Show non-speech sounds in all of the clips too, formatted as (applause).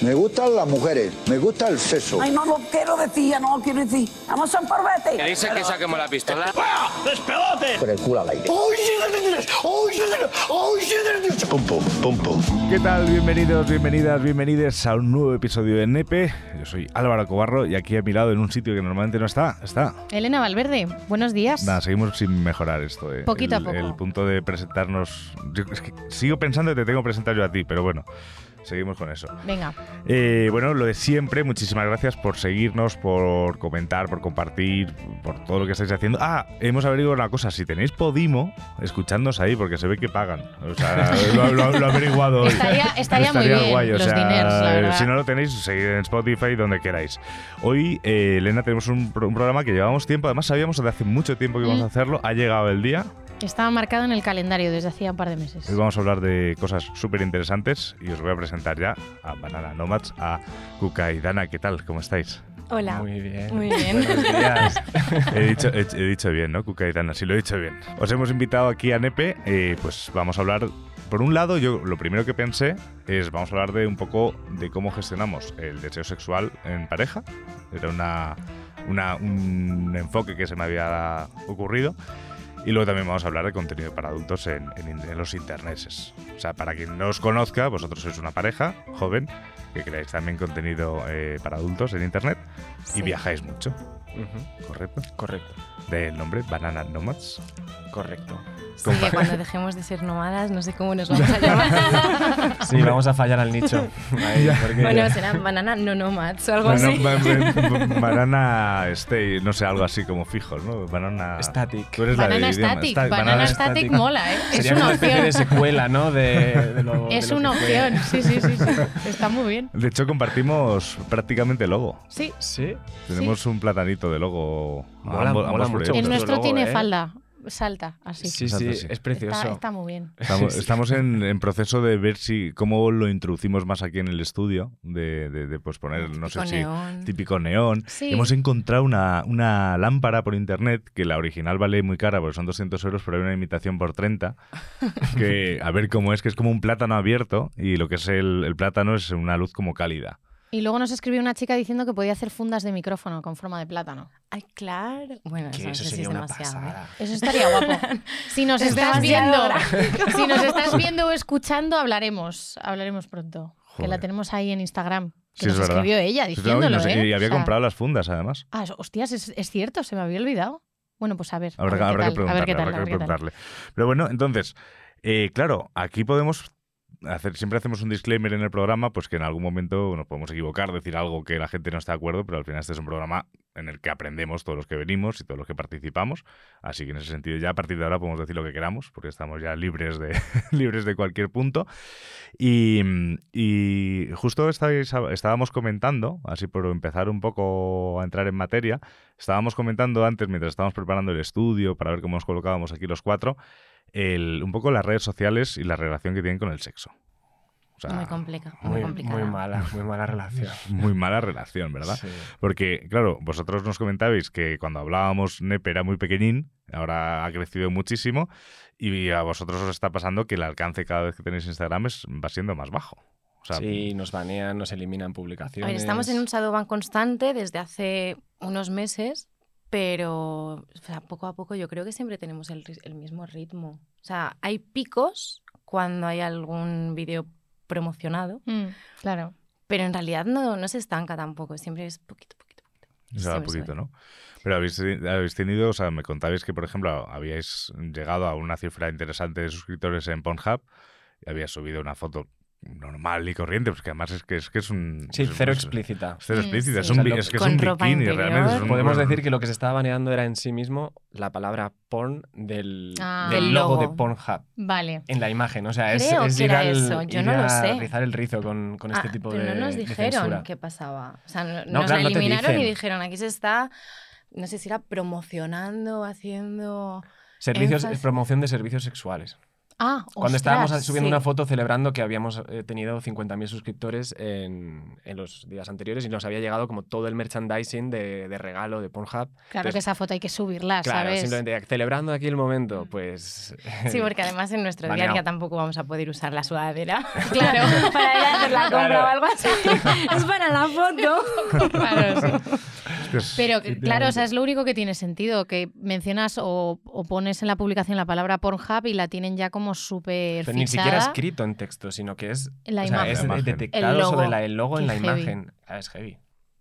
Me gustan las mujeres, me gusta el sexo. Ay, no lo quiero decir, ya no lo quiero decir. Vamos a un. ¿Qué dice que saquemos la pistola? Con el culo al aire. Pum, pum, pum, pum. ¿Qué tal? Bienvenidos, bienvenidas, bienvenidos a un nuevo episodio de Nepe. Yo soy Álvaro Cobarro y aquí a mi lado, en un sitio que normalmente no está, está. Elena Valverde, buenos días. Nada, seguimos sin mejorar esto. eh. Poquito a el, poco. El punto de presentarnos. yo es que sigo pensando que te tengo que presentar yo a ti, pero bueno, seguimos con eso. Venga, Eh, bueno, lo de siempre, muchísimas gracias por seguirnos, por comentar, por compartir, por todo lo que estáis haciendo. Ah, hemos averiguado una cosa, si tenéis Podimo, escuchadnos ahí, porque se ve que pagan. O sea, (laughs) lo, lo- lo he averiguado hoy. Estaría- estaría muy bien guay, o los sea, diners, la verdad. Si no lo tenéis, seguid en Spotify, donde queráis. Hoy, eh, Elena, tenemos un, un programa que llevamos tiempo, además sabíamos desde hace mucho tiempo que íbamos Mm. a hacerlo, ha llegado el día. Estaba marcado en el calendario desde hacía un par de meses. Hoy vamos a hablar de cosas súper interesantes y os voy a presentar ya a Banana Nomads, a Kuka y Dana. ¿Qué tal? ¿Cómo estáis? Hola. Muy bien. Muy bien. Buenos (laughs) días. He dicho, he, he dicho bien, ¿no? Kuka y Dana, sí lo he dicho bien. Os hemos invitado aquí a Nepe, eh, pues vamos a hablar... Por un lado, yo lo primero que pensé es, vamos a hablar de un poco de cómo gestionamos el deseo sexual en pareja. Era una, una- un enfoque que se me había ocurrido. Y luego también vamos a hablar de contenido para adultos en, en- en los internets. O sea, para quien no os conozca, vosotros sois una pareja joven que creáis también contenido eh, para adultos en internet y Sí. viajáis mucho, Ujú, ¿correcto? Correcto, Del nombre Banana Nomads. Correcto. Sí, que cuando dejemos de ser nómadas, no sé cómo nos vamos a (laughs) llamar. Sí, vamos a fallar al nicho. Ahí, porque- bueno, será banana no nomads o algo Bueno, así. ba- ba- (laughs) banana Stay, no sé, algo así como fijos, ¿no? Banana Static. Tú eres la Banana de idioma. Static, Sta- Banana, Static. Static mola, ¿eh? Es Sería una una especie de secuela, ¿no? De, de lo- Es de una opción, sí, sí, sí, sí. Está muy bien. De hecho, compartimos prácticamente logo. Sí, Sí. Tenemos un platanito de logo. Mola- ambos- mola ambos mucho. proyectos. el nuestro logo, tiene ¿eh? falda, salta, así. Sí, sí, sí. es precioso. Está, está muy bien. Estamos, (laughs) estamos en, en proceso de ver si cómo lo introducimos más aquí en el estudio, de, de- de, pues poner, no sé si típico neón. Sí. Hemos encontrado una, una lámpara por internet que la original vale muy cara porque son 200 euros, pero hay una imitación por 30. (laughs) Que a ver cómo es, que es como un plátano abierto y lo que es el, el plátano es una luz como cálida. Y luego nos escribió una chica diciendo que podía hacer fundas de micrófono con forma de plátano. Ay, claro. Bueno, eso, no eso sé si sería es una demasiado. ¿eh? pasada. Eso estaría guapo. (laughs) Si nos Es estás viendo, si nos (laughs) estás viendo o escuchando, hablaremos, hablaremos pronto. Que la tenemos ahí en Instagram. Que Sí, nos es verdad. escribió ella Sí, diciéndolo, no sé, ¿eh? y había O sea, comprado las fundas además. Ah, hostias, es, es cierto, se me había olvidado. Bueno, pues a ver. a Habrá, qué que tal, a ver preguntarle. qué tal, habrá a ver que preguntarle. Pero bueno, entonces, eh, claro, aquí podemos siempre hacemos un disclaimer en el programa, pues que en algún momento nos podemos equivocar, decir algo que la gente no está de acuerdo, pero al final este es un programa en el que aprendemos todos los que venimos y todos los que participamos. Así que en ese sentido ya a partir de ahora podemos decir lo que queramos, porque estamos ya libres de, (laughs) libres de cualquier punto. Y, y justo estáis- estábamos comentando, así por empezar un poco a entrar en materia, estábamos comentando antes, mientras estábamos preparando el estudio, para ver cómo nos colocábamos aquí los cuatro, el, un poco las redes sociales y la relación que tienen con el sexo. O sea, Muy complicado. Muy, Muy, complicado. muy mala, muy mala relación. (laughs) muy mala relación, ¿verdad? Sí. Porque, claro, vosotros nos comentabais que cuando hablábamos Nepe era muy pequeñín, ahora ha crecido muchísimo, y a vosotros os está pasando que el alcance cada vez que tenéis Instagram es, va siendo más bajo. O sea, Sí, nos banean, nos eliminan A publicaciones. ver, estamos en un shadowban constante desde hace unos meses, pero o sea, poco a poco yo creo que siempre tenemos el, ri- el mismo ritmo. O sea, hay picos cuando hay algún vídeo promocionado, Mm, claro. pero en realidad no, no se estanca tampoco, siempre es poquito, poquito, poquito. O sea, poquito, sube. ¿no? Pero habéis, habéis tenido, o sea, me contabais que, por ejemplo, habíais llegado a una cifra interesante de suscriptores en Pornhub y habíais subido una foto normal y corriente, porque además es que es, que es un... Sí, es- cero es- explícita. es cero explícita, es, sí. un, O sea, bi- lo- es que es un bikini, interior. realmente. es un- Podemos decir que lo que se estaba baneando era en sí mismo la palabra porn del, Ah. del logo logo. de Pornhub Vale. en la imagen. O sea, es, Creo es que ir era al- eso, yo ir no lo a sé. rizar el rizo con, con este Ah, tipo pero de no nos dijeron qué pasaba. O sea, no- No, nos claro, la no te eliminaron y dijeron, aquí se está, no sé si era promocionando, haciendo... Servicios, énfasis. promoción de servicios sexuales. Ah, Cuando estábamos ostras, subiendo sí. una foto celebrando que habíamos eh, tenido 50.000 suscriptores en, en los días anteriores y nos había llegado como todo el merchandising de, de regalo de Pornhub. Claro Entonces, que esa foto hay que subirla, Claro, ¿sabes? simplemente celebrando aquí el momento, pues... Sí, porque además en nuestro día a día tampoco vamos a poder usar la sudadera. (laughs) Claro, para ir a hacer la compra Claro. o algo así. (laughs) Es para la foto. Claro, sí. Pero claro, o sea, es lo único que tiene sentido, que mencionas o, o pones en la publicación la palabra Pornhub y la tienen ya como súper Pero ni siquiera escrito en texto, sino que es, La o sea, imagen. es La imagen. detectado El logo. sobre la- el logo en la heavy. imagen. Ah, es heavy.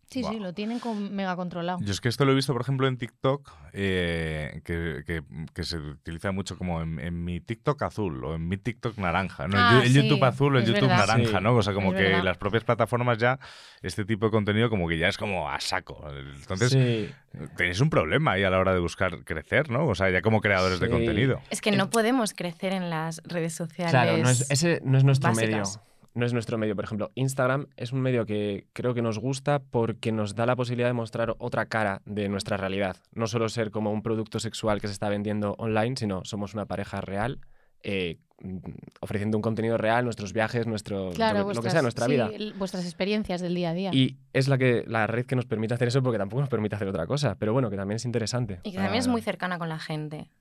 Sí, sí, lo tienen con mega controlado. Yo es que esto lo he visto, por ejemplo, en TikTok, eh, que, que- que se utiliza mucho como en, en mi TikTok azul o en mi TikTok naranja. ¿no? El Ah, yu- el, sí, YouTube azul o el es YouTube verdad. naranja, Sí. ¿no? O sea, como Es que verdad. las propias plataformas ya, este tipo de contenido como que ya es como a saco. Entonces, sí. tenéis un problema ahí a la hora de buscar crecer, ¿no? O sea, ya como creadores de contenido. Es que no podemos crecer en las redes sociales. Claro, no es, ese no es nuestro básicas. medio. No es nuestro medio. Por ejemplo, Instagram es un medio que creo que nos gusta porque nos da la posibilidad de mostrar otra cara de nuestra realidad. No solo ser como un producto sexual que se está vendiendo online, sino somos una pareja real, eh, mm, ofreciendo un contenido real, nuestros viajes, nuestro, Claro, lo, que- lo que vuestras, sea, nuestra sí, vida. vuestras experiencias del día a día. Y es la, que, la red que nos permite hacer eso porque tampoco nos permite hacer otra cosa. Pero bueno, que también es interesante. Y que también es muy cercana con la gente.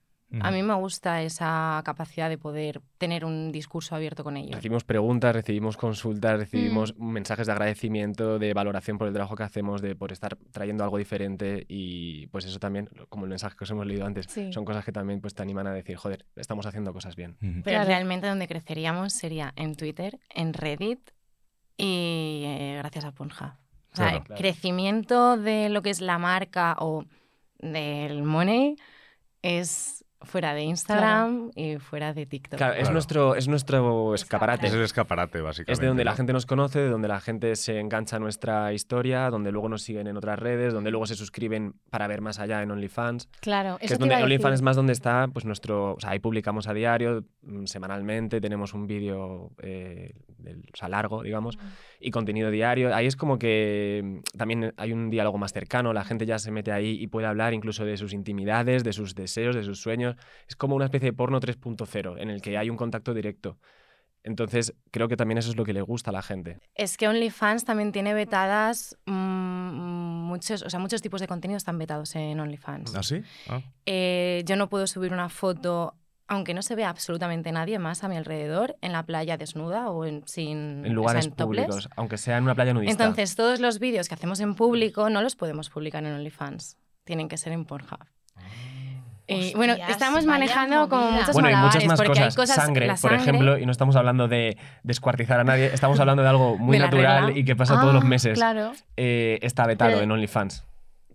A mí me gusta esa capacidad de poder tener un discurso abierto con ellos. Recibimos preguntas, recibimos consultas, recibimos Mm. mensajes de agradecimiento, de valoración por el trabajo que hacemos, de por estar trayendo algo diferente y pues eso también, como el mensaje que os hemos leído antes, Sí. son cosas que también pues te animan a decir, joder, estamos haciendo cosas bien. Pero Claro. realmente donde creceríamos sería en Twitter, en Reddit y eh, gracias a Pornhub. O sea, Claro. Claro. crecimiento de lo que es la marca o del money es fuera de Instagram y fuera de TikTok. Claro, es Claro. nuestro, es nuestro escaparate. Es el escaparate, básicamente. Es de donde la gente nos conoce, de donde la gente se engancha a nuestra historia, donde luego nos siguen en otras redes, donde luego se suscriben para ver más allá en OnlyFans. claro, Que eso es te donde OnlyFans es más donde está pues nuestro. O sea, ahí publicamos a diario, mm, semanalmente, tenemos un vídeo eh, del- o sea, largo, digamos, y contenido diario. Ahí es como que mm, también hay un diálogo más cercano, la gente ya se mete ahí y puede hablar incluso de sus intimidades, de sus deseos, de sus sueños. Es como una especie de porno 3.0 en el que hay un contacto directo. Entonces, creo que también eso es lo que le gusta a la gente. Es que OnlyFans también tiene vetadas mm, muchos, o sea, muchos tipos de contenido están vetados en OnlyFans. ¿Ah, sí? Ah. Eh, yo no puedo subir una foto, aunque no se vea absolutamente nadie más a mi alrededor, en la playa desnuda o en, sin En lugares o sea, en topless. públicos, aunque sea en una playa nudista. Entonces, todos los vídeos que hacemos en público no los podemos publicar en OnlyFans. Tienen que ser en Pornhub. Y, bueno, estamos manejando como muchos bueno, y muchas más porque hay cosas. cosas, Sangre, la por sangre- ejemplo, y no estamos hablando de descuartizar a nadie, estamos hablando de algo muy (laughs) De natural y que pasa todos los Ah, meses. Claro. Eh, está vetado Pero- en OnlyFans.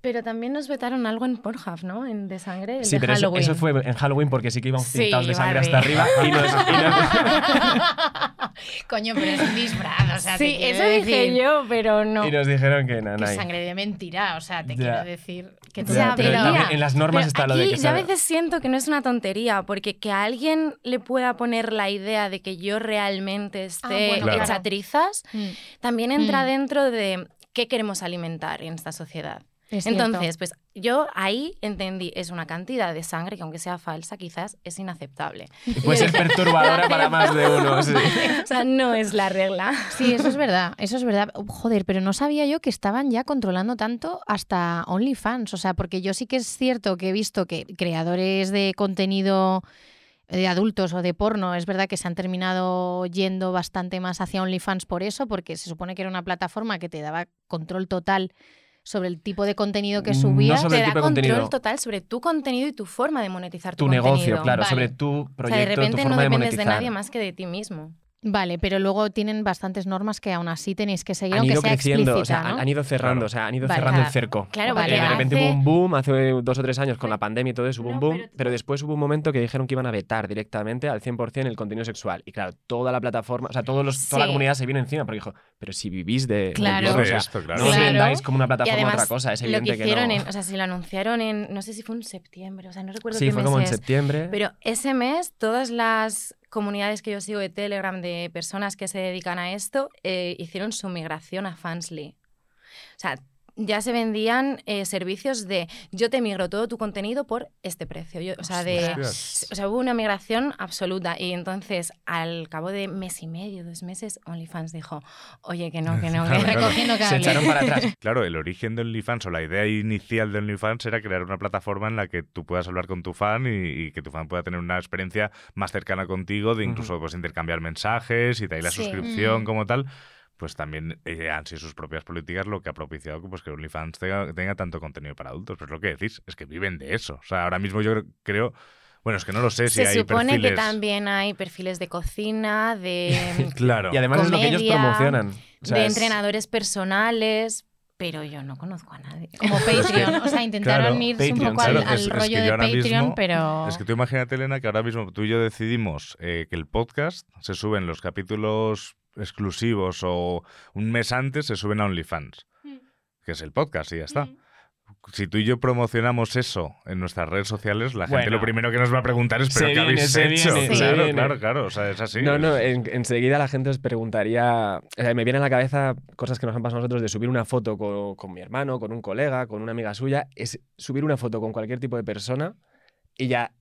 Pero también nos vetaron algo en Pornhub, ¿no? En, de sangre, el Sí, de pero eso, Halloween. eso fue en Halloween porque sí que íbamos Sí, pintados de sangre hasta arriba y nos, y nos- (laughs) Coño, pero es un disfraz, o sea, te sí, eso dije yo, pero no. y nos dijeron que nada, Que nada. sangre de mentira, o sea, te Ya. quiero decir que Ya, Ya, pero pero- también en las normas Pero está lo de aquí que yo a veces siento que no es una tontería, porque que a alguien le pueda poner la idea de que yo realmente esté Ah, bueno, Claro. hecha claro. trizas, Mm, también entra Mm. dentro de qué queremos alimentar en esta sociedad. Es cierto. Entonces, pues yo ahí entendí, es una cantidad de sangre que aunque sea falsa, quizás es inaceptable. y puede ser (laughs) perturbadora para más de uno. sí. O sea, no es la regla. Sí, eso es verdad, eso es verdad. Joder, pero no sabía yo que estaban ya controlando tanto hasta OnlyFans. O sea, porque yo sí que es cierto que he visto que creadores de contenido de adultos o de porno, es verdad que se han terminado yendo bastante más hacia OnlyFans por eso, porque se supone que era una plataforma que te daba control total sobre el tipo de contenido que No subías. sobre Te da control contenido. total sobre tu contenido y tu forma de monetizar tu, Tu negocio, contenido. claro, Vale. sobre tu O sea, proyecto, de tu repente forma no de dependes de, nadie más que de ti mismo. Vale, pero luego tienen bastantes normas que aún así tenéis que seguir, han aunque ido sea creciendo, explícita, o sea, ¿no? han- ido cerrando, Claro. o sea, han ido Vale. cerrando el cerco. Claro, Vale, porque de repente hace- hubo un boom hace dos o tres años con la pandemia y todo eso, hubo un boom, pero- pero... después hubo un momento que dijeron que iban a vetar directamente al 100% el contenido sexual. Y claro, toda la plataforma, o sea, todos los, toda la comunidad se vino encima porque dijo, pero si vivís de, Claro. o sea, esto, claro. no os vendáis como una plataforma además, otra cosa, es evidente que que, hicieron, no. en, o sea, si lo anunciaron en, no sé si fue en septiembre, o sea, no recuerdo sí, qué fue mes como en es, septiembre. Pero ese mes, todas las comunidades que yo sigo de Telegram de personas que se dedican a esto eh, hicieron su migración a Fansly. O sea, ya se vendían eh, servicios de yo te migro todo tu contenido por este precio. Yo- o, sea, de, o sea, hubo una migración absoluta. Y entonces, al cabo de mes y medio, dos meses, OnlyFans dijo, oye, que no, que no, que (laughs) Claro, claro. Recogiendo Se echaron para atrás. (laughs) Claro, el origen de OnlyFans o la idea inicial de OnlyFans era crear una plataforma en la que tú puedas hablar con tu fan y, y que tu fan pueda tener una experiencia más cercana contigo, de incluso pues, intercambiar mensajes y de ahí la Sí. suscripción Mm. como tal. Pues también eh, han sido sus propias políticas lo que ha propiciado que, pues, que OnlyFans tenga, tenga tanto contenido para adultos. Pero es lo que decís, es que viven de eso. O sea, ahora mismo yo creo. Bueno, es que no lo sé si Se hay supone perfiles. que también hay perfiles de cocina, de, (laughs) Claro. Y además es lo que ellos promocionan. O sea, de es- entrenadores personales, pero yo no conozco a nadie. (laughs) Como Patreon. O sea, intentaron Claro, irse un poco al, claro, al es- es que rollo de Patreon, mismo- pero. Es que tú imagínate, Elena, que ahora mismo tú y yo decidimos eh, que el podcast se suben los capítulos exclusivos o un mes antes se suben a OnlyFans, que es el podcast y ya está. Si tú y yo promocionamos eso en nuestras redes sociales, la gente Bueno. lo primero que nos va a preguntar es ¿pero qué viene, habéis se hecho? viene, se claro, viene. claro, claro. O sea, es así. No, no, en- enseguida la gente os preguntaría. o sea, me viene a la cabeza cosas que nos han pasado a nosotros de subir una foto con, con mi hermano, con un colega, con una amiga suya. Es subir una foto con cualquier tipo de persona y ya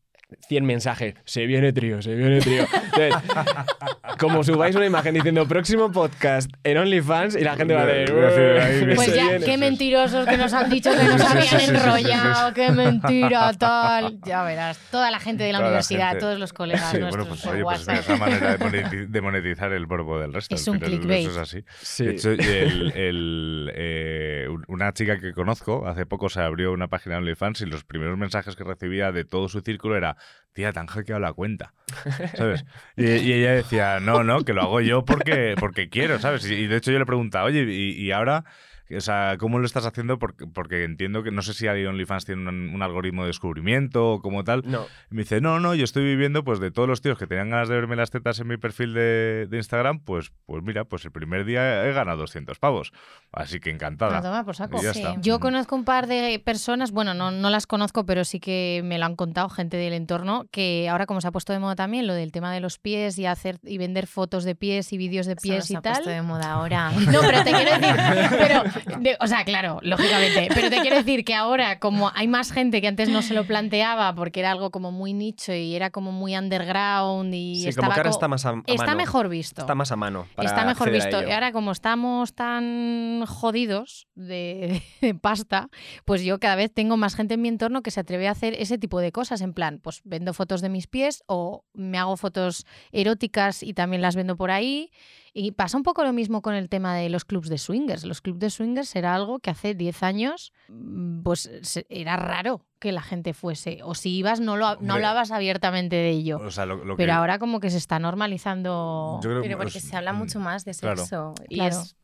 100 mensajes. Se viene trío, se viene trío. Entonces, como subáis una imagen diciendo próximo podcast en OnlyFans y la gente va a decir. Voy a decir, ahí "Uy, Pues ya, viene". qué mentirosos que nos han dicho que nos habían enrollado, qué mentira, tal. Ya verás, toda la gente de la Toda universidad, todos los colegas Sí, nuestros bueno, pues oye, pues es una manera de moneti- de monetizar el morbo del resto. Es un final clickbait. Eso es así. Sí. De hecho, el- el, eh, un- una chica que conozco hace poco se abrió una página de OnlyFans y los primeros mensajes que recibía de todo su círculo era tía, te han hackeado la cuenta. ¿Sabes? Y, ella decía, no, no, que lo hago yo porque, porque quiero, ¿sabes? Y, de hecho yo le preguntaba, oye, ¿y, y ahora? O sea, ¿cómo lo estás haciendo? Porque, porque entiendo que no sé si OnlyFans tiene un, un algoritmo de descubrimiento o como tal. No. Y me dice, no, no, yo estoy viviendo pues de todos los tíos que tenían ganas de verme las tetas en mi perfil de, de Instagram, pues, pues mira, pues el primer día he ganado 200 pavos. Así que encantada. A tomar por saco. Y ya Sí. está. Yo Mm. conozco un par de personas, bueno, no, no las conozco, pero sí que me lo han contado gente del entorno, que ahora como se ha puesto de moda también lo del tema de los pies y hacer y vender fotos de pies y vídeos de Eso pies no se y ha tal. puesto de moda ahora. No, pero te quiero decir, (laughs) pero, de- o sea, claro, lógicamente, pero te quiero decir que ahora como hay más gente que antes no se lo planteaba porque era algo como muy nicho y era como muy underground y Sí, estaba como que ahora está más a, a está mano. mejor visto. Está más a mano. para Está mejor visto. Y ahora, como estamos tan jodidos de, (laughs) de pasta, pues yo cada vez tengo más gente en mi entorno que se atreve a hacer ese tipo de cosas. En plan, pues vendo fotos de mis pies o me hago fotos eróticas y también las vendo por ahí. Y pasa un poco lo mismo con el tema de los clubs de swingers. Los clubs de swingers era algo que hace 10 años mm, pues se- era raro que la gente fuese. O si ibas no, lo, no hablabas abiertamente de ello. O sea, lo, lo Pero que- ahora como que se está normalizando... yo creo Pero que porque es- se habla mucho mm, más de claro. sexo y Claro. es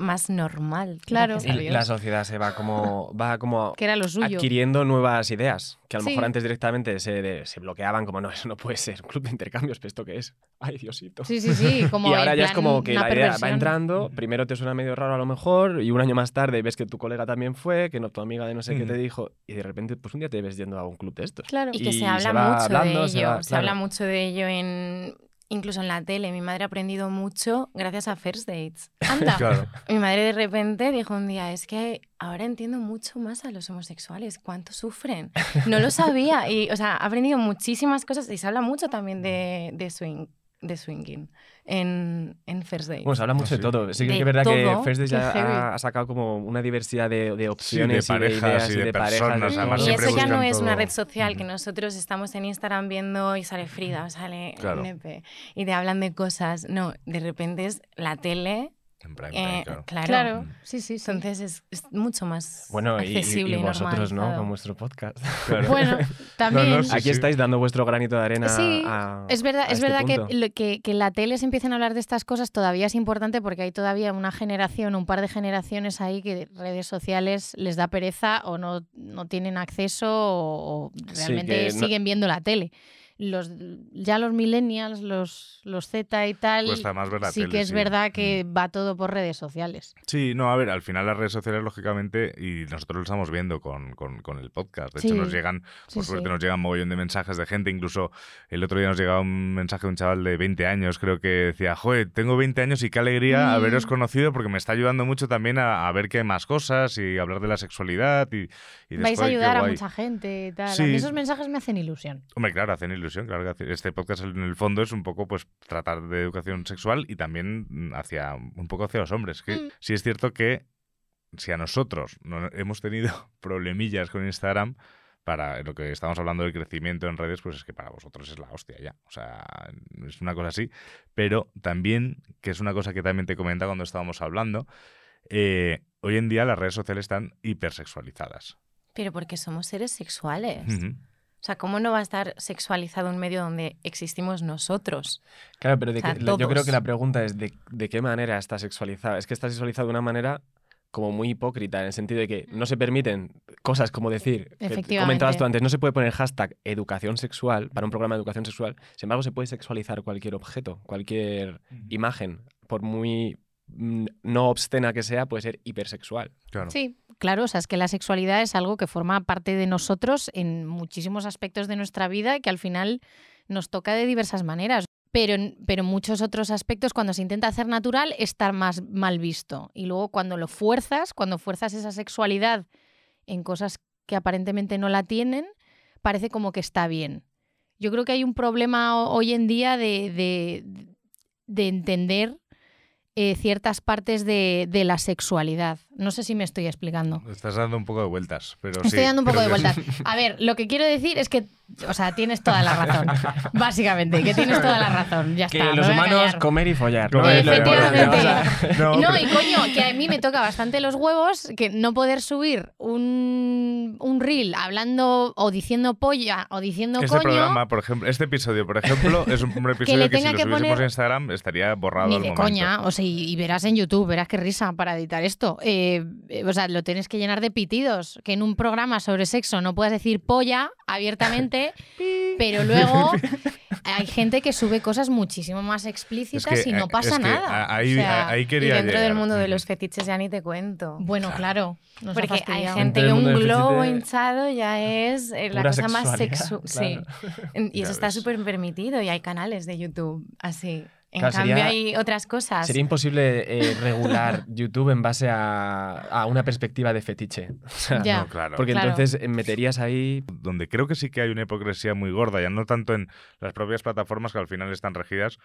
más normal. Claro. Y la sociedad se va como va como (laughs) que era lo suyo. adquiriendo nuevas ideas que a lo Sí. mejor antes directamente se, de- se bloqueaban como no eso no puede ser un club de intercambios pero esto qué es (laughs) ay diosito Sí, sí, sí. (laughs) Como y ahora ya es como que la idea va entrando primero te suena medio raro a lo mejor y un año más tarde ves que tu colega también fue que no tu amiga de no sé qué te dijo y de repente pues un día te ves yendo a un club de estos Claro. Y que se habla mucho hablando, de se ello. va- Se habla mucho de ello en incluso en la tele. Mi madre ha aprendido mucho gracias a First Dates. (laughs) Anda. Claro. Mi madre de repente dijo un día, es que ahora entiendo mucho más a los homosexuales, cuánto sufren. No lo sabía. (laughs) Y, o sea, ha aprendido muchísimas cosas y se habla mucho también de, de swing, de swinging en, en First Dates. Bueno, se habla mucho sí. de todo. Sí que De es verdad que. First Qué ya ha, ha sacado como una diversidad de, de Sí, de opciones parejas ideas y de parejas, personas, de además y todo. siempre eso ya no es una todo. red social, que nosotros estamos en Instagram viendo y sale Frida, o sale Claro. Nepe, y te hablan de cosas. No, de repente es la tele. En prime time, eh, claro. claro. Claro, sí, sí, sí. Entonces es, es mucho más Bueno, y- accesible y y, vosotros, ¿no? Con vuestro podcast. (laughs) (laughs) Bueno, también. No, no, sí, Aquí estáis dando vuestro granito de arena Sí, a- Es verdad, a es este verdad que, que, que la tele se empiecen a hablar de estas cosas todavía es importante porque hay todavía una generación, un par de generaciones ahí que redes sociales les da pereza o no, no tienen acceso o, realmente no- siguen viendo la tele. Los, ya los millennials, los, los Z y tal, Cuesta más ver la sí tele, que es sí. verdad que Mm. va todo por redes sociales. Sí, no, a ver, al final las redes sociales, lógicamente, y nosotros lo estamos viendo con, con- con el podcast. De hecho, nos llegan, por suerte, nos llegan mogollón de mensajes de gente. Incluso el otro día nos llegaba un mensaje de un chaval de 20 años, creo que decía, joder, tengo 20 años y qué alegría Mm. haberos conocido porque me está ayudando mucho también a, a ver que hay más cosas y hablar de la sexualidad. Y, y Vais a "Joder, qué ayudar a guay". mucha gente y tal. A mí esos mensajes me hacen ilusión. Hombre, claro, hacen ilusión. Claro que este podcast en el fondo es un poco pues tratar de educación sexual y también mm, hacia un poco hacia los hombres. Que Mm. sí es cierto que si a nosotros no, hemos tenido (laughs) problemillas con Instagram para lo que estamos hablando del crecimiento en redes, pues es que para vosotros es la hostia ya. O sea, es una cosa así. Pero también, que es una cosa que también te comenta cuando estábamos hablando, eh, hoy en día las redes sociales están hipersexualizadas. Pero porque somos seres sexuales. O sea, ¿cómo no va a estar sexualizado un medio donde existimos nosotros? Claro, pero de O sea, qué- yo creo que la pregunta es de, de qué manera está sexualizada. Es que está sexualizada de una manera como muy hipócrita, en el sentido de que no se permiten cosas como decir, que Efectivamente. comentabas tú antes, no se puede poner hashtag educación sexual para un programa de educación sexual, sin embargo se puede sexualizar cualquier objeto, cualquier imagen, por muy mm, no obscena que sea, puede ser hipersexual. Claro. Sí, claro, o sea, es que la sexualidad es algo que forma parte de nosotros en muchísimos aspectos de nuestra vida y que al final nos toca de diversas maneras. Pero en, pero muchos otros aspectos, cuando se intenta hacer natural, está más mal visto. Y luego cuando lo fuerzas, cuando fuerzas esa sexualidad en cosas que aparentemente no la tienen, parece como que está bien. Yo creo que hay un problema ho- hoy en día de, de, de entender eh, ciertas partes de, de la sexualidad. No sé si me estoy explicando. Estás dando un poco de vueltas, pero Estoy sí, dando un poco de que- vueltas. A ver, lo que quiero decir es que, o sea, tienes toda la razón. Básicamente, que tienes toda la razón. Ya Que está. los humanos comer y follar. Comer ¿no? y follar, Efectivamente. o sea, no, y coño, que a mí me toca bastante los huevos que no poder subir un, un reel hablando o diciendo polla o diciendo Este coño. programa, por ejemplo, este episodio, por ejemplo, es un (laughs) episodio le que, si tenga lo que subiésemos poner- a Instagram estaría borrado Ni al de momento. coña, o sea, y, y verás en YouTube, verás qué risa para editar esto. Eh, eh, o sea, lo tienes que llenar de pitidos. Que en un programa sobre sexo no puedas decir polla abiertamente, (laughs) pero luego (laughs) hay gente que sube cosas muchísimo más explícitas Es que, y no eh, pasa es que nada. a- Ahí, O sea, ahí Y dentro del mundo de los fetiches ya ni te cuento. Bueno, claro. Porque hay gente que un globo hinchado ya es eh, la cosa más sexual. claro. Sí. Y eso está súper permitido y hay canales de YouTube así. En Claro, cambio sería- hay otras cosas. Sería imposible eh, regular (laughs) YouTube en base a, a una perspectiva de fetiche. (laughs) Ya. No, claro. Porque Claro. entonces eh, meterías ahí Donde creo que sí que hay una hipocresía muy gorda, ya no tanto en las propias plataformas que al final están regidas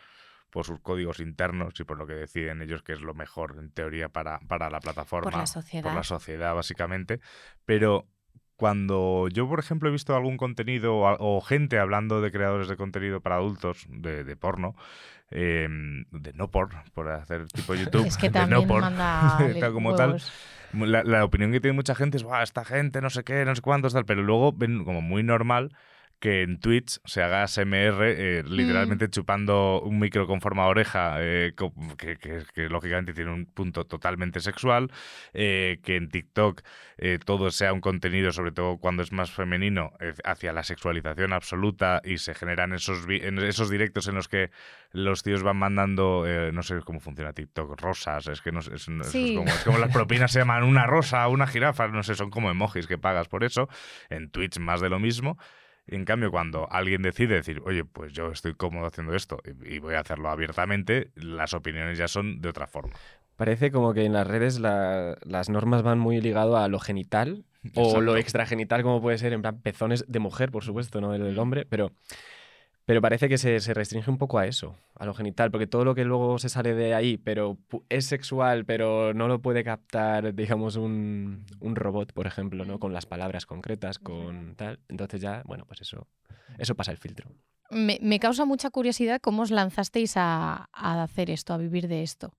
por sus códigos internos y por lo que deciden ellos que es lo mejor en teoría para, para la plataforma. Por la sociedad. Por la sociedad, básicamente. Pero cuando yo, por ejemplo, he visto algún contenido o, gente hablando de creadores de contenido para adultos, de, de porno, eh, de no por, por hacer tipo YouTube, Es que (laughs) de también no por, manda (laughs) tal como tal, la, la opinión que tiene mucha gente es, "Buah, esta gente, no sé qué, no sé cuántos, tal, pero luego ven como muy normal que en Twitch se haga ASMR eh, Mm. literalmente chupando un micro con forma de oreja, eh, que, que- que lógicamente tiene un punto totalmente sexual, eh, que en TikTok todo sea un contenido, sobre todo cuando es más femenino, hacia la sexualización absoluta y se generan esos, en esos directos en los que los tíos van mandando, no sé cómo funciona TikTok, rosas, es que no sé, es, como, es como las propinas se llaman una rosa, una jirafa, no sé, son como emojis que pagas por eso. En Twitch más de lo mismo. En cambio, cuando alguien decide decir, oye, pues yo estoy cómodo haciendo esto y voy a hacerlo abiertamente, las opiniones ya son de otra forma. Parece como que en las redes la- las normas van muy ligado a lo genital o lo extragenital, como puede ser, en plan, pezones de mujer, por supuesto, no el del hombre, pero, pero parece que se, se restringe un poco a eso, a lo genital, porque todo lo que luego se sale de ahí, pero es sexual, pero no lo puede captar, digamos, un, un robot, por ejemplo, ¿no? Con las palabras concretas, con tal. Entonces ya, bueno, pues eso, eso pasa el filtro. Me, me causa mucha curiosidad cómo os lanzasteis a, a hacer esto, a vivir de esto.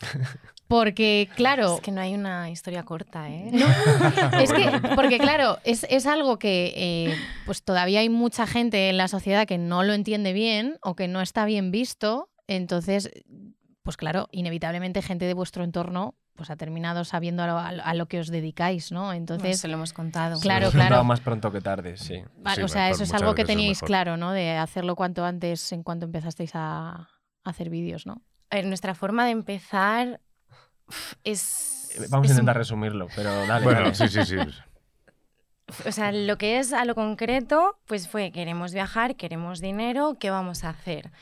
(laughs) Porque, claro, Es que no hay una historia corta, ¿eh? No, (laughs) es que, porque claro, es, es algo que eh, pues todavía hay mucha gente en la sociedad que no lo entiende bien o que no está bien visto. Entonces, pues claro, inevitablemente gente de vuestro entorno pues ha terminado sabiendo a lo, a lo- que os dedicáis, ¿no? Bueno, Entonces, se lo hemos contado. Claro, claro. más pronto que tarde, sí. va- Sí, o sea, mejor, eso es algo que teníais mejor. claro, ¿no? De hacerlo cuanto antes en cuanto empezasteis a, a hacer vídeos, ¿no? A ver, nuestra forma de empezar es... Vamos es a un- intentar resumirlo, pero dale. Bueno, dale. sí, sí, sí. (laughs) O sea, lo que es a lo concreto, pues fue, queremos viajar, queremos dinero, ¿qué vamos a hacer?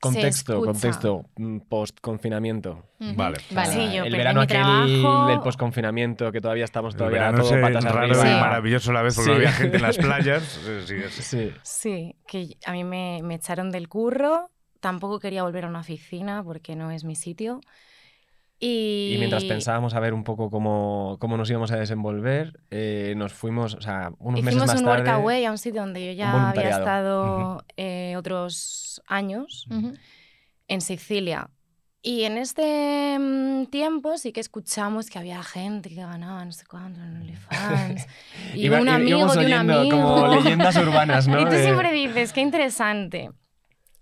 Contexto, contexto, post confinamiento. Ujú. Vale. Vale. Sí, yo el verano mi aquel trabajo. del post confinamiento que todavía estamos todavía todo ese patas raro arriba. y Sí. maravilloso a la vez porque no Sí. había gente en las (laughs) playas. Sí. Sí, que a mí me, me echaron del curro, tampoco quería volver a una oficina porque no es mi sitio. Y, Y mientras pensábamos a ver un poco cómo, cómo nos íbamos a desenvolver, eh, nos fuimos, o sea, unos meses Hicimos más un tarde. workaway a un sitio donde yo ya un había estado eh, otros años, Ujú. en Sicilia. Y en este mm, tiempo sí que escuchamos que había gente que ganaba no sé cuánto en OnlyFans. (laughs) y Iba- un amigo de un amigo. como leyendas urbanas, ¿no? (laughs) Y tú siempre dices, qué interesante.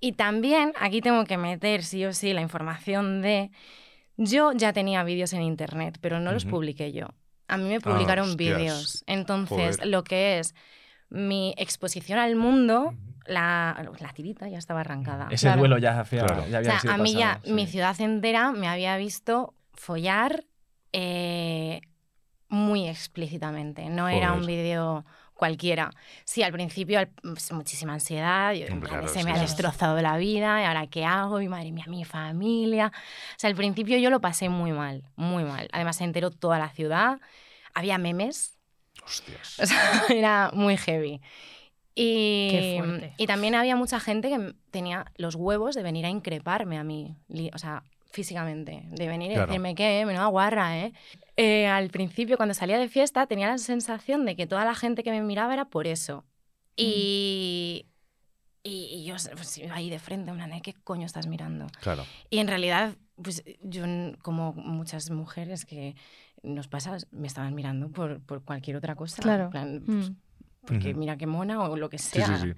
Y también aquí tengo que meter sí o sí la información de... Yo ya tenía vídeos en internet, pero no los publiqué yo. A mí me publicaron vídeos. Entonces, Joder. lo que es mi exposición al mundo, la, la tirita ya estaba arrancada. Ese Claro. duelo ya, hacía, Claro. ya O había sea, sido a mí ya mi ciudad entera me había visto follar eh, muy explícitamente. No era un vídeo cualquiera. Sí, al principio al- pues, muchísima ansiedad, yo, claro, se me ha destrozado la vida, ¿y ahora qué hago? Y madre mía, mi familia. O sea, al principio yo lo pasé muy mal, muy mal. Además se enteró toda la ciudad, había memes, Hostias. (laughs) o sea, era muy heavy. Y, Qué fuerte. y también había mucha gente que tenía los huevos de venir a increparme a mí, o sea, físicamente, de venir y Claro. decirme que menuda guarra, ¿eh? Eh, Al principio, cuando salía de fiesta, tenía la sensación de que toda la gente que me miraba era por eso. Y, y, y yo pues, iba ahí de frente, de, ¿qué coño estás mirando? Claro. Y en realidad, pues yo, como muchas mujeres que nos pasa, me estaban mirando por, por cualquier otra cosa. Claro. en plan, pues, Mm. porque mira qué mona o lo que Sí, sea. sí, sí.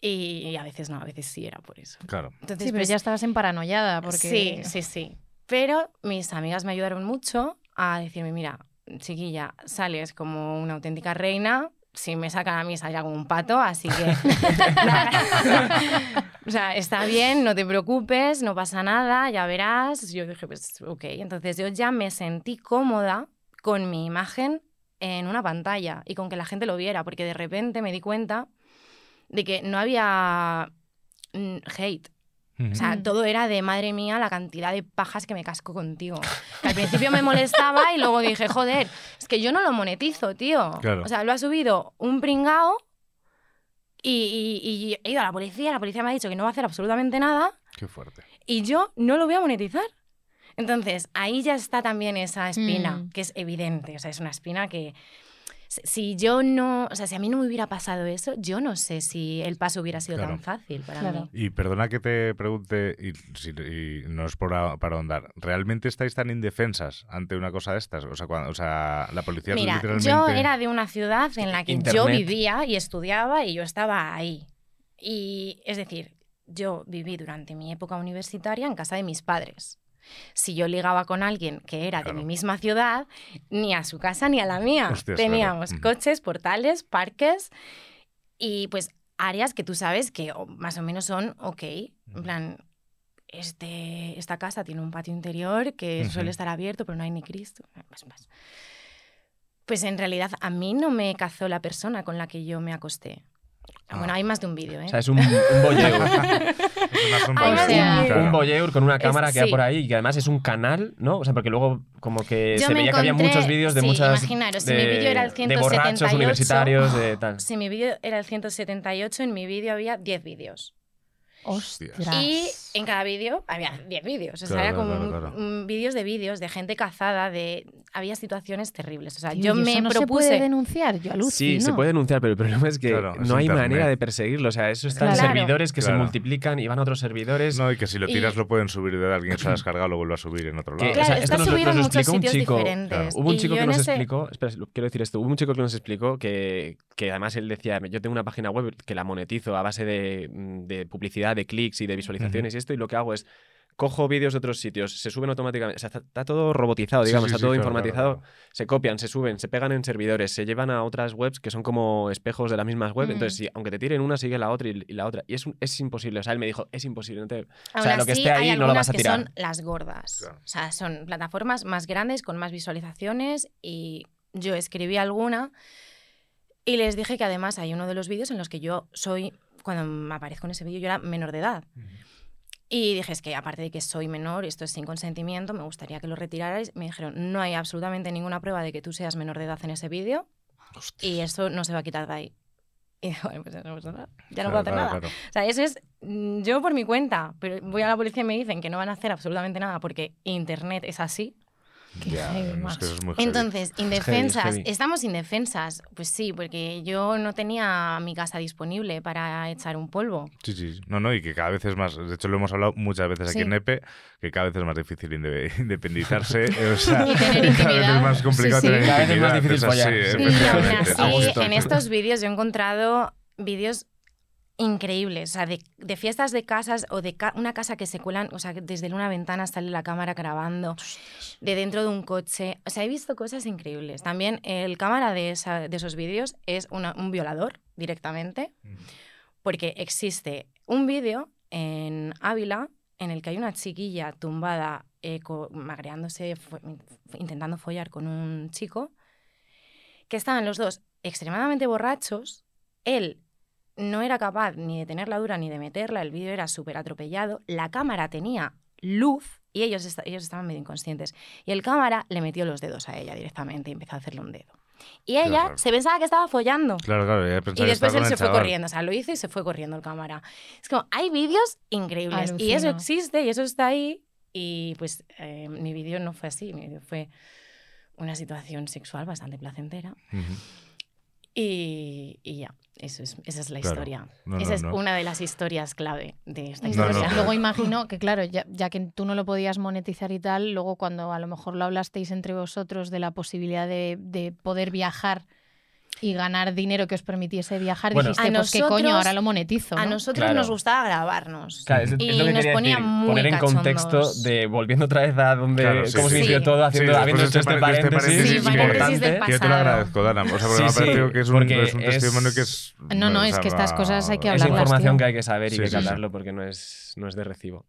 Y, y a veces no, a veces sí era por eso. Claro. Entonces, Sí, pero pues, ya estabas en paranoiada porque... Sí, sí, sí. Pero mis amigas me ayudaron mucho a decirme, mira, chiquilla, sales como una auténtica reina, si me sacan a mí saldrá como un pato, así que... (laughs) (laughs) o sea, está bien, no te preocupes, no pasa nada, ya verás. Yo dije, pues ok. Entonces yo ya me sentí cómoda con mi imagen en una pantalla y con que la gente lo viera, porque de repente me di cuenta de que no había O sea, Mm. todo era de madre mía la cantidad de pajas que me casco contigo. Que al principio me molestaba y luego dije, joder, es que yo no lo monetizo, tío. Claro. O sea, lo ha subido un pringao y, y- y he ido a la policía, la policía me ha dicho que no va a hacer absolutamente nada Qué fuerte. y yo no lo voy a monetizar. Entonces, ahí ya está también esa espina, Mm. que es evidente. O sea, es una espina que si- yo no, o sea, si a mí no me hubiera pasado eso, yo no sé si el paso hubiera sido Claro. tan fácil para Claro. mí. Y perdona que te pregunte, y, si- y no es por a- para ahondar, ¿realmente estáis tan indefensas ante una cosa de estas? O sea, cuando, o sea la policía Mira, literalmente... yo era de una ciudad en la que yo Internet. vivía y estudiaba y yo estaba ahí. Y es decir, yo viví durante mi época universitaria en casa de mis padres. Si yo ligaba con alguien que era Claro. de mi misma ciudad, ni a su casa ni a la mía. Hostias. Teníamos coches, portales, parques y pues áreas que tú sabes que más o menos son ok. En plan, este, esta casa tiene un patio interior que suele estar abierto, pero no hay ni Cristo. Pues, pues en realidad a mí no me cazó la persona con la que yo me acosté. Bueno, Ah. hay más de un vídeo, ¿eh? O sea, es un, un voyeur. (laughs) Es de- madre mía. claro. Un voyeur con una cámara que va sí. por ahí y que además es un canal, ¿no? O sea, porque luego como que Yo se veía que había encontré- muchos vídeos de sí, muchas... imaginaros, si de, mi vídeo era el De borrachos 178, universitarios, de tal. Si mi vídeo era el 178, en mi vídeo había 10 vídeos. Ostras. Y en cada vídeo había 10 vídeos. O sea, Claro, era como claro, un- claro. un vídeos de vídeos, de gente cazada, de... Había situaciones terribles. O sea, Tío, yo ¿y eso me no propuse... se puede denunciar, yo alucino. Sí, se puede denunciar, pero el problema es que Claro, es no hay internet. manera de perseguirlo. O sea, eso está en Claro. servidores que Claro. se multiplican y van a otros servidores. No, y que si lo Y- tiras lo pueden subir de alguien se ha descargado lo vuelve a subir en otro Que, lado. Claro, o sea, está esto nos, subido en nos muchos explicó un sitios chico. diferentes. Hubo un chico que en nos ese- explicó, espera, quiero decir esto, hubo un chico que nos explicó que, que además él decía, yo tengo una página web que la monetizo a base de, mm, de publicidad, de clics y de visualizaciones y esto, y lo que hago es cojo vídeos de otros sitios, se suben automáticamente, o sea, está, está todo robotizado, digamos, sí, está sí, todo informatizado, claro, se copian, se suben, se pegan en servidores, se llevan a otras webs que son como espejos de las mismas webs, Mm. entonces si, aunque te tiren una, sigue la otra y, y la otra, y es, un- es imposible, o sea, él me dijo, es imposible, no te- o sea, lo que esté ahí no lo vas a que tirar. son las gordas. Claro. O sea, son plataformas más grandes, con más visualizaciones y yo escribí alguna y les dije que además hay uno de los vídeos en los que yo soy, cuando me aparezco en ese vídeo, yo era menor de edad. Y dije, es que aparte de que soy menor, esto es sin consentimiento, me gustaría que lo retirarais. Me dijeron, no hay absolutamente ninguna prueba de que tú seas menor de edad en ese vídeo y eso no se va a quitar de ahí. Y digo, bueno, pues ya no pasa nada. Ya no puedo hacer Claro, nada. claro, O sea, eso es mm, yo por mi cuenta, pero voy a la policía y me dicen que no van a hacer absolutamente nada porque Internet es así. Qué Ya, heavy, no, es que macho. eso es muy heavy. Entonces, es indefensas, heavy. estamos indefensas. Pues sí, porque yo no tenía mi casa disponible para echar un polvo. Sí, sí. No, no, y que cada vez es más. De hecho, lo hemos hablado muchas veces aquí Sí. en NEPE, que cada vez es más difícil inde- independizarse. (laughs) o sea, (laughs) Y tener (laughs) cada vez es más complicado Sí, sí. tener Cada vez es más difícil es así, follar. ¿eh? Sí. Y aún así, en estos vídeos yo he encontrado vídeos increíbles, o sea, de, de fiestas de casas o de ca- una casa que se cuelan, o sea, desde una ventana sale la cámara grabando, de dentro de un coche, o sea, he visto cosas increíbles. También el cámara de, esa- de esos vídeos es una- un violador directamente, porque existe un vídeo en Ávila en el que hay una chiquilla tumbada, eh, magreándose, fo- intentando follar con un chico, que estaban los dos extremadamente borrachos. Él no era capaz ni de tenerla dura ni de meterla, el vídeo era súper atropellado, la cámara tenía luz y ellos, ellos estaban medio inconscientes. Y el cámara le metió los dedos a ella directamente y empezó a hacerle un dedo. Y ella Claro. se pensaba que estaba follando. Claro, claro, ya Y pensaba que después él se fue corriendo, o sea, lo hizo y se fue corriendo el cámara. Es como, hay vídeos increíbles y eso existe y eso está ahí. Y pues eh, mi vídeo no fue así, mi vídeo fue una situación sexual bastante placentera. Y ya, eso es, esa es la Claro. historia. No, esa no, es no. una de las historias clave de esta historia. luego imagino (laughs) que, claro, ya, ya que tú no lo podías monetizar y tal, luego cuando a lo mejor lo hablasteis entre vosotros de la posibilidad de, de poder viajar y ganar dinero que os permitiese viajar, Bueno. dijiste, A pues qué coño, nosotros- ahora lo monetizo. A ¿no? nosotros Claro. nos gustaba grabarnos. Claro, es, es y lo que nos ponía decir, muy poner en contexto de volviendo otra vez a donde Claro, sí, cómo se sí. inició Sí. todo, haciendo, Sí, habiendo hecho este este paréntesis, es que- paréntesis del Que yo te lo pasado. agradezco, Dana. O sea, porque Sí, me parecido que es un, es un es- testimonio que es. No, no, o es que estas cosas hay que es hablarlas, información tío. que hay que saber y que hablarlo porque no es, no es de recibo.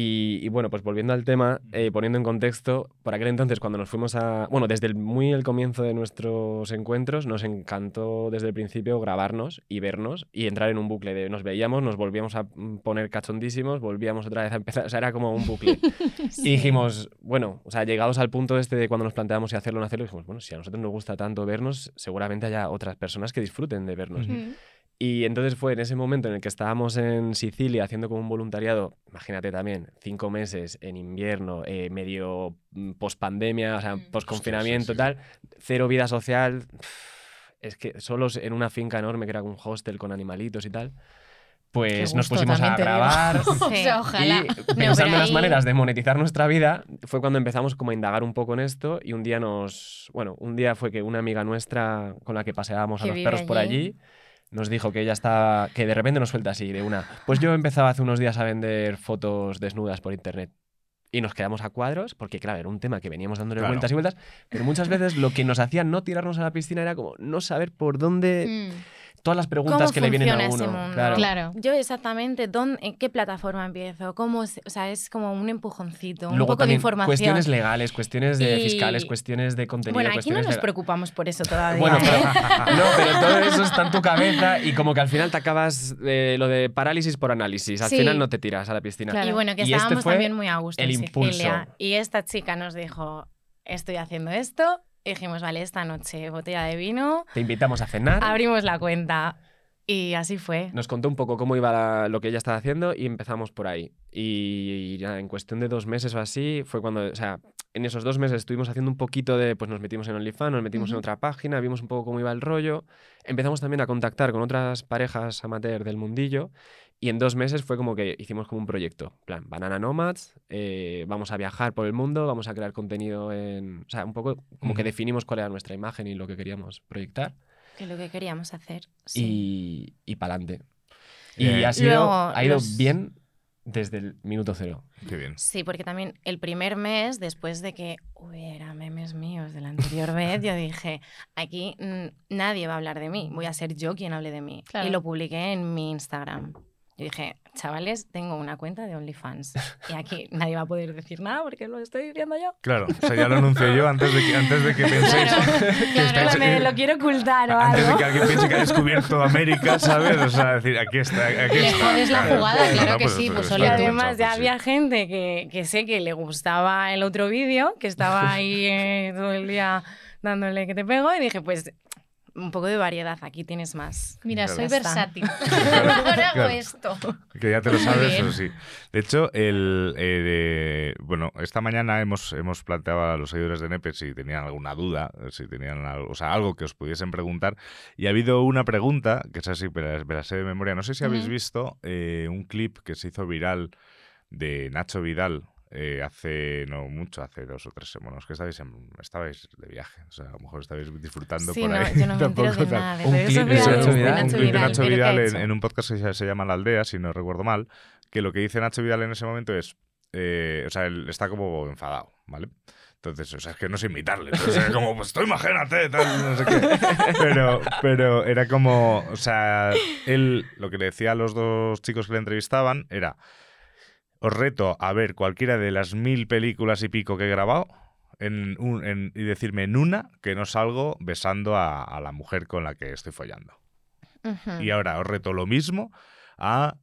Y, y bueno, pues volviendo al tema, eh, poniendo en contexto, por aquel entonces cuando nos fuimos a... Bueno, desde el, muy el comienzo de nuestros encuentros nos encantó desde el principio grabarnos y vernos y entrar en un bucle de nos veíamos, nos volvíamos a mm, poner cachondísimos, volvíamos otra vez a empezar, o sea, era como un bucle. (laughs) Y dijimos, bueno, o sea, llegados al punto este de cuando nos planteamos si hacerlo o no hacerlo, dijimos, bueno, si a nosotros nos gusta tanto vernos, seguramente haya otras personas que disfruten de vernos. Mm. Y entonces fue en ese momento en el que estábamos en Sicilia haciendo como un voluntariado, imagínate también, cinco meses en invierno, eh, medio post pandemia, o sea, Mm. post confinamiento, sí, tal, cero vida social. Es que solos en una finca enorme que era un hostel con animalitos y tal, pues nos pusimos a grabar. (laughs) O sea, ojalá. Y pensando en las ahí- maneras de monetizar nuestra vida, fue cuando empezamos como a indagar un poco en esto y un día nos... Bueno, un día fue que una amiga nuestra con la que paseábamos a los perros por allí. Nos dijo que ella estaba... que de repente nos suelta así de una... Pues yo empezaba hace unos días a vender fotos desnudas por internet. Y nos quedamos a cuadros, porque claro, era un tema que veníamos dándole Claro. vueltas y vueltas, pero muchas veces lo que nos hacía no tirarnos a la piscina era como no saber por dónde... Mm, Todas las preguntas ¿Cómo que le vienen a funciona uno. ese mundo? Claro. Claro. Yo exactamente, ¿dónde, ¿en qué plataforma empiezo? ¿Cómo se- o sea, es como un empujoncito, un Luego poco de información. cuestiones legales, cuestiones de Y- fiscales, cuestiones de contenido. bueno, aquí no nos de- preocupamos por eso todavía. (laughs) Bueno, pero, (laughs) no, pero todo eso está en tu cabeza y como que al final te acabas eh, lo de parálisis por análisis. Al Sí. final no te tiras a la piscina. Claro. Y bueno, que Y este estábamos fue también muy a gusto el en impulso. Y esta chica nos dijo, estoy haciendo esto. Y dijimos, vale, esta noche botella de vino, Te invitamos a cenar. abrimos la cuenta. Y así fue. Nos contó un poco cómo iba la- lo que ella estaba haciendo y empezamos por ahí. Y, ya en cuestión de dos meses o así fue cuando, o sea, en esos dos meses estuvimos haciendo un poquito de, pues nos metimos en OnlyFans, nos metimos en otra página, vimos un poco cómo iba el rollo. Empezamos también a contactar con otras parejas amateur del mundillo y en dos meses fue como que hicimos como un proyecto. Plan, Banana Nomads, eh, vamos a viajar por el mundo, vamos a crear contenido en... O sea, un poco como que definimos cuál era nuestra imagen y lo que queríamos proyectar Que lo que queríamos hacer. Sí. y, y para adelante. Eh, Y ha, sido, Luego, ha ido los- bien Desde el minuto cero. Qué bien. Sí, porque también el primer mes, después de que hubiera memes míos de la anterior vez, yo dije, aquí nadie va a hablar de mí, voy a ser yo quien hable de mí. Claro. Y lo publiqué en mi Instagram. Y dije, chavales, tengo una cuenta de OnlyFans. Y aquí nadie va a poder decir nada porque lo estoy diciendo yo. Claro, o sea, ya lo anuncio yo antes de que, antes de que penséis que estáis- Pero me lo quiero ocultar o Antes de algo. que alguien piense que ha descubierto América, ¿sabes? O sea, decir, aquí está, aquí Le está. jodes la jugada, claro que pues, sí, pues Y además pues, ya sí. había gente que, que sé que le gustaba el otro vídeo, que estaba (laughs) ahí eh, todo el día dándole que te pego, y dije, pues un poco de variedad, aquí tienes más. Mira, Claro. soy versátil. (laughs) Ahora hago Claro. esto. Que ya te lo sabes, eso sí. De hecho, el, eh, bueno, esta mañana hemos, hemos planteado a los seguidores de Nepe si tenían alguna duda, si tenían algo, o sea, algo que os pudiesen preguntar. Y ha habido una pregunta, que es así, pero me la sé de memoria. No sé si habéis visto eh, un clip que se hizo viral de Nacho Vidal. Eh, hace no mucho, hace dos o tres semanas, que estabais, en- estabais de viaje, o sea, a lo mejor estabais disfrutando Sí, por no, ahí. yo no (laughs) Tampoco de nada Un clip de Nacho Vidal. Un clip de Nacho pero ¿qué ha Vidal en, en un podcast que se, se llama La Aldea, si no recuerdo mal, que lo que dice Nacho Vidal en ese momento es, eh, o sea, él está como enfadado, ¿vale? Entonces, o sea, es que no sé imitarle. Entonces, era como, pues tú imagínate, tal, no sé qué. Pero, pero era como, o sea, él, lo que le decía a los dos chicos que le entrevistaban era, os reto a ver cualquiera de las mil películas y pico que he grabado en un- en- y decirme en una que no salgo besando a, a la mujer con la que estoy follando. Y ahora os reto lo mismo a,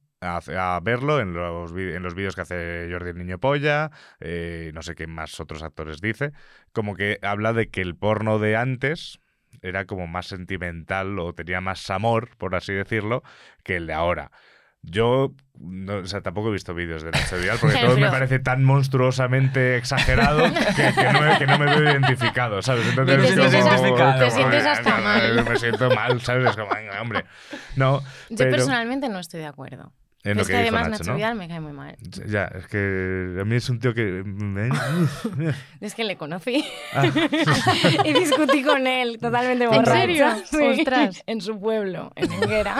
verlo en los, en los vídeos que hace Jordi el Niño Polla, eh, no sé qué más otros actores dice, como que habla de que el porno de antes era como más sentimental o tenía más amor, por así decirlo, que el de ahora. Yo, no, o sea, tampoco he visto vídeos de Nacho Vidal porque (laughs) todo me parece tan monstruosamente exagerado (laughs) que, que no, me, que no me veo identificado, ¿sabes? Entonces Te es sientes como- hasta- te como- sientes hasta mal. Me siento mal, ¿sabes? Es como, hombre. No, Yo pero personalmente no estoy de acuerdo. en es que además Nacho, Nacho ¿no? Vidal me cae muy mal. Ya, es que a mí es un tío que... (laughs) Es que le conocí Ah. y discutí con él totalmente ¿En borracha. serio? Sí, Ostras. En su pueblo, en Enguera.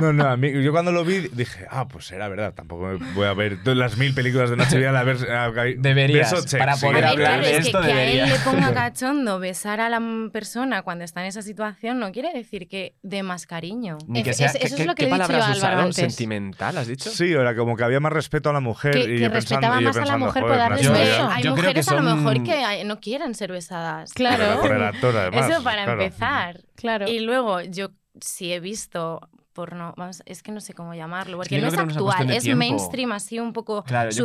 No, no, a mí, yo cuando lo vi dije, ah, pues era verdad, tampoco me voy a ver todas las mil películas de Nacho Vidal a ver... a- a- Deberías, beso check, para sí. poder hablar claro, de es que, esto que a él debería. le ponga (laughs) cachondo besar a la persona cuando está en esa situación no quiere decir que dé más cariño. Ni que sea, es- eso ¿qué- es lo que qué le he dicho palabra yo has usado? antes. ¿Sentimental, has dicho? Sí, era como que había más respeto a la mujer. Que- y que yo pensando, respetaba yo más a la mujer por darle Nacho un Hay- beso. Hay Yo creo mujeres a lo mejor que ay, no quieran ser besadas. Claro. Por el actor, además. Eso para claro. empezar. Claro. Y luego yo sí he visto porno, vamos, es que no sé cómo llamarlo, porque no es no actual, es tiempo. mainstream así un poco Claro, no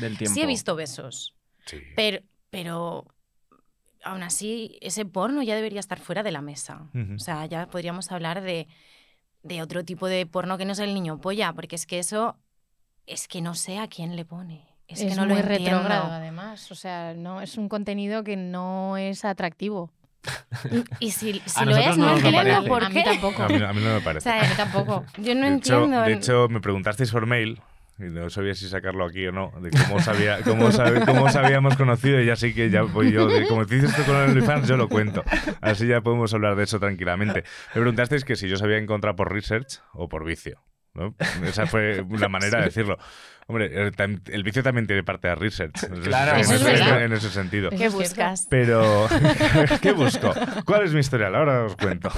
del tiempo. sí he visto besos, Sí. pero, pero aún así ese porno ya debería estar fuera de la mesa. O sea, ya podríamos hablar de, de otro tipo de porno que no es el niño polla, porque es que eso es que no sé a quién le pone. Es, Es, que no muy lo retrógrado, además. O sea, no es un contenido que no es atractivo. (laughs) Y si, si A lo es, no entiendo por a mí qué. tampoco. A mí, a mí no me O parece. sea, A mí tampoco. yo no de, hecho, entiendo. de hecho, me preguntasteis por mail, y no sabía si sacarlo aquí o no, de cómo, sabía, cómo, sabe- cómo os habíamos conocido, y ya sí que ya voy yo, de, como dices esto con el OnlyFans, yo lo cuento. Así ya podemos hablar de eso tranquilamente. Me preguntasteis que si yo sabía encontrar por research o por vicio. ¿no? Esa fue la manera de decirlo. Hombre, el, vicio también tiene parte de research. Claro, en, eso es ese- verdad. en ese sentido. ¿Qué buscas? Pero, (laughs) (laughs) ¿qué busco? ¿Cuál es mi historial? Ahora os cuento.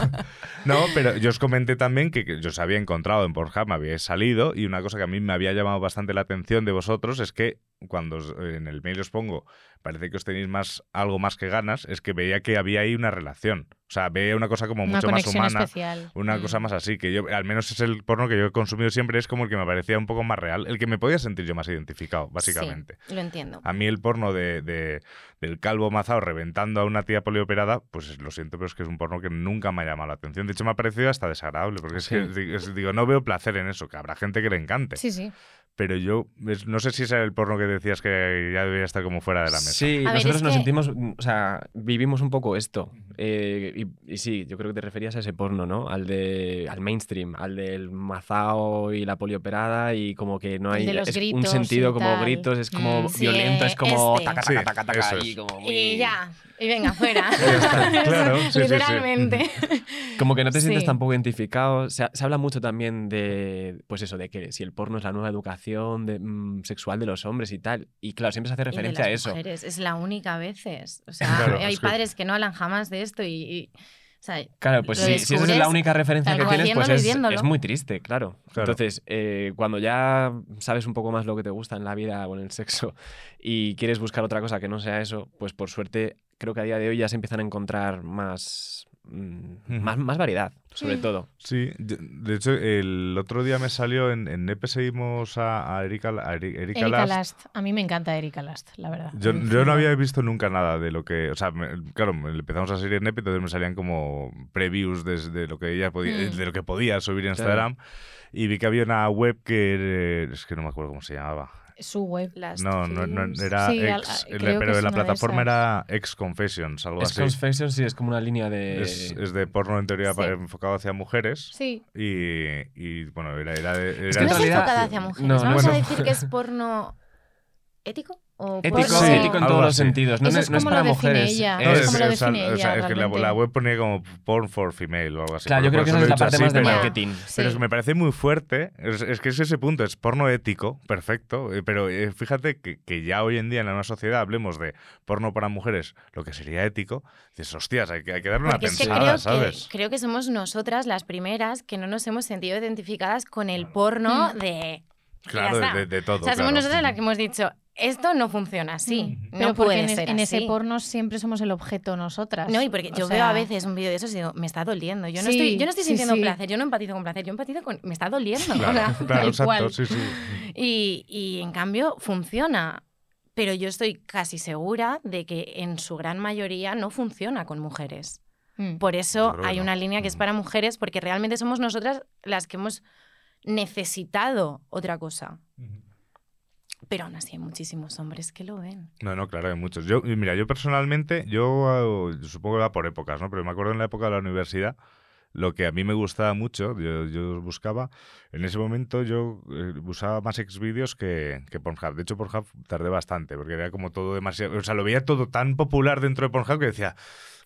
No, pero yo os comenté también que, yo os había encontrado en Pornhub, me habíais salido, y una cosa que a mí me había llamado bastante la atención de vosotros es que cuando os- en el mail os pongo, parece que os tenéis más algo más que ganas, es que veía que había ahí una relación. O sea, veía una cosa como Una mucho más humana. especial. Una Mm. cosa más así, que yo, al menos es el porno que yo he consumido siempre, es como el que me parecía un poco más real, el que me podía sentir yo más identificado, básicamente. Sí, lo entiendo. A mí el porno de, de- del calvo mazao reventando a una tía polioperada, pues lo siento, pero es que es un porno que nunca me ha llamado la atención. De hecho, me ha parecido hasta desagradable, porque es que es- digo, no veo placer en eso, que habrá gente que le encante. Sí, sí. Pero yo es- no sé si es el porno que decías que ya debería estar como fuera de la mesa. Sí, A ver, nosotros es nos que- sentimos, mm, o sea, vivimos un poco esto. Eh, y, y sí, yo creo que te referías a ese porno, ¿no? Al de al mainstream, al del mazao y la polioperada y como que no hay es un gritos sentido y como tal. gritos, es como Mm. Sí, violento, es como este. taca, Sí, taca, taca, taca, eso y como muy- Y ya, y venga, fuera. (laughs) (laughs) claro, sí, sí, sí. Literalmente. (laughs) Como que no te sientes Sí. tampoco identificado. Se, se habla mucho también de, pues eso, de que si el porno es la nueva educación de- mm, sexual de los hombres y tal. Y claro, siempre se hace Y de referencia a eso. mujeres, es la única a veces. O sea, Claro, hay padres que no hablan jamás de esto y... y- o sea, Claro, pues si, si esa es la única referencia que tienes, pues es, muy triste, claro. Claro. Entonces, eh, cuando ya sabes un poco más lo que te gusta en la vida o en el sexo (laughs) y quieres buscar otra cosa que no sea eso, pues por suerte creo que a día de hoy ya se empiezan a encontrar más, mm, más, más variedad, sobre todo. Sí, de hecho, el otro día me salió en, en Nepe seguimos a, a Erika, a Eri- Erika Erika Last. Last. A mí me encanta Erika Last, la verdad. Yo, yo no había visto nunca nada de lo que. O sea, me- claro, me- empezamos a seguir en Nepe, entonces me salían como previews de, de lo que ella podía, Mm. de lo que podía subir en Claro. Instagram. Y vi que había una web que es que no me acuerdo cómo se llamaba. Su web. Last No, no, no era Sí, al- ex, que pero es la plataforma era Ex Confessions, algo Es así. Confession sí es como una línea de... Es, es de porno en teoría Sí. enfocado hacia mujeres. Sí. Y, y, bueno, era, era, de- Es era que No es enfocada hacia mujeres. no, Vamos bueno. a decir que es (laughs) porno ético o Ético, porno- Sí. ético en todos los sentidos. No, Eso es- no es como para lo define mujeres. ella. No, es es, como lo o sea, define o sea, ella, es que la, la web ponía como porn for female o algo así. Claro, yo creo que eso esa es la parte así, más de pero- marketing. Pero es Sí. que me parece muy fuerte. Es, es que es ese punto, es porno ético, perfecto. eh, Pero eh, fíjate que, que ya hoy en día en una sociedad hablemos de porno para mujeres, lo que sería ético. Dices, hostias, hay que, hay que darle una Porque es que pensada, creo, ¿sabes? que creo que somos nosotras las primeras que no nos hemos sentido identificadas con el porno Mm. de... Claro, de, está. de- de todo. o sea, somos claro. nosotras las que hemos dicho, esto no funciona así. Mm. No porque puede en, ser en ese así". porno siempre somos el objeto nosotras. No, y porque O yo sea, veo a veces un vídeo de esos y digo, me está doliendo. Yo no, Sí, estoy, yo no estoy sí, sintiendo sí. placer, yo no empatizo con placer, yo empatizo con. Me está doliendo. Claro, (laughs) exacto, cual. sí, sí. y, y en cambio funciona. Pero yo estoy casi segura de que en su gran mayoría no funciona con mujeres. mm. Por eso hay no. una línea que es Mm. para mujeres, porque realmente somos nosotras las que hemos necesitado otra cosa. Pero aún así hay muchísimos hombres que lo ven. No, no, claro, hay muchos. Yo, mira, yo personalmente, yo, eh, supongo que va por épocas, ¿no? Pero me acuerdo en la época de la universidad, lo que a mí me gustaba mucho, yo, yo buscaba, en ese momento yo eh, usaba más Xvideos que, que Pornhub. De hecho, Pornhub tardé bastante, porque era como todo demasiado, o sea, lo veía todo tan popular dentro de Pornhub que decía,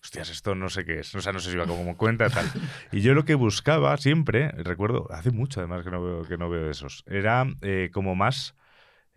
hostias, esto no sé qué es, o sea, no sé si va como cuenta tal. Y yo lo que buscaba siempre, recuerdo, hace mucho además que no veo, que no veo esos, era eh, como más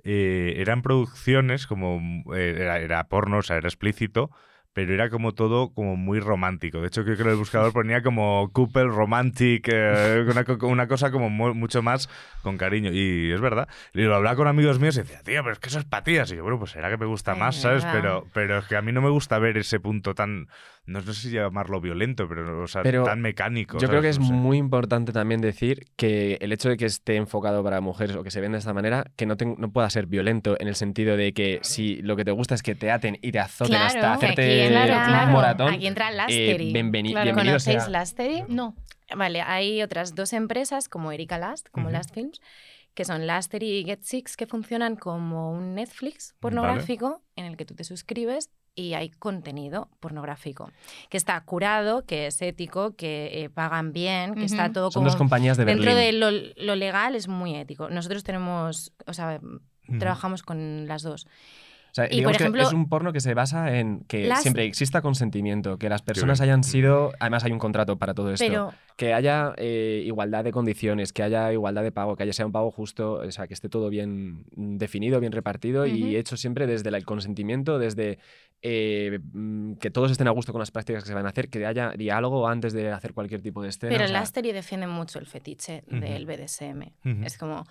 eh, eran producciones como eh, era, era porno, o sea, era explícito, pero era como todo como muy romántico. De hecho, creo que el buscador ponía como couple romantic, eh, una, co- una cosa como mu- mucho más con cariño. Y es verdad. Y lo hablaba con amigos míos y decía, tío, pero es que eso es para tías. Y yo, bueno, pues será que me gusta más, ¿sabes? Pero, pero es que a mí no me gusta ver ese punto tan, no, sé si llamarlo violento, pero, o sea, Pero tan mecánico. Yo creo que es No sé. muy importante también decir que el hecho de que esté enfocado para mujeres o que se venda de esta manera, que no, ten- no pueda ser violento en el sentido de que si lo que te gusta es que te aten y te azoten hasta aquí hacerte entra- un claro, moratón, Aquí entra eh, Lastery. bienveni- Claro. bienvenido ¿Conocéis sea. Lastery? No. Vale, hay otras dos empresas como Erika Last, como. Last Films, que son Lastery y Get Six, que funcionan como un Netflix pornográfico en el que tú te suscribes y hay contenido pornográfico, que está curado, que es ético, que eh, pagan bien, que está todo Son como... dos compañías de Dentro Berlín. de lo, lo legal es muy ético. Nosotros tenemos, o sea, trabajamos con las dos. O sea, y, digamos por que ejemplo, es un porno que se basa en que las- siempre exista consentimiento, que las personas hayan sido, además hay un contrato para todo esto, Pero que haya eh, igualdad de condiciones, que haya igualdad de pago, que haya sea un pago justo, o sea, que esté todo bien definido, bien repartido y hecho siempre desde el consentimiento, desde eh, mm, que todos estén a gusto con las prácticas que se van a hacer, que haya diálogo antes de hacer cualquier tipo de escena. Pero o sea, defiende mucho el fetiche del BDSM. Es como,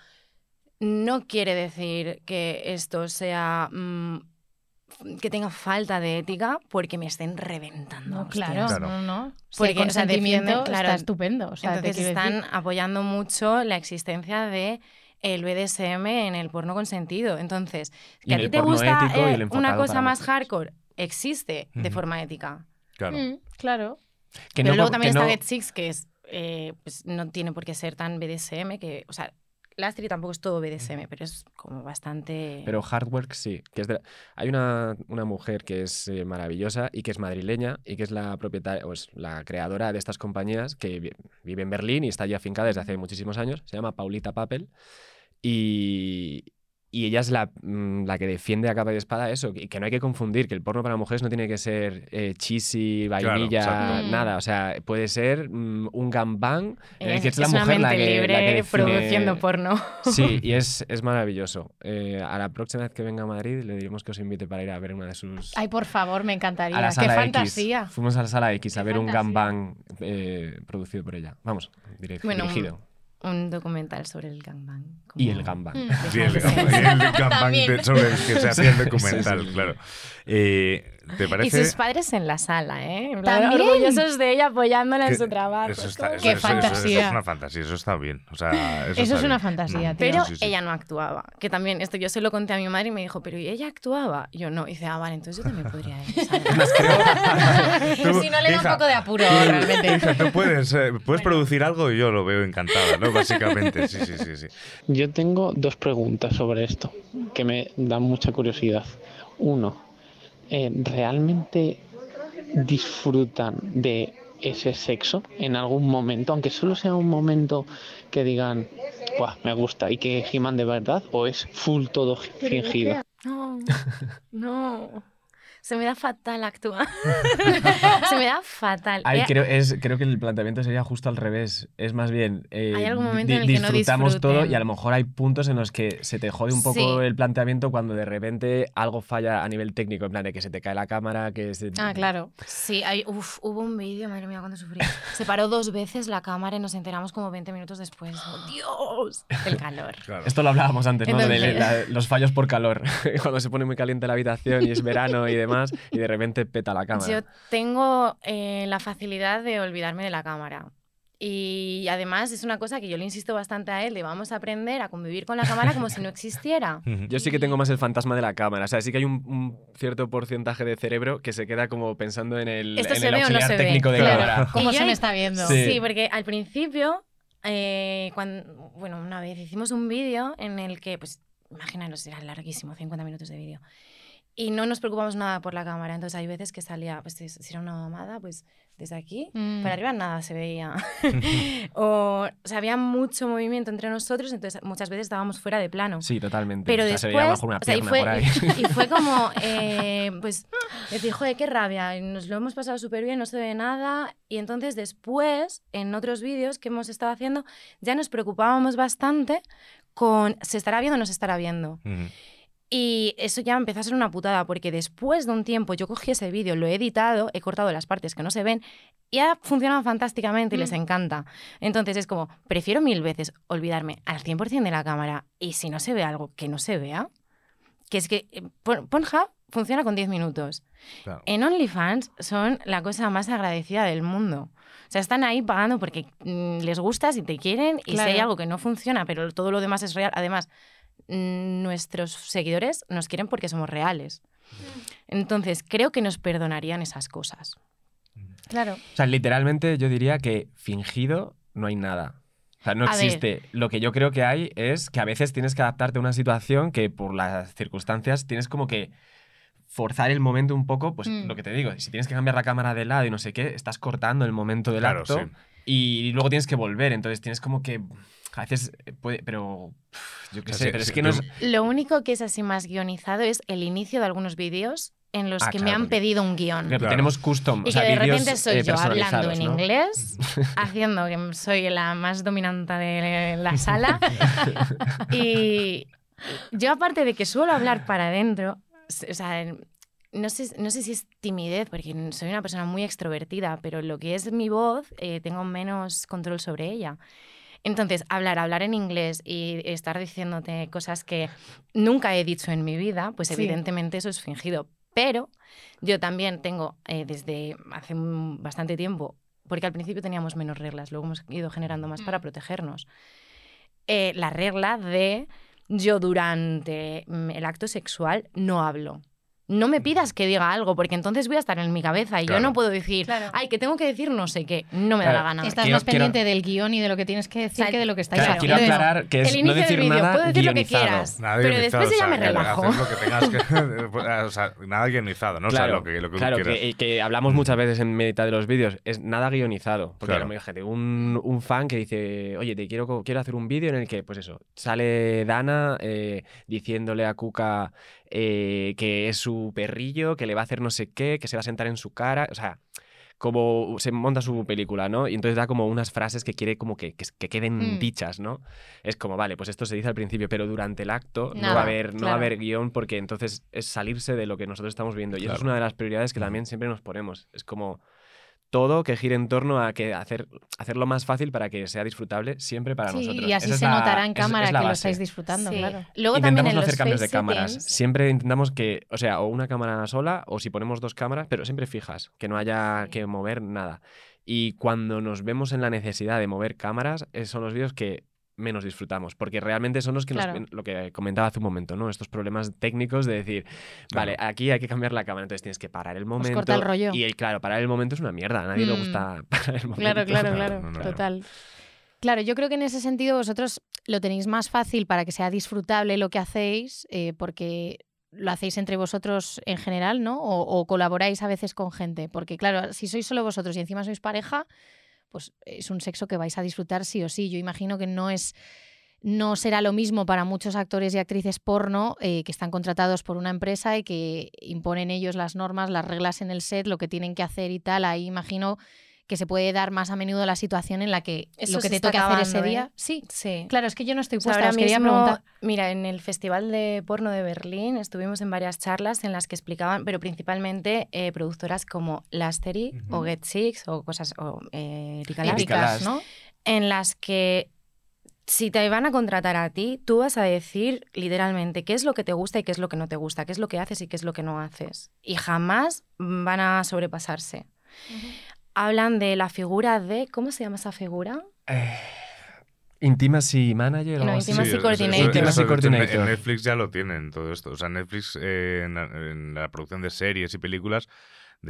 no quiere decir que esto sea... mm, que tenga falta de ética porque me estén reventando. No, claro, Claro. no, no. Porque, el o sea, consentimiento claro, está estupendo. O sea, Entonces están decir- apoyando mucho la existencia de el BDSM en el porno consentido. Entonces, Y que a ti el te gusta el eh, una cosa más mujeres. hardcore, existe de forma ética. Claro. Mm, claro. que Pero no luego también que está no- Get Six, que es, eh, pues no tiene por qué ser tan BDSM, que, o sea, Lastri tampoco es todo BDSM, pero es como bastante... Pero Hardwork sí. Que es de- Hay una, una mujer que es eh, maravillosa y que es madrileña y que es la propietaria, o es la creadora de estas compañías que vi- vive en Berlín y está allí afincada desde hace muchísimos años. Se llama Paulita Papel. Y, y ella es la, mm, la que defiende a capa y espada eso, y que no hay que confundir, que el porno para mujeres no tiene que ser eh, cheesy, vainilla, exacto. nada. O sea, puede ser mm, un gangbang en el es, que es la es mujer la que, libre la que define- produciendo porno. Sí, (laughs) y es, es maravilloso. Eh, a la próxima vez que venga a Madrid le diremos que os invite para ir a ver una de sus... Ay, por favor, me a encantaría. la Qué sala fantasía. X. Fuimos a la sala X a Qué ver un gangbang eh, producido por ella. Vamos, direct- Bueno, dirigido. Un documental sobre el gangbang. (laughs) Y el gangbang. Mm. Sí, el, el gangbang También. de- sobre el que se hacía el documental, Sí, sí, sí. claro. Eh, ¿Te Y parece? sus padres en la sala, ¿eh? En plan, ¿También? orgullosos de ella apoyándola en su trabajo. Eso Es está, eso- Qué eso- eso- eso fantasía. es una fantasía, eso está bien. O sea, eso, Eso está es una bien. fantasía, tío. Pero Sí, sí, sí. ella no actuaba. Que también, esto yo se lo conté a mi madre y me dijo, pero ¿y ella actuaba? Y yo no. Y dice, ah, vale, entonces yo también podría ir. (laughs) (laughs) si no le da un poco de apuro, realmente. Hija, tú puedes, eh, puedes producir algo y yo lo veo encantada, ¿no? Básicamente, sí, sí, sí. sí. Yo tengo dos preguntas sobre esto que me dan mucha curiosidad. Uno, eh, ¿realmente disfrutan de ese sexo en algún momento, aunque solo sea un momento que digan, "Buah, me gusta y que giman de verdad, o es full todo fingido? No, no. Se me da fatal actuar. (laughs) se me da fatal. Ay, Eh, creo, es, creo que el planteamiento sería justo al revés. Es más bien. eh, Hay algún momento di- en el que no disfrutamos todo y a lo mejor hay puntos en los que se te jode un poco Sí. el planteamiento cuando de repente algo falla a nivel técnico, en plan de que se te cae la cámara, que se... Ah, claro. Sí, hay, uf, hubo un vídeo, madre mía, cuando sufrí. Se paró dos veces la cámara y nos enteramos como 20 minutos después. ¡Oh, (gasps) ¡Dios! El calor. Claro. Esto lo hablábamos antes, ¿no? De la- los fallos por calor. (laughs) Cuando se pone muy caliente la habitación y es verano y demás, y de repente peta la cámara. Yo tengo eh, la facilidad de olvidarme de la cámara. Y además es una cosa que yo le insisto bastante a él, de vamos a aprender a convivir con la cámara como si no existiera. (laughs) Yo sí que tengo más el fantasma de la cámara. O sea, sí que hay un, un cierto porcentaje de cerebro que se queda como pensando en el, ¿Esto en se el ve o no auxiliar se ve? técnico de Claro. cámara. ¿Cómo se me está viendo? Sí. Sí, porque al principio, eh, cuando, bueno, una vez hicimos un vídeo en el que, pues, imaginaros, era larguísimo, 50 minutos de vídeo. Y no nos preocupamos nada por la cámara. Entonces hay veces que salía, pues si era una mamada, pues desde aquí Mm. para arriba nada se veía. (laughs) o, o sea, había mucho movimiento entre nosotros, entonces muchas veces estábamos fuera de plano. Sí, totalmente. Pero O sea, después, se veía mejor una o sea, y, fue, por ahí. y fue (laughs) como, eh, pues, decir, joder, qué rabia, y nos lo hemos pasado súper bien, no se ve nada. Y entonces después, en otros vídeos que hemos estado haciendo, ya nos preocupábamos bastante con, ¿se estará viendo o no se estará viendo? Ujú. Y eso ya empezó a ser una putada, porque después de un tiempo yo cogí ese vídeo, lo he editado, he cortado las partes que no se ven, y ha funcionado fantásticamente y les encanta. Entonces es como, prefiero mil veces olvidarme al 100% de la cámara y si no se ve algo, que no se vea. Que es que eh, Pon- Pornhub funciona con 10 minutos. Claro. En OnlyFans son la cosa más agradecida del mundo. O sea, están ahí pagando porque mm, les gustas y te quieren y si hay Claro. algo que no funciona, pero todo lo demás es real. Además, mm, nuestros seguidores nos quieren porque somos reales. Entonces, creo que nos perdonarían esas cosas. Claro. O sea, literalmente yo diría que fingido no hay nada. O sea, no A ver. existe. Lo que yo creo que hay es que a veces tienes que adaptarte a una situación que por las circunstancias tienes como que forzar el momento un poco, pues Mm. lo que te digo, si tienes que cambiar la cámara de lado y no sé qué, estás cortando el momento del Claro, acto sí. y luego tienes que volver, entonces tienes como que a veces eh, puede, pero yo qué O sea, sé, sí, pero es sí, que no es Lo único que es así más guionizado es el inicio de algunos vídeos en los Ah, que me claro. han pedido un guion. Claro. tenemos custom, Y o sea, que de vídeos, repente soy eh, yo hablando en ¿no? inglés, (laughs) haciendo que soy la más dominante de la sala. (laughs) y yo, aparte de que suelo hablar para adentro, o sea, no sé, no sé si es timidez, porque soy una persona muy extrovertida, pero lo que es mi voz, eh, tengo menos control sobre ella. Entonces, hablar, hablar en inglés y estar diciéndote cosas que nunca he dicho en mi vida, pues Sí. evidentemente eso es fingido. Pero yo también tengo eh, desde hace bastante tiempo, porque al principio teníamos menos reglas, luego hemos ido generando más para protegernos. eh, la regla de yo durante mm, el acto sexual no hablo. No me pidas que diga algo, porque entonces voy a estar en mi cabeza y yo Claro. no puedo decir, Claro. ay, que tengo que decir no sé qué. No me da Claro. la gana. Estás Quiero- más quiero- pendiente del guion y de lo que tienes que decir Claro. que de lo que estáis Claro, quiero haciendo. aclarar que es el no inicio decir del vídeo, nada puedo decir lo que guionizado. quieras, Nada pero guionizado, después o ya sea, me relajo. lo que tengas que- (laughs) o sea, nada guionizado, ¿no? o sea, Claro, lo que, lo que tú claro, quieras. que, que hablamos muchas veces en mitad de los vídeos, es nada guionizado. Porque Claro. a lo mejor, un, un fan que dice, oye, te quiero, quiero hacer un vídeo en el que, pues eso, sale Dana eh, diciéndole a Kuka eh, que es su perrillo, que le va a hacer no sé qué, que se va a sentar en su cara. O sea, como se monta su película, ¿no? Y entonces da como unas frases que quiere como que, que, que queden Mm. dichas, ¿no? Es como, vale, pues esto se dice al principio, pero durante el acto no va a haber, no va a claro. haber guion porque entonces es salirse de lo que nosotros estamos viendo. Y eso es Claro. una de las prioridades que también siempre nos ponemos. Es como todo que gire en torno a que hacer, hacerlo más fácil para que sea disfrutable siempre para Sí, nosotros. y así Esa se la- notará en cámara es que lo estáis disfrutando, Sí. claro. Luego Intentamos también en no los hacer cambios de cámaras. settings- Siempre intentamos que, o sea, o una cámara sola o si ponemos dos cámaras, pero siempre fijas, que no haya que mover nada. Y cuando nos vemos en la necesidad de mover cámaras, esos son los vídeos que menos disfrutamos, porque realmente son los que nos- lo que comentaba hace un momento, ¿no? Estos problemas técnicos de decir, vale, aquí hay que cambiar la cámara, entonces tienes que parar el momento. corta el rollo. Y el- claro, parar el momento es una mierda, a nadie le Mm. gusta (laughs) parar el momento. Claro, claro, Claro, no, no. total. Claro, yo creo que en ese sentido vosotros lo tenéis más fácil para que sea disfrutable lo que hacéis, eh, porque lo hacéis entre vosotros en general, ¿no? O, o colaboráis a veces con gente, porque claro, si sois solo vosotros y encima sois pareja, pues es un sexo que vais a disfrutar sí o sí. Yo imagino que no es no será lo mismo para muchos actores y actrices porno eh, que están contratados por una empresa y que imponen ellos las normas, las reglas en el set, lo que tienen que hacer y tal. Ahí imagino que se puede dar más a menudo la situación en la que Eso lo que te toque hacer ese ¿eh? día. Sí, Sí. claro, es que yo no estoy O sea, puesta, ahora os quería mismo, preguntar. mira, en el Festival de Porno de Berlín estuvimos en varias charlas en las que explicaban, pero principalmente eh, productoras como Lastery o Get Six o cosas, o eh. ¿no? en las que si te van a contratar a ti, tú vas a decir literalmente qué es lo que te gusta y qué es lo que no te gusta, qué es lo que haces y qué es lo que no haces. Y jamás van a sobrepasarse. Hablan de la figura de, ¿cómo se llama esa figura? Eh, Intimacy Manager o No. Intimacy Sí, Coordinator. eso- eso, Intimacy Coordinator. En Netflix ya lo tienen todo esto. O sea, Netflix eh, en, la, en la producción de series y películas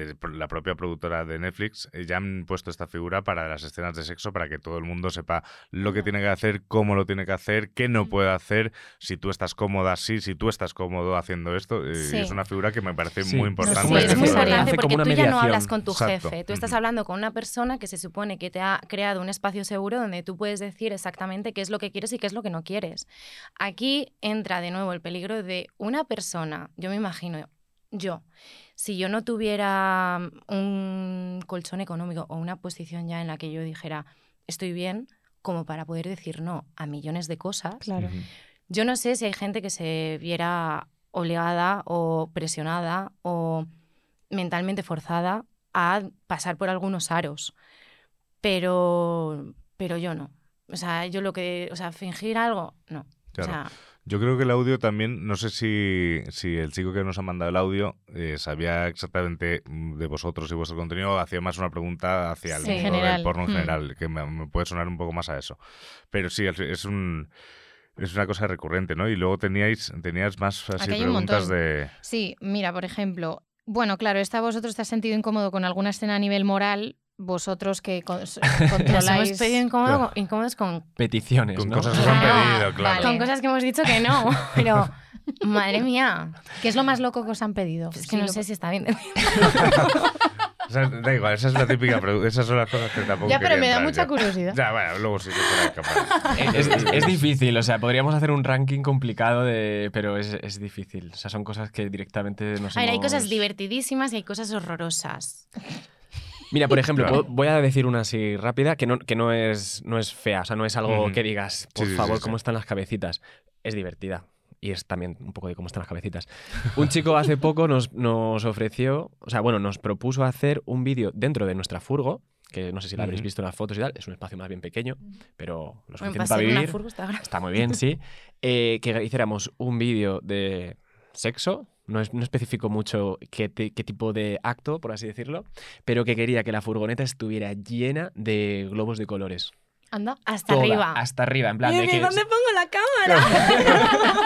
de la propia productora de Netflix eh, ya han puesto esta figura para las escenas de sexo para que todo el mundo sepa lo que tiene que hacer, cómo lo tiene que hacer, qué no puede hacer, si tú estás cómoda así, si tú estás cómodo haciendo esto. eh, Sí. y es una figura que me parece Sí. muy importante. sí, Sí, es muy Hace importante como porque tú ya no hablas con tu Exacto. jefe, tú estás hablando con una persona que se supone que te ha creado un espacio seguro donde tú puedes decir exactamente qué es lo que quieres y qué es lo que no quieres. Aquí entra de nuevo el peligro de una persona, yo me imagino, yo, si yo no tuviera un colchón económico o una posición ya en la que yo dijera, estoy bien, como para poder decir no a millones de cosas, Claro. Yo no sé si hay gente que se viera obligada o presionada o mentalmente forzada a pasar por algunos aros, pero, pero yo no. O sea, yo lo que, o sea, fingir algo, no. Claro. O sea, Yo creo que el audio también, no sé si, si el chico que nos ha mandado el audio eh, sabía exactamente mm, de vosotros y vuestro contenido, hacía más una pregunta hacia el Sí. mundo General. del porno en Mm. general, que me, me puede sonar un poco más a eso. Pero sí, es un... Es una cosa recurrente, ¿no? Y luego teníais, tenías más así preguntas de... Sí, mira, por ejemplo, bueno, claro, esta vosotros te has sentido incómodo con alguna escena a nivel moral, vosotros que con- (laughs) nos controláis... hemos pedido incómodo- incómodos con, Peticiones, Con ¿no? cosas que os han Ah, pedido, claro. vale. con cosas que hemos dicho que no, (laughs) pero madre mía, ¿Qué es lo más loco que os han pedido? es que Sí, no lo- sé si está bien. (laughs) O sea, da igual, esa es la típica pregunta. Esas son las cosas que tampoco Ya, pero me da mucha yo. curiosidad. Ya, bueno, luego sí puede escapar. Es, es- es difícil, o sea, podríamos hacer un ranking complicado, de, pero es, es difícil. O sea, son cosas que directamente nos A ver, hay hemos- cosas divertidísimas y hay cosas horrorosas. Mira, por ejemplo, Claro. voy a decir una así rápida, que no, que no, es, no es fea, o sea, no es algo que digas, por Sí, sí, sí, favor, sí. cómo están las cabecitas. Es divertida. Y es también un poco de cómo están las cabecitas. Un chico hace (laughs) poco nos, nos ofreció, o sea, bueno, nos propuso hacer un vídeo dentro de nuestra furgo, que no sé si la habréis visto en las fotos y tal, es un espacio más bien pequeño, pero lo suficiente paseo para vivir. furgo está grande. Está muy bien, sí. (laughs) Eh, que hiciéramos un vídeo de sexo. No, es, no especifico mucho qué tipo de acto, por así decirlo, pero que quería que la furgoneta estuviera llena de globos de colores. Anda. hasta toda, arriba. Hasta arriba, en plan Y de que... ¿Dónde pongo la cámara? (laughs)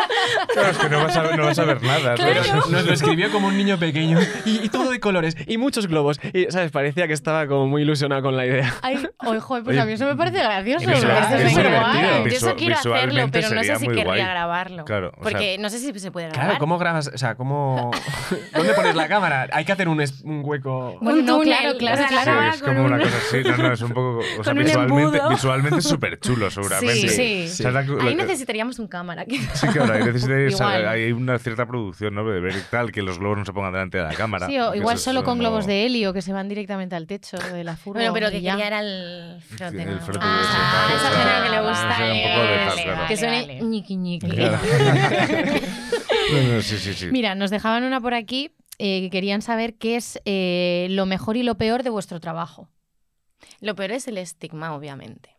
Claro, es que no vas a, no vas a ver nada. Pero ¿sabes? nos lo escribió como un niño pequeño y, y todo de colores y muchos globos y sabes parecía que estaba como muy ilusionado con la idea Ay, ojo, pues Oye, a mí eso me parece gracioso. me visual- parece es muy divertido. guay. Yo eso quiero hacerlo, pero no sé si querría guay. grabarlo. Claro, o sea- porque no sé si se puede grabar. claro cómo grabas o sea cómo (laughs) dónde pones la cámara hay que hacer un, es- un hueco Bueno, no, claro, claro, Sí, claro. cámara es como una un- cosa así. No, no, es un poco. O (laughs) sea, visualmente. Visualmente es súper chulo, seguramente. Sí, sí. O sea, la- Ahí necesitaríamos un cámara. que- Sí, claro, ahí (laughs) hay una cierta producción, ¿no? De ver tal, que los globos no se pongan delante de la cámara. Sí, o igual eso- solo eso con no- globos de helio que se van directamente al techo de la furgo. Bueno, pero que ya. quería era el frote. El ah, ah, esa que le gusta. Que suene Vale. ñiqui ñiqui. (laughs) Sí, sí, sí. Mira, nos dejaban una por aquí eh, que querían saber qué es eh, lo mejor y lo peor de vuestro trabajo. Lo peor es el estigma, obviamente.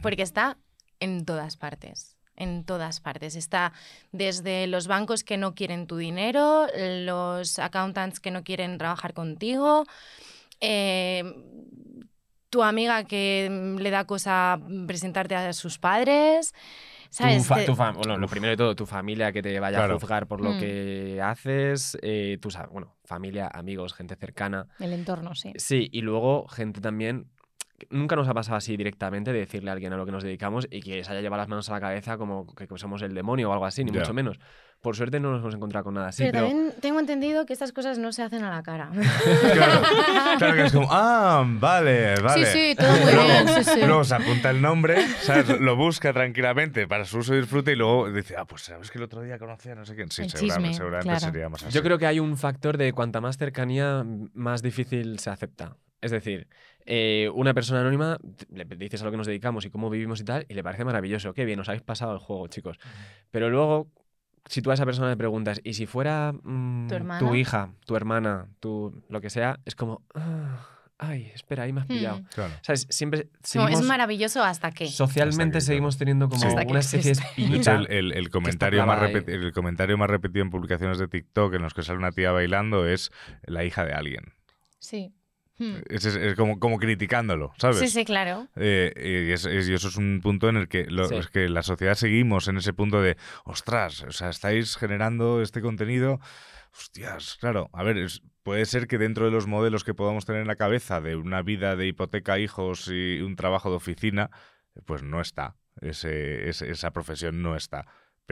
Porque está en todas partes. En todas partes. Está desde los bancos que no quieren tu dinero, los accountants que no quieren trabajar contigo, eh, tu amiga que le da cosa presentarte a sus padres. ¿Sabes? Tu fa- Te- tu fa- bueno, lo primero de todo, tu familia que te vaya Claro. a juzgar por lo Mm. que haces, eh, tu, sa- bueno, familia, amigos, gente cercana. El entorno, sí. Sí, y luego gente también. Nunca nos ha pasado así directamente de decirle a alguien a lo que nos dedicamos y que se haya llevado las manos a la cabeza como que, que somos el demonio o algo así, ni Ya. mucho menos. Por suerte no nos hemos encontrado con nada así, pero pero, también tengo entendido que estas cosas no se hacen a la cara. (laughs) Claro, claro que es como, ah, vale, vale. Sí, sí, todo muy luego, bien. Sí, sí. luego se apunta el nombre, ¿sabes? lo busca tranquilamente para su uso y disfrute y luego dice, ah, pues sabes que el otro día conocía a no sé quién. Sí, El seguramente, chisme, seguramente claro. sería más así. Yo creo que hay un factor de cuanta más cercanía, más difícil se acepta. Es decir, eh, una persona anónima, le dices a lo que nos dedicamos y cómo vivimos y tal, y le parece maravilloso. Qué bien, os habéis pasado el juego, chicos. Pero luego, si tú a esa persona le preguntas, ¿y si fuera mm, ¿Tu hija, tu hermana, tu lo que sea? Es como, "Ah, ay, espera, ahí me has pillado. Hmm. Claro. ¿Sabes? Siempre No, es maravilloso hasta que. socialmente Hasta que, seguimos teniendo como Sí. Una especie de. De hecho, espinita. el, el- el comentario más el comentario más repetido en publicaciones de TikTok en los que sale una tía bailando es la hija de alguien. Sí. Hmm. Es, es- es como, como criticándolo, ¿sabes? Sí, sí, claro. Eh, y, es- es- y eso es un punto en el que, lo- Sí. es que la sociedad seguimos en ese punto de, ostras, o sea, estáis generando este contenido. Hostias, claro, a ver, es- puede ser que dentro de los modelos que podamos tener en la cabeza de una vida de hipoteca, hijos y un trabajo de oficina, pues no está. Ese, ese- esa profesión no está.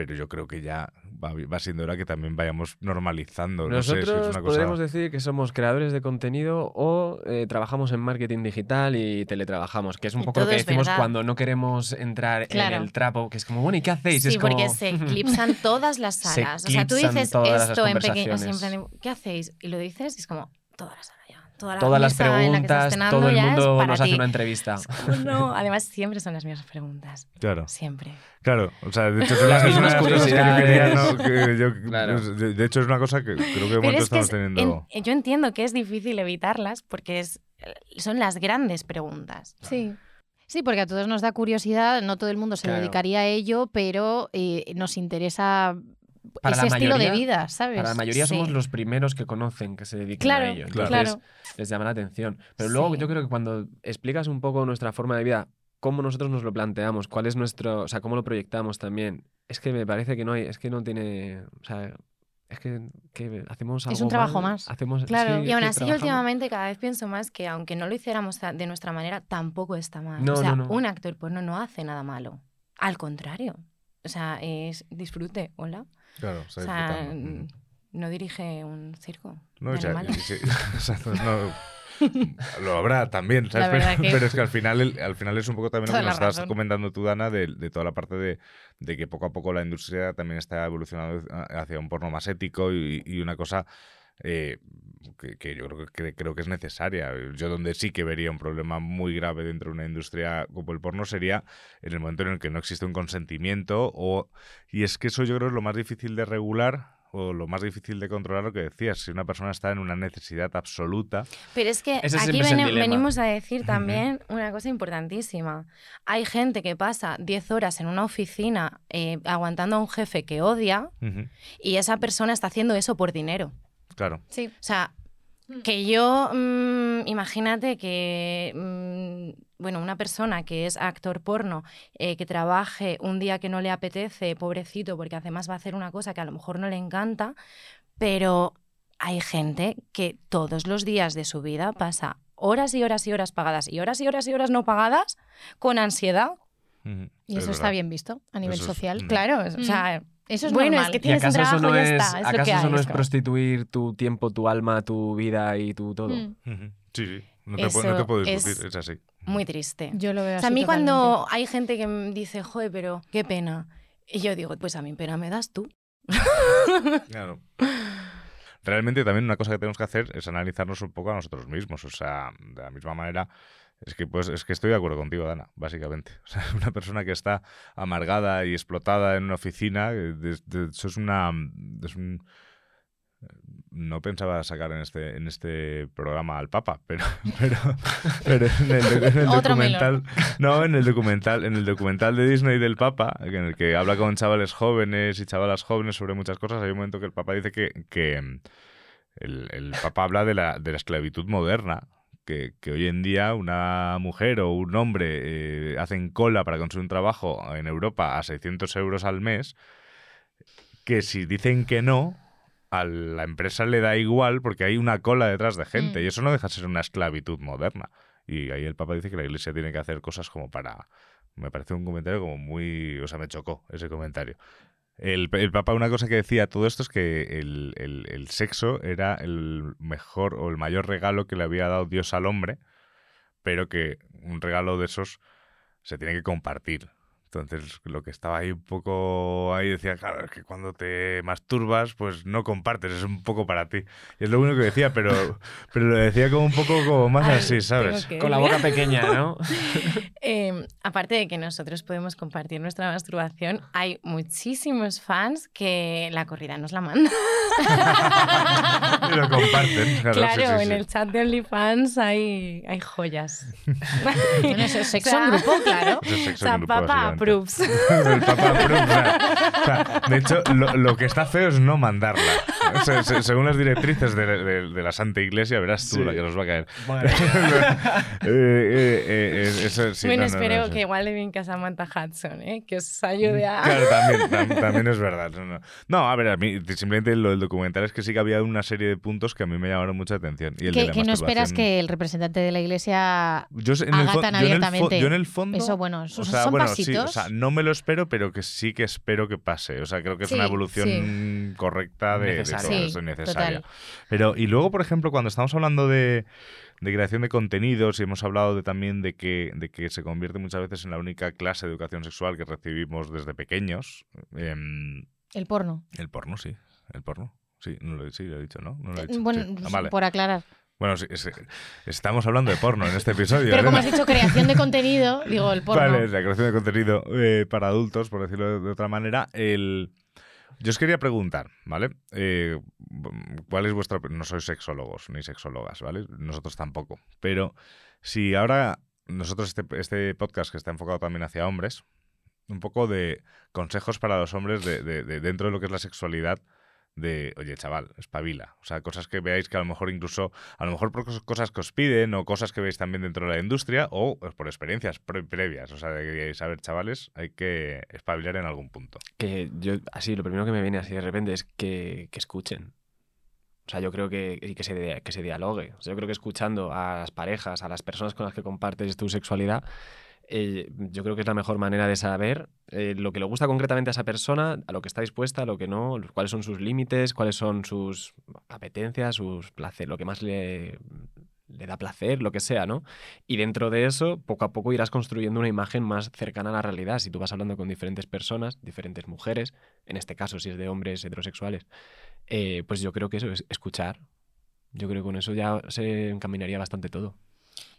Pero yo creo que ya va, va siendo hora que también vayamos normalizando. No sé, es que es Nosotros una cosa... podremos decir que somos creadores de contenido o eh, trabajamos en marketing digital y teletrabajamos, que es un Y poco lo que decimos verdad. cuando no queremos entrar Claro. en el trapo, que es como, bueno, ¿y qué hacéis? Sí, es como... porque (laughs) se eclipsan todas las Se salas. o sea, tú dices todas las esto en pequeño, ¿qué hacéis? Y lo dices y es como, toda la sala ya. Toda la Todas las mesa en la que estás preguntas, cenando todo el ya es mundo para nos hace una entrevista. No, además siempre son las mismas preguntas. Claro. Siempre. Claro, o sea, de hecho (laughs) es una, Las es una mismas de las cosas que yo quería, curiosidades. ¿no? (laughs) Que yo- Claro. de, hecho es una cosa que creo que de Pero momento es que estamos es- teniendo... en- yo entiendo que es difícil evitarlas porque es, son las grandes preguntas. Sí. Sí, porque a todos nos da curiosidad, no todo el mundo se Claro. dedicaría a ello, pero eh, nos interesa Para ese la estilo de mayoría- vida, ¿sabes? Para la mayoría Sí. somos los primeros que conocen que se dedican Claro, a ello. Claro. Entonces, claro. les llama la atención. Pero luego Sí. yo creo que cuando explicas un poco nuestra forma de vida, cómo nosotros nos lo planteamos, cuál es nuestro, o sea, cómo lo proyectamos también, es que me parece que no hay, es que no tiene, o sea, es que, que hacemos algo Es un trabajo mal, más. Hacemos, Claro. sí, Y aún así, trabajamos. últimamente cada vez pienso más que aunque no lo hiciéramos de nuestra manera, tampoco está mal. No, o sea, no, no. un actor porno no hace nada malo. Al contrario. O sea, es disfrute, hola. Claro, O sea, disfrutando. mm, no dirige un circo. No, de (laughs) o sea, animales. sí, exacto, no, (laughs) lo habrá también, ¿sabes? Pero, que- pero es que al final, el- al final es un poco también lo que nos estás razón. comentando tú, Dana, de, de toda la parte de, de que poco a poco la industria también está evolucionando hacia un porno más ético y, y una cosa eh, que, que yo creo que, creo que es necesaria. Yo donde sí que vería un problema muy grave dentro de una industria como el porno sería en el momento en el que no existe un consentimiento o y es que eso yo creo es lo más difícil de regular o lo más difícil de controlar lo que decías, si una persona está en una necesidad absoluta. Pero es que Ese aquí venimos a decir también una cosa importantísima. Hay gente que pasa 10 horas en una oficina eh, aguantando a un jefe que odia y esa persona está haciendo eso por dinero. Claro. Sí. O sea, Que yo, mm, imagínate que, mm, bueno, una persona que es actor porno, eh, que trabaje un día que no le apetece, pobrecito, porque además va a hacer una cosa que a lo mejor no le encanta, pero hay gente que todos los días de su vida pasa horas y horas y horas pagadas y horas y horas y horas no pagadas con ansiedad. Y es eso está bien visto a nivel Eso es- social. mm. Claro, o sea, Eso es bueno, normal. es que ¿Y tienes un trabajo no y ya es, está, es lo acaso que eso hay. no es prostituir tu tiempo, tu alma, tu vida y tu todo? Mm. Sí, sí. No te, puedo- no te puedo es- discutir, es, así. Muy triste. Yo lo veo O sea, a así mí totalmente. cuando hay gente que me dice, joder, pero qué pena. Y yo digo, pues a mí pena me das tú. (laughs) Claro. Realmente también una cosa que tenemos que hacer es analizarnos un poco a nosotros mismos. O sea, de la misma manera, es que pues es que estoy de acuerdo contigo, Dana, básicamente. (laughs) O sea, una persona que está amargada y explotada en una oficina, eh, de- de- eso es una es un no pensaba sacar en este en este programa al Papa, (laughs) pero pero, pero en el, en el Otro documental no en el documental en el documental de Disney del Papa en el que habla con chavales jóvenes y chavalas jóvenes sobre muchas cosas hay un momento que el Papa dice que, que mm, el, el Papa habla de la, de la esclavitud moderna que, que hoy en día una mujer o un hombre eh, hacen cola para conseguir un trabajo en Europa a 600 euros al mes que si dicen que no a la empresa le da igual porque hay una cola detrás de gente Mm. y eso no deja de ser una esclavitud moderna. Y ahí el Papa dice que la Iglesia tiene que hacer cosas como para... Me parece un comentario como muy... O sea, me chocó ese comentario. El, el Papa una cosa que decía todo esto es que el, el- el sexo era el mejor o el mayor regalo que le había dado Dios al hombre, pero que un regalo de esos se tiene que compartir. Entonces, lo que estaba ahí un poco ahí decía, claro, es que cuando te masturbas, pues no compartes, es un poco para ti. Y es lo único que decía, pero, (laughs) pero lo decía como un poco como más Ay, así, ¿sabes? que- Con la boca pequeña, ¿no? (laughs) Eh, aparte de que nosotros podemos compartir nuestra masturbación, hay muchísimos fans que la corrida nos la mandan. Y lo comparten. Claro, (laughs) Claro, sí, sí, en sí. el chat de OnlyFans hay, hay joyas. Bueno, eso es sexo O sea, en grupo, claro. Eso es O sexo sea, en grupo, papá (laughs) El Papa o sea, o sea, de hecho, lo, lo que está feo es no mandarla. O sea, se- según las directrices de, de- de la Santa Iglesia, verás tú Sí. la que nos va a caer. (laughs) Bueno. Eh, eh, eh, eh, eso sí, bueno, no, no, no, espero sí. que igual le venga a Samantha Hudson, ¿eh? que os ayude a... Claro, también, tam- también es verdad. No, no. No, a ver, a mí simplemente lo del documental es que sí que había una serie de puntos que a mí me llamaron mucha atención. Y el de Que, la que no esperas que el representante de la iglesia Yo haga tan yo en el fo- abiertamente. yo en el fondo. Eso, bueno, eso o sea, son bueno, sí, pasitos. O sea, no me lo espero, pero que sí que espero que pase. O sea, creo que es Sí, una evolución correcta de, de Necesaria. todo Sí, esto, necesaria. total. Pero, y luego, por ejemplo, cuando estamos hablando de, de creación de contenidos y hemos hablado de, también de que, de que se convierte muchas veces en la única clase de educación sexual que recibimos desde pequeños, em, El porno. el porno, sí. El porno. Sí, no lo, sí, lo he dicho, ¿no? No lo he Eh, dicho. Bueno, sí. Ah, vale. por aclarar. Bueno, sí, es- estamos hablando de porno en este episodio. Pero como has dicho creación de contenido, (laughs) digo, el porno. Vale, la creación de contenido eh, para adultos, por decirlo de, de otra manera. El... Yo os quería preguntar, ¿vale? Eh, ¿Cuál es vuestra... No sois sexólogos ni sexólogas, ¿vale? Nosotros tampoco. Pero si ahora nosotros este, este podcast que está enfocado también hacia hombres, un poco de consejos para los hombres de, de- de dentro de lo que es la sexualidad, de, oye, chaval, espabila. O sea, cosas que veáis que a lo mejor incluso, a lo mejor por cos- cosas que os piden o cosas que veis también dentro de la industria o pues, por experiencias pre- previas. O sea, de que a chavales, hay que espabilar en algún punto. Que yo, así, lo primero que me viene así de repente es que, que escuchen. O sea, yo creo que, y que, se, que se dialogue. O sea, yo creo que escuchando a las parejas, a las personas con las que compartes tu sexualidad, eh, yo creo que es la mejor manera de saber eh, lo que le gusta concretamente a esa persona, a lo que está dispuesta, a lo que no, cuáles son sus límites, cuáles son sus apetencias, sus placer, lo que más le, le da placer, lo que sea, ¿no? Y dentro de eso, poco a poco irás construyendo una imagen más cercana a la realidad. Si tú vas hablando con diferentes personas, diferentes mujeres, en este caso si es de hombres heterosexuales, eh, pues yo creo que eso es escuchar. Yo creo que con eso ya se encaminaría bastante todo.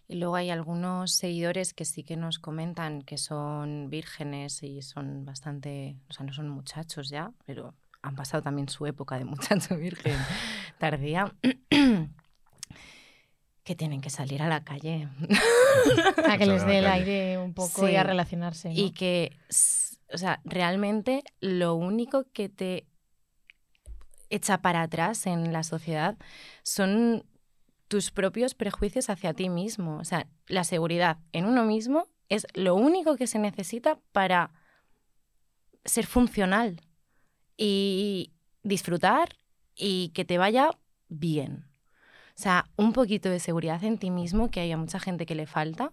Y luego hay algunos seguidores que sí que nos comentan que son vírgenes y son bastante, o sea, no son muchachos ya, pero han pasado también su época de muchacho (laughs) virgen (laughs) tardía, (clears throat) que tienen que salir a la calle. (laughs) A que les dé el aire un poco y a relacionarse. ¿no? Y que, o sea, realmente lo único que te echa para atrás en la sociedad son tus propios prejuicios hacia ti mismo. O sea, la seguridad en uno mismo es lo único que se necesita para ser funcional y disfrutar y que te vaya bien. O sea, un poquito de seguridad en ti mismo que hay a mucha gente que le falta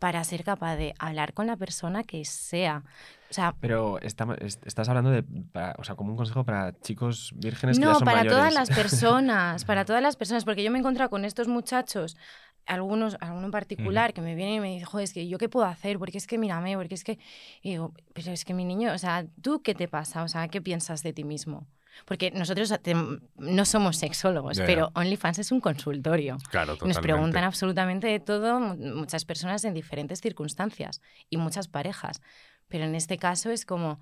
para ser capaz de hablar con la persona que sea. O sea, Pero estamos, est- estás hablando de, para- o sea, como un consejo para chicos vírgenes que ya no, son para mayores. todas las (laughs) personas, para todas las personas, porque yo me he encontrado con estos muchachos, algunos, alguno en particular, que me viene y me dice, "Joder, es que yo qué puedo hacer, porque es que mírame, porque es que, y digo, pero es que mi niño, o sea, ¿tú qué te pasa? O sea, ¿qué piensas de ti mismo? Porque nosotros no somos sexólogos, ya. pero OnlyFans es un consultorio. Claro, totalmente. Nos preguntan absolutamente de todo, mu- muchas personas en diferentes circunstancias y muchas parejas. Pero en este caso es como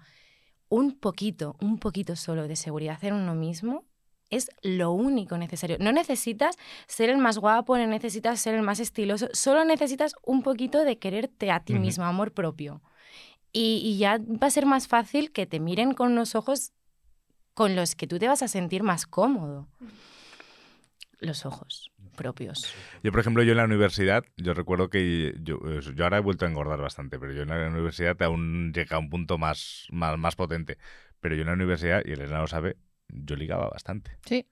un poquito, un poquito solo de seguridad en uno mismo es lo único necesario. No necesitas ser el más guapo, no necesitas ser el más estiloso, solo necesitas un poquito de quererte a ti Ujú. mismo, amor propio. Y, y ya va a ser más fácil que te miren con unos ojos con los que tú te vas a sentir más cómodo. Los ojos propios. Yo, por ejemplo, yo en la universidad, yo recuerdo que yo, eh, yo ahora he vuelto a engordar bastante, pero yo en la universidad aún llega a un punto más, más, más potente. Pero yo en la universidad, y Elena lo sabe, yo ligaba bastante. Sí.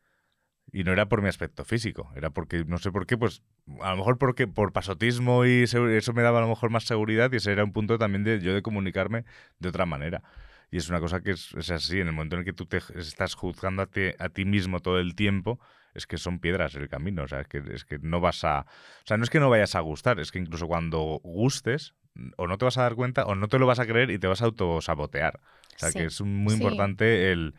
Y no era por mi aspecto físico, era porque, no sé por qué, pues a lo mejor porque por pasotismo y eso me daba a lo mejor más seguridad y ese era un punto también de yo de comunicarme de otra manera. Y es una cosa que es, es así, en el momento en el que tú te estás juzgando a ti, a ti mismo todo el tiempo, es que son piedras el camino, o sea, es que, es que no vas a... O sea, no es que no vayas a gustar, es que incluso cuando gustes, o no te vas a dar cuenta, o no te lo vas a creer y te vas a autosabotear. O sea, Sí. que es muy Sí. importante el,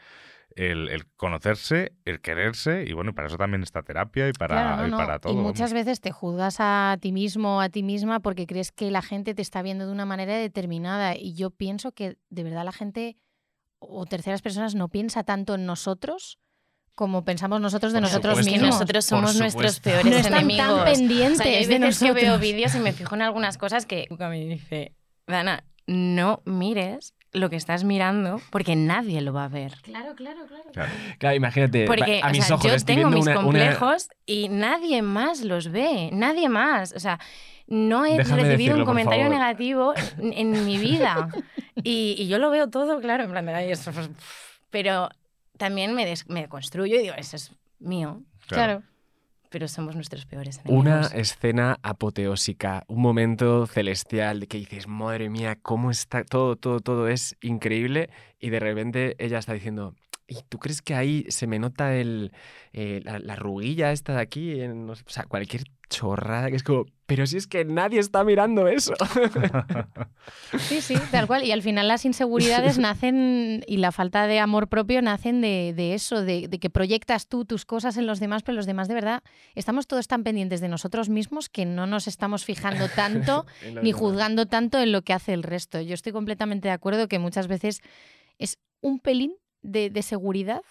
el, el conocerse, el quererse, y bueno, para eso también está terapia y para, Claro, no, y no. para todo. Y vamos. muchas veces te juzgas a ti mismo o a ti misma porque crees que la gente te está viendo de una manera determinada. Y yo pienso que de verdad la gente o terceras personas no piensa tanto en nosotros como pensamos nosotros de Por nosotros supuesto. Es que mismos. nosotros somos nuestros peores no están enemigos. tan O sea, pendientes hay de veces que veo vídeos y me fijo en algunas cosas que Luca me dice, Dana, no mires lo que estás mirando porque nadie lo va a ver. Claro, claro, claro. Claro. Claro, imagínate, Porque a o mis sea, ojos yo estoy tengo viendo mis una- una- complejos y nadie más los ve, nadie más. O sea, no he Déjame recibido decirlo, un comentario negativo en, en mi vida. (laughs) Y, y yo lo veo todo, claro, en plan de, "Ay, eso es-". Pero también me, des- me construyo y digo, eso es mío. Claro. Pero somos nuestros peores Una enemigos. escena apoteósica, un momento celestial de que dices, madre mía, cómo está todo, todo, todo es increíble. Y de repente ella está diciendo, ¿y tú crees que ahí se me nota el, eh, la, la arruguilla esta de aquí? En- o sea, cualquier chorrada que es como, pero si es que nadie está mirando eso. Sí, sí, tal cual. Y al final las inseguridades (laughs) nacen y la falta de amor propio nacen de, de eso, de, de que proyectas tú tus cosas en los demás, pero los demás de verdad estamos todos tan pendientes de nosotros mismos que no nos estamos fijando (laughs) tanto ni juzgando tanto en lo que hace el resto. Yo estoy completamente de acuerdo que muchas veces es un pelín de, de seguridad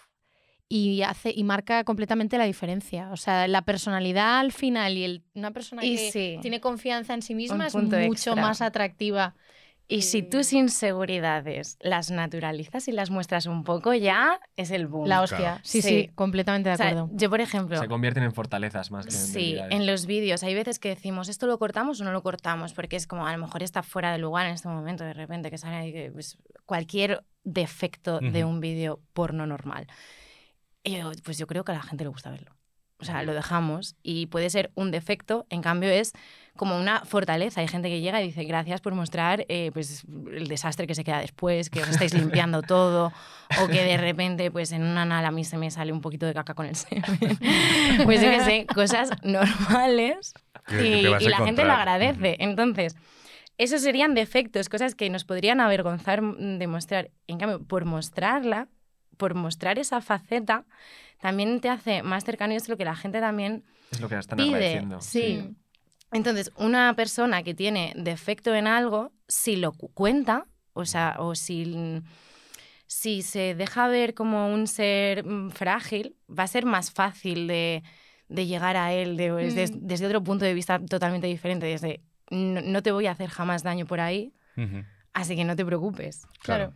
y hace y marca completamente la diferencia. O sea, la personalidad al final y el, una persona Y que sí. tiene confianza en sí misma es mucho extra. más atractiva. Y si tus inseguridades las naturalizas y las muestras un poco, ya es el boom. La hostia. Claro. Sí, sí, Sí. completamente de O sea, acuerdo. yo, por ejemplo, Se convierten en fortalezas más que en Sí, en los vídeos hay veces que decimos esto lo cortamos o no lo cortamos, porque es como a lo mejor está fuera de lugar en este momento, de repente que sale pues, cualquier defecto de un vídeo porno normal. Y yo, pues yo creo que a la gente le gusta verlo. O sea, lo dejamos y puede ser un defecto, en cambio es como una fortaleza. Hay gente que llega y dice gracias por mostrar eh, pues, el desastre que se queda después, que os estáis limpiando (laughs) todo, o que de repente pues en una anal a mí se me sale un poquito de caca con el semen. (laughs) Pues yo qué sé, cosas normales y, la gente lo agradece. Entonces, esos serían defectos, cosas que nos podrían avergonzar mm, de mostrar. En cambio, por mostrarla, por mostrar esa faceta, también te hace más cercano y es lo que la gente también Es lo que están pide. agradeciendo. Sí. Entonces, una persona que tiene defecto en algo, si lo cu- cuenta, o sea, o si, si se deja ver como un ser mm, frágil, va a ser más fácil de, de llegar a él de- desde, Mm. desde otro punto de vista totalmente diferente, desde no, no te voy a hacer jamás daño por ahí, Ujú. así que no te preocupes. Claro.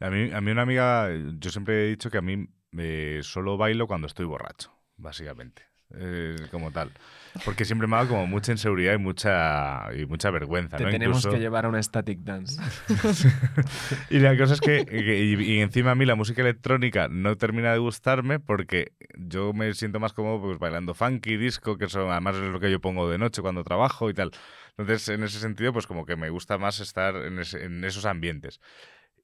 A mí, a mí una amiga, yo siempre he dicho que a mí eh, solo bailo cuando estoy borracho, básicamente. eh, como tal. Porque siempre me ha dado como mucha inseguridad y mucha, y mucha vergüenza. Te ¿no? tenemos Incluso- que llevar a una static dance. (laughs) Y la cosa es que, que- y, y encima a mí la música electrónica no termina de gustarme porque yo me siento más cómodo pues, bailando funky, disco, que eso además es lo que yo pongo de noche cuando trabajo y tal. Entonces, en ese sentido, pues como que me gusta más estar en esos ambientes.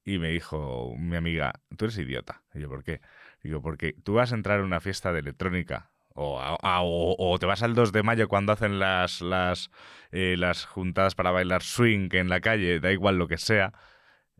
Y me dijo mi amiga, tú eres idiota. Y yo, ¿por qué? Digo, porque tú vas a entrar a una fiesta de electrónica o, a- a- o- o te vas al 2 de mayo cuando hacen las, las, eh, las juntadas para bailar swing en la calle, da igual lo que sea,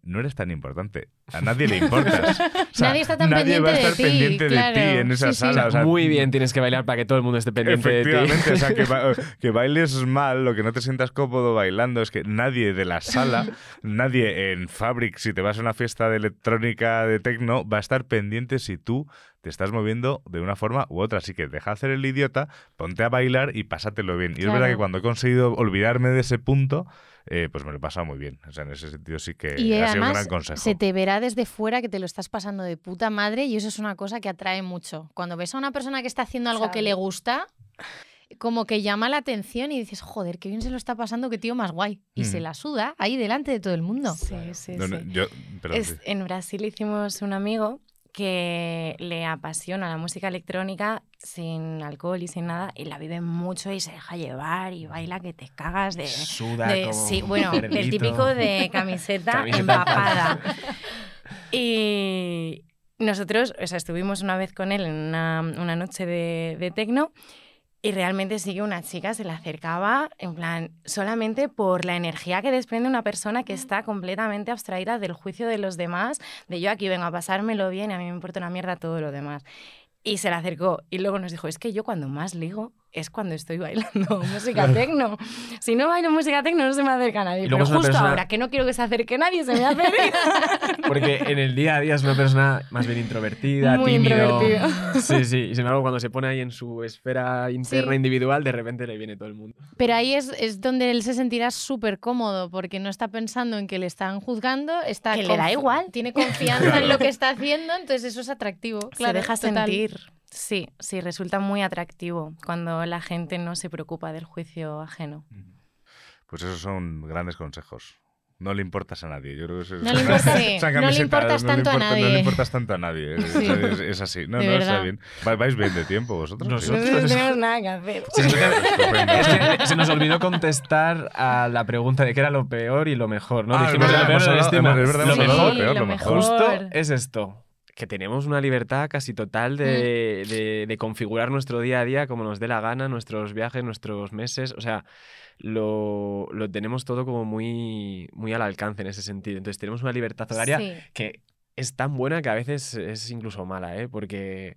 no eres tan importante. A nadie le importas. (laughs) O sea, Nadie está tan nadie va a de estar ti, pendiente de claro. ti en esa Sí, sí. sala. o sea, Muy bien tienes que bailar para que todo el mundo esté pendiente de ti. Efectivamente, o sea, que, ba- (laughs) que bailes mal, lo que no te sientas cómodo bailando, es que nadie de la sala, nadie en Fabric, si te vas a una fiesta de electrónica de techno, va a estar pendiente si tú te estás moviendo de una forma u otra. Así que deja de hacer el idiota, ponte a bailar y pásatelo bien. Y es verdad que cuando he conseguido olvidarme de ese punto, eh, pues me lo he pasado muy bien. O sea, en ese sentido sí que Y ha sido un gran consejo. se te verá desde fuera que te lo estás pasando de puta madre y eso es una cosa que atrae mucho. Cuando ves a una persona que está haciendo algo que le gusta, como que llama la atención y dices, joder, qué bien se lo está pasando, qué tío más guay. Y se la suda ahí delante de todo el mundo. Sí, sí, No, no, sí. yo- perdón, Es- sí. en Brasil hicimos un amigo que le apasiona la música electrónica sin alcohol y sin nada y la vive mucho y se deja llevar y baila que te cagas de... Suda de- como sí, bueno, el típico de camiseta, (laughs) Camiseta empapada. (laughs) Y nosotros, o sea, estuvimos una vez con él en una, una noche de, de tecno y realmente sí que una chica se le acercaba, en plan, solamente por la energía que desprende una persona que está completamente abstraída del juicio de los demás, de yo aquí vengo a pasármelo bien a mí me importa una mierda todo lo demás. Y se le acercó y luego nos dijo, es que yo cuando más ligo es cuando estoy bailando (laughs) música tecno. Si no bailo música tecno no se me acerca nadie. Pero justo persona- ahora que no quiero que se acerque nadie, se me acerca. (laughs) Porque en el día a día es una persona más bien introvertida, Muy tímido. introvertido. (laughs) Sí, sí. Y sin embargo, cuando se pone ahí en su esfera interna Sí. individual, de repente le viene todo el mundo. Pero ahí es, es donde él se sentirá súper cómodo porque no está pensando en que le están juzgando, está Que le da igual. Tiene confianza en lo que está haciendo, entonces eso es atractivo. se Claro, deja total. sentir. Sí, sí, resulta muy atractivo cuando la gente no se preocupa del juicio ajeno. Pues esos son grandes consejos. No le importas a nadie. Yo creo que eso es No le importa- (laughs) no le importas no le tanto a importa- No nadie. le importas tanto a nadie. Es, Sí. es- es así. No, De no, está bien. Va- ¿Vais bien de tiempo vosotros? Nosotros- No (laughs) tenemos nada que hacer. Estupendo. Es que se nos olvidó contestar a la pregunta de qué era lo peor y lo mejor, ¿no? Ah, Dijimos lo peor es verdad, Lo mejor, lo peor, lo lo mejor. Justo es esto, que tenemos una libertad casi total de, Mm. de- de configurar nuestro día a día como nos dé la gana, nuestros viajes, nuestros meses, o sea, lo, lo tenemos todo como muy, muy al alcance en ese sentido. Entonces tenemos una libertad horaria Sí. que es tan buena que a veces es incluso mala, ¿eh? Porque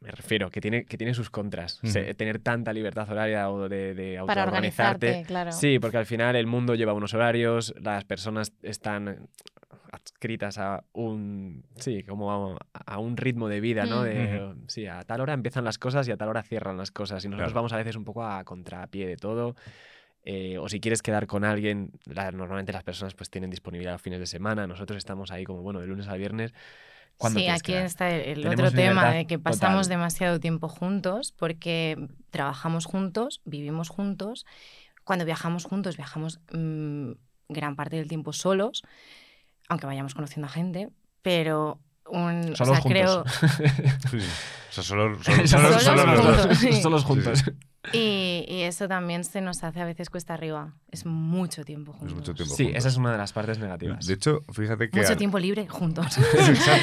me refiero que tiene, que tiene sus contras. Tener tanta libertad horaria o de, de Para autoorganizarte. organizarte, claro. Sí, porque al final el mundo lleva unos horarios, las personas están adscritas a un sí, como a, a un ritmo de vida, ¿no? Mm. De, Sí, a tal hora empiezan las cosas y a tal hora cierran las cosas. Y nosotros Claro. vamos a veces un poco a contrapié de todo. eh, o si quieres quedar con alguien, la- normalmente las personas pues tienen disponibilidad los fines de semana. Nosotros estamos ahí como, bueno, de lunes a viernes. ¿Cuándo Sí, aquí quedar? está el otro tema de que pasamos total. demasiado tiempo juntos porque trabajamos juntos, vivimos juntos. Cuando viajamos juntos, viajamos mm, gran parte del tiempo solos, aunque vayamos conociendo a gente, pero un, o Solos sea, creo juntos. (laughs) Sí. O sea, solo, solo, (laughs) solo- solo los dos. juntos, sí. Solos juntos. y, y eso también se nos hace a veces cuesta arriba. Es mucho tiempo juntos. mucho tiempo. Sí, juntos. esa es una de las partes negativas. De hecho, fíjate que. Mucho al- tiempo libre juntos. (laughs)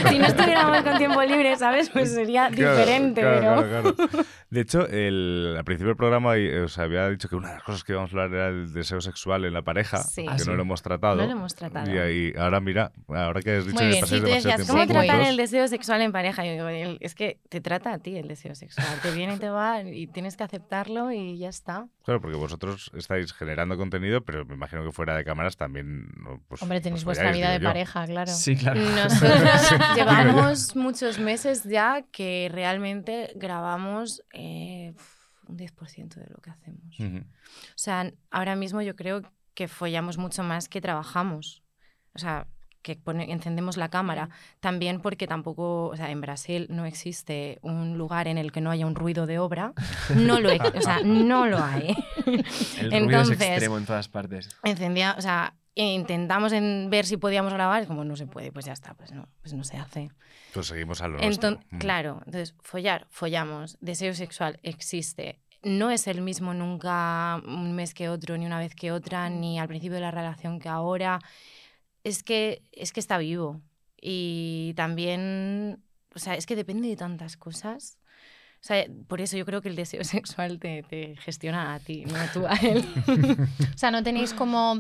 Si no estuviéramos con tiempo libre, ¿sabes? Pues sería Claro, diferente, claro, pero... claro, claro. De hecho, el, al principio del programa eh, os había dicho que una de las cosas que íbamos a hablar era el deseo sexual en la pareja, Sí. que Ah, no sí. lo hemos tratado. No lo hemos tratado. Y ahí, ahora mira, ahora que has dicho Muy que bien, pasáis sí, tú demasiado decías, tiempo ¿Cómo Sí, tratar juntos, el deseo sexual en pareja? Yo digo, es que te trata a ti el deseo sexual. Te viene y te va y tienes que aceptarlo y ya está. Claro, porque vosotros estáis generando contenido, pero me imagino que fuera de cámaras también. Pues, Hombre, tenéis vuestra vida de yo. pareja, claro. Sí, claro. (laughs) Nosotros llevamos muchos meses ya que realmente grabamos eh, un 10% de lo que hacemos. O sea, ahora mismo yo creo que follamos mucho más que trabajamos. O sea, que pone- encendemos la cámara, también porque tampoco, o sea, en Brasil no existe un lugar en el que no haya un ruido de obra, no lo, o sea, no lo hay. (laughs) El ruido es Entonces, extremo en todas partes. encendía, o sea, intentamos en ver si podíamos grabar, como no se puede, pues ya está, pues no, pues no se hace. Pues seguimos a lo Enton- nuestro. Mm. Claro, entonces, follar, follamos, deseo sexual existe. No es el mismo nunca un mes que otro, ni una vez que otra, ni al principio de la relación que ahora. Es que, es que está vivo. Y también, o sea, es que depende de tantas cosas. O sea, por eso yo creo que el deseo (laughs) sexual te, te gestiona a ti, no tú a él. (laughs) O sea, no tenéis como.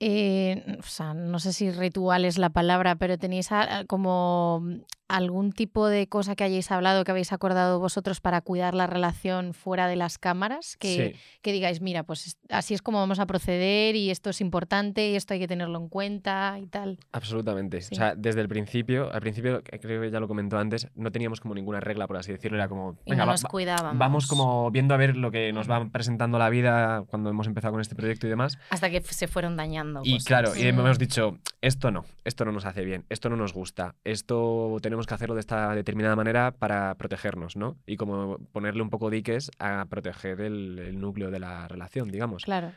eh, o sea, no sé si ritual es la palabra, pero tenéis a- a- como algún tipo de cosa que hayáis hablado, que habéis acordado vosotros para cuidar la relación fuera de las cámaras, que, Sí. que digáis, mira, pues es- así es como vamos a proceder y esto es importante y esto hay que tenerlo en cuenta y tal. Absolutamente. Sí. O sea, desde el principio, al principio, creo que ya lo comentó antes, no teníamos como ninguna regla, por así decirlo. Era como, venga, no nos va- cuidábamos. vamos como viendo a ver lo que nos va presentando la vida cuando hemos empezado con este proyecto y demás. Hasta que se fueron dañando. Y cosas. claro, y hemos dicho, esto no, esto no nos hace bien, esto no nos gusta, esto tenemos que hacerlo de esta determinada manera para protegernos, ¿no? Y como ponerle un poco diques a proteger el, el núcleo de la relación, digamos. Claro.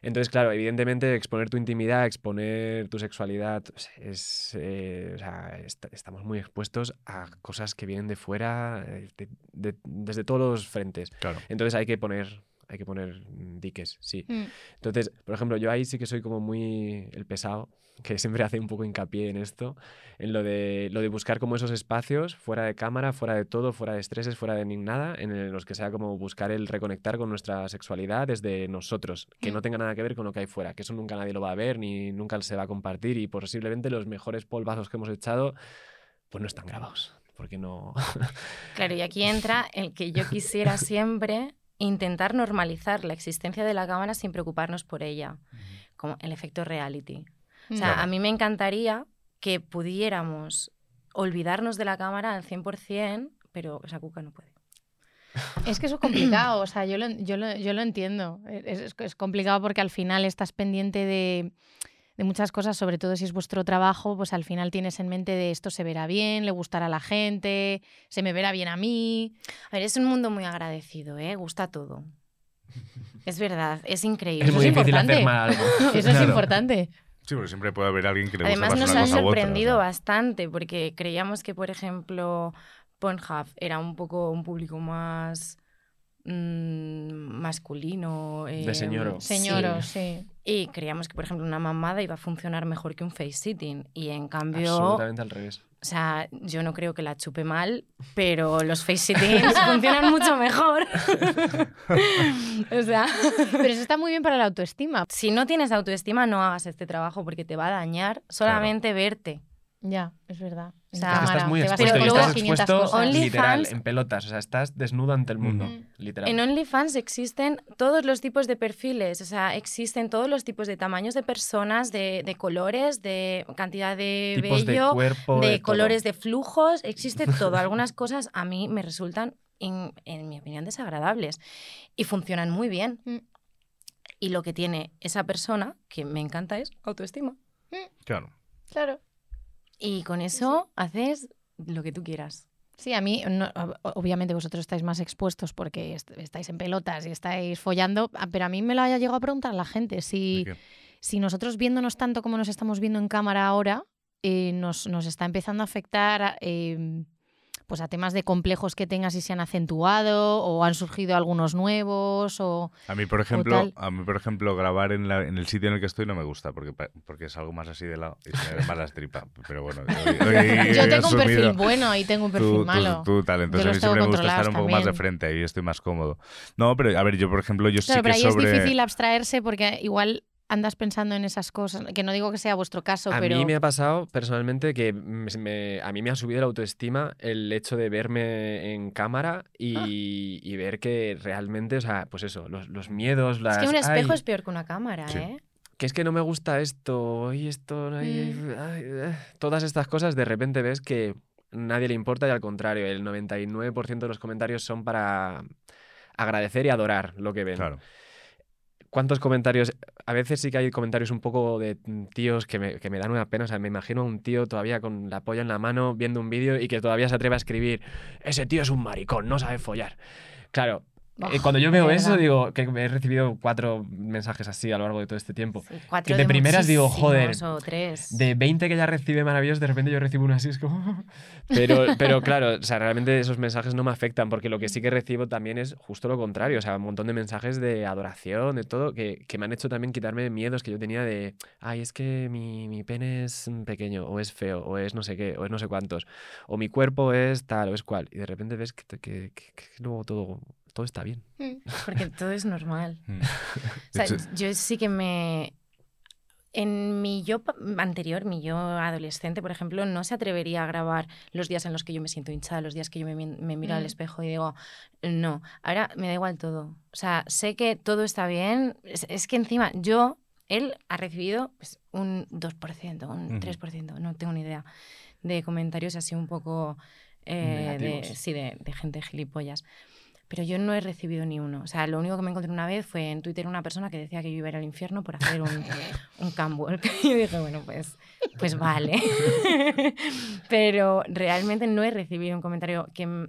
Entonces, claro, evidentemente exponer tu intimidad, exponer tu sexualidad, pues, es, eh, o sea, est- estamos muy expuestos a cosas que vienen de fuera, eh, de- de- desde todos los frentes. Claro. Entonces hay que poner, hay que poner mm, diques, sí. Mm. Entonces, por ejemplo, yo ahí sí que soy como muy el pesado, (laughs) que siempre hace un poco hincapié en esto, en lo de, lo de buscar como esos espacios fuera de cámara, fuera de todo, fuera de estreses, fuera de ni nada, en los que sea como buscar el reconectar con nuestra sexualidad desde nosotros, que no tenga nada que ver con lo que hay fuera, que eso nunca nadie lo va a ver ni nunca se va a compartir y posiblemente los mejores polvazos que hemos echado pues no están grabados, porque no... Claro, y aquí (laughs) entra el que yo quisiera siempre intentar normalizar la existencia de la cámara sin preocuparnos por ella, como el efecto reality. O sea, Claro. a mí me encantaría que pudiéramos olvidarnos de la cámara al 100%, pero esa cuca no puede. Es que eso es complicado, o sea, yo lo, yo lo, yo lo entiendo. Es, es- es complicado porque al final estás pendiente de, de muchas cosas, sobre todo si es vuestro trabajo, pues al final tienes en mente de esto se verá bien, le gustará a la gente, se me verá bien a mí. A ver, es un mundo muy agradecido, ¿eh? Gusta todo. Es verdad, es increíble. Es muy es difícil importante. hacer mal algo. (laughs) Eso es importante. Sí, porque siempre puede haber alguien que le gusta Además más nos han otra, sorprendido o sea. bastante porque creíamos que, por ejemplo, Pornhub era un poco un público más mm, masculino. De eh, señoro. sí. Señoros, sí. Y creíamos que, por ejemplo, una mamada iba a funcionar mejor que un face sitting. Y en cambio, o Absolutamente al revés. sea, yo no creo que la chupe mal, pero los face sittings (laughs) funcionan mucho mejor. (laughs) o sea, Pero eso está muy bien para la autoestima. si no tienes autoestima, no hagas este trabajo porque te va a dañar solamente verte. Ya, es verdad. O sea, Es que estás muy expuesto y estás 500 expuesto literal, OnlyFans- en pelotas. O sea, estás desnudo ante el mundo. Ujú. Literal. En OnlyFans existen todos los tipos de perfiles, o sea, existen todos los tipos de tamaños de personas, de, de colores, de cantidad de Tipos de vello, cuerpo, de, de todo. colores, de flujos, existe (laughs) todo. Algunas cosas a mí me resultan, en, en mi opinión, desagradables y funcionan muy bien. Mm. Y lo que tiene esa persona, que me encanta, es autoestima. Claro. Claro. Y con eso haces lo que tú quieras. Sí, a mí, no- ob- obviamente vosotros estáis más expuestos porque est- estáis en pelotas y estáis follando, ah, pero a mí me lo haya llegado a preguntar la gente. Si, si nosotros viéndonos tanto como nos estamos viendo en cámara ahora, eh, nos, nos está empezando a afectar a, eh, pues a temas de complejos que tengas y se han acentuado o han surgido algunos nuevos o... A mí, por ejemplo, a mí, por ejemplo, grabar en, la- en el sitio en el que estoy no me gusta porque, porque es algo más así de lado y se me más las tripas. Pero bueno, hoy- hoy (laughs) Yo tengo un perfil bueno y tengo un perfil tú- tú- malo. tú tal, entonces Yo a mí siempre me gusta estar un poco más de también. frente a andas pensando en esas cosas, que no digo que sea vuestro caso, A pero... mí me ha pasado personalmente que me- me- a mí me ha subido la autoestima el hecho de verme en cámara y, Ah. y ver que realmente, o sea, pues eso, los, los miedos, las... es que un espejo "Ay, es peor que una cámara, Sí. ¿eh? que es que no me gusta esto y esto, ay, Mm. ay, eh", todas estas cosas, de repente ves que nadie le importa y al contrario, el 99% de los comentarios son para agradecer y adorar lo que ven. Claro. Cuántos comentarios. A veces sí que hay comentarios un poco de mm, tíos que me, que me dan una pena. O sea, me imagino a un tío todavía con la polla en la mano viendo un vídeo y que todavía se atreve a escribir: Ese tío es un maricón, no sabe follar. Claro. Eh, cuando yo veo eso, digo que he recibido cuatro mensajes así a lo largo de todo este tiempo. Sí, cuatro que de primeras digo, joder, muchísimos, O tres. de 20 que ya recibe maravillosos, de repente yo recibo uno así, es como... (laughs) Pero, pero claro, o sea, realmente esos mensajes no me afectan, porque lo que sí que recibo también es justo lo contrario, o sea, un montón de mensajes de adoración, de todo, que, que me han hecho también quitarme miedos que yo tenía de, ay, es que mi, mi pene es pequeño, o es feo, o es no sé qué, o es no sé cuántos, o mi cuerpo es tal, o es cual, y de repente ves que- que luego todo, todo está bien. Porque todo es normal. (laughs) Mm. O sea, yo sí que me... En mi yo anterior, mi yo adolescente, por ejemplo, no se atrevería a grabar los días en los que yo me siento hinchada, los días que yo me, me miro al Mm. espejo y digo, no, ahora me da igual todo. O sea, sé que todo está bien. Es, es que encima yo, él ha recibido pues, un 2%, un Ujú. 3%, no tengo ni idea, de comentarios así un poco... eh, de, Negativos. sí, de, de gente gilipollas. Pero yo no he recibido ni uno. O sea, lo único que me encontré una vez fue en Twitter una persona que decía que yo iba a ir al infierno por hacer un, (laughs) un camwork. (laughs) Y yo dije, bueno, pues, pues vale. (laughs) Pero realmente no he recibido un comentario que,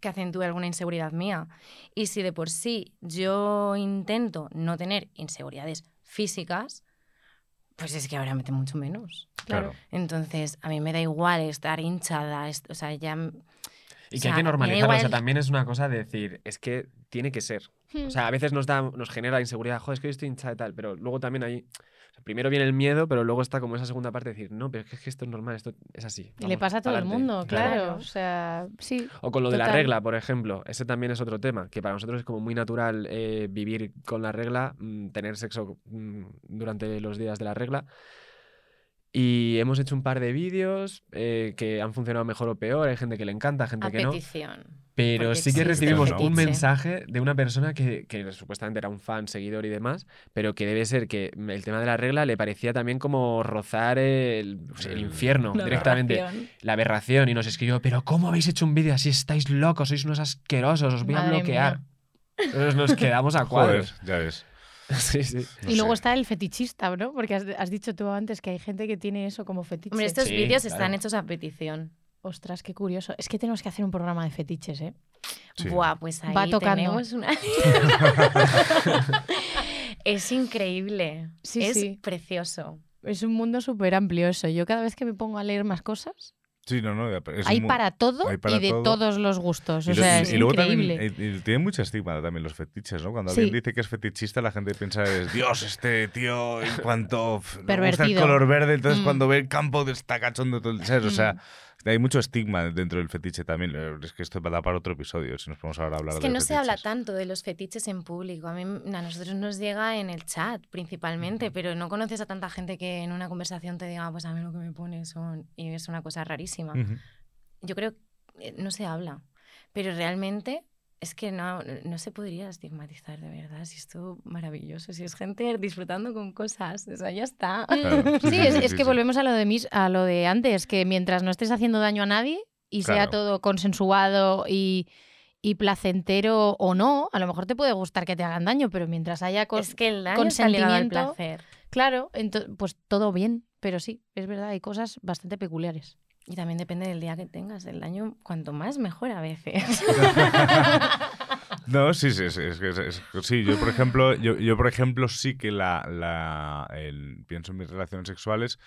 que acentúe alguna inseguridad mía. Y si de por sí yo intento no tener inseguridades físicas, pues es que ahora mete mucho menos. Claro. Entonces, a mí me da igual estar hinchada, o sea, ya... Y o que hay que normalizarlo, o sea, igual- también es una cosa de decir, es que tiene que ser. Hmm. O sea, a veces nos, da, nos genera inseguridad, joder, es que yo estoy hinchada y tal, pero luego también hay... primero viene el miedo, pero luego está como esa segunda parte de decir, no, pero es que, es que esto es normal, esto es así. Y le vamos, pasa a todo el pa'lante". mundo, claro. Claro. O sea, sí. O con lo de la regla, por ejemplo. Ese también es otro tema, que para nosotros es como muy natural eh, vivir con la regla, mm, tener sexo mm, durante los días de la regla. Y hemos hecho un par de vídeos eh, que han funcionado mejor o peor. Hay gente que le encanta, gente A que no. petición. Pero porque sí que recibimos un mensaje de una persona que, que supuestamente era un fan, seguidor y demás, pero que debe ser que el tema de la regla le parecía también como rozar el, pues, el El- infierno directamente. aberración. La aberración. Y nos escribió, pero ¿cómo habéis hecho un vídeo así? Estáis locos, sois unos asquerosos, os voy a bloquear. mía. Entonces nos quedamos a Joder, cuadros. ya ves. (laughs) sí, sí. No y luego sé. está el fetichista, ¿no? Porque has, has dicho tú antes que hay gente que tiene eso como fetiche. Hombre, estos Sí, vídeos claro. están hechos a petición. Ostras, qué curioso. Es que tenemos que hacer un programa de fetiches, ¿eh? Sí. Buah, pues ahí Va tocando. tenemos una... (laughs) es increíble. Sí, es sí. precioso. Es un mundo súper amplio eso. Yo cada vez que me pongo a leer más cosas, Sí, no, no. hay para todo hay para y de todo. todos los gustos. Y, O lo- sea, y- es y luego increíble. también y tiene mucho estigma también los fetiches, ¿no? Cuando Sí. alguien dice que es fetichista, la gente piensa es Dios, este tío, en cuanto le gusta el color verde, entonces Mm. cuando ve el campo está cachondo todo el ¿sabes? O sea, Mm. Hay mucho estigma dentro del fetiche también. Eh, Es que esto va a dar para otro episodio, si nos podemos ahora hablar Es que de no se habla fetiches. tanto de los fetiches en público. A, mí, a nosotros nos llega en el chat principalmente, pero no conoces a tanta gente que en una conversación te diga, pues a mí lo que me pone son... Y es una cosa rarísima. Ujú. Yo creo que no se habla, pero realmente es que no, no se podría estigmatizar de verdad. Si es todo maravilloso, si es gente disfrutando con cosas, o sea, ya está. Claro. (laughs) Sí, Sí, es, sí, es sí, que sí. volvemos a lo de mis, a lo de antes, que mientras no estés haciendo daño a nadie y sea todo consensuado y, y placentero o no, a lo mejor te puede gustar que te hagan daño, pero mientras haya cos- es que el daño al consentimiento, placer. claro, pues todo bien, pero sí, es verdad, hay cosas bastante peculiares. Y también depende del día que tengas. El daño, cuanto más, mejor a veces. (laughs) No, sí, sí, sí, es que es- es- sí, yo por ejemplo, yo, yo por ejemplo sí que la, la el- pienso en mis relaciones sexuales,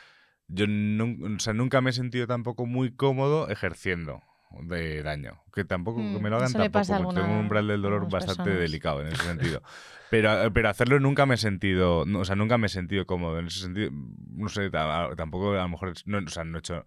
yo nun- o sea, nunca me he sentido tampoco muy cómodo ejerciendo de daño, que tampoco Mm, que me lo hagan le pasa a tampoco, porque tengo un alguna- umbral del dolor bastante personas. delicado en ese (laughs) sentido. Pero, pero hacerlo nunca me he sentido, no, o sea, nunca me he sentido cómodo en ese sentido, no sé, ta- tampoco a lo mejor, no, o sea, no he hecho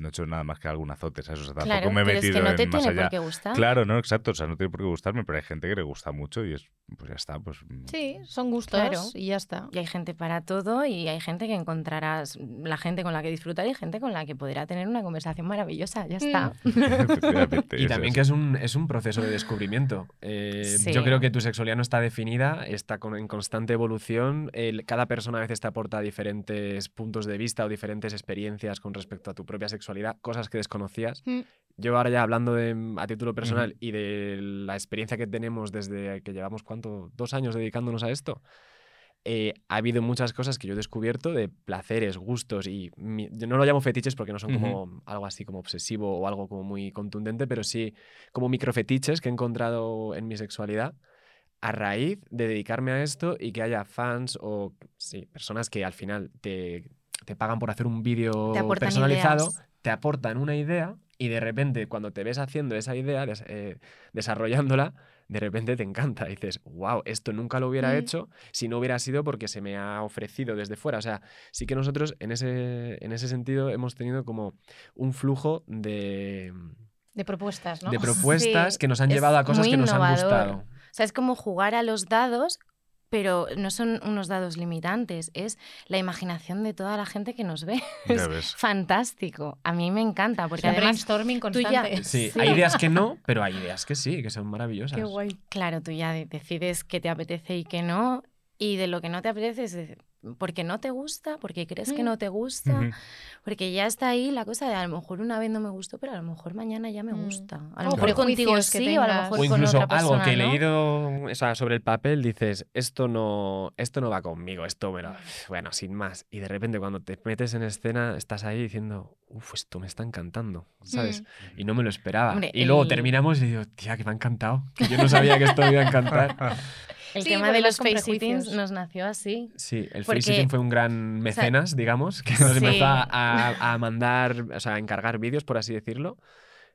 no he hecho nada más que algún azote, ¿sabes? O sea, tampoco claro, me he pero es metido que no te en más tiene allá. por qué gustar. Claro, no, exacto. O sea, no tiene por qué gustarme, pero hay gente que le gusta mucho y es, pues ya está, pues. mm, Sí, son gustos Claro. y ya está. Y hay gente para todo y hay gente que encontrarás, la gente con la que disfrutar y gente con la que podrá tener una conversación maravillosa. Ya está. (laughs) efectivamente, Y es también que es un, es un proceso de descubrimiento. Eh, Sí. Yo creo que tu sexualidad no está definida, está con- en constante evolución. El- cada persona a veces te aporta diferentes puntos de vista o diferentes experiencias con respecto a tu propia sexualidad. Sexualidad, cosas que desconocías. Mm. Yo ahora ya hablando de, a título personal y de la experiencia que tenemos desde que llevamos, ¿cuánto? Dos años dedicándonos a esto. eh, ha habido muchas cosas que yo he descubierto de placeres, gustos y mi- yo no lo llamo fetiches porque no son como algo así como obsesivo o algo como muy contundente, pero sí como microfetiches que he encontrado en mi sexualidad a raíz de dedicarme a esto y que haya fans o sí, personas que al final te, te pagan por hacer un vídeo personalizado, ideas. Te aportan una idea y de repente cuando te ves haciendo esa idea, des- eh, desarrollándola, de repente te encanta. Y dices, wow, esto nunca lo hubiera Mm. hecho si no hubiera sido porque se me ha ofrecido desde fuera. O sea, sí que nosotros en ese, en ese sentido hemos tenido como un flujo de, De propuestas, ¿no? de (laughs) propuestas Sí, que nos han llevado a cosas que nos han gustado. O sea, es como jugar a los dados, pero no son unos dados limitantes, es la imaginación de toda la gente que nos ve. Ya Es ves. fantástico. A mí me encanta, porque además, brainstorming tú ya- constante. Sí, Sí. hay ideas que no, pero hay ideas que sí, que son maravillosas. Qué guay. claro, tú ya de- decides qué te apetece y qué no, y de lo que no te apetece porque no te gusta, porque crees que Mm. no te gusta, porque ya está ahí la cosa de a lo mejor una vez no me gustó, pero a lo mejor mañana ya me Mm. gusta. A lo O mejor contigo prejuicios que sí, o a lo tengas. mejor O con incluso otra algo persona que he no. leído o sea, sobre el papel, dices, esto no, esto no va conmigo, esto me lo... Bueno, sin más. Y de repente cuando te metes en escena, estás ahí diciendo, uff, esto me está encantando, ¿sabes? Mm. Y no me lo esperaba. Hombre, y luego el- terminamos y digo, tía, que me ha encantado. Que yo no sabía que esto me iba a encantar. (laughs) El Sí, tema de los con face sittings prejuicios. nos nació así. Sí, el Porque- face fue un gran mecenas, digamos, que nos Sí. empezó a, a- a mandar, o sea, a encargar vídeos, por así decirlo,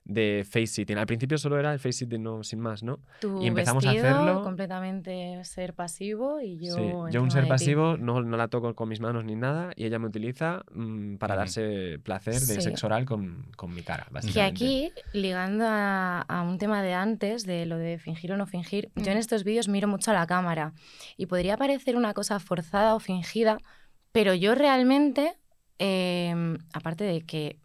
de face sitting. Al principio solo era el face sitting, no, sin más, ¿no? Tu Y empezamos a hacerlo- completamente ser pasivo y yo Sí, yo un ser pasivo no, no la toco con mis manos ni nada y ella me utiliza mm, para darse placer de Sí. sexo oral con, con mi cara, básicamente. aquí, ligando a, a un tema de antes, de lo de fingir o no fingir, yo en Mm. estos vídeos miro mucho a la cámara y podría parecer una cosa forzada o fingida, pero yo realmente, em, aparte de que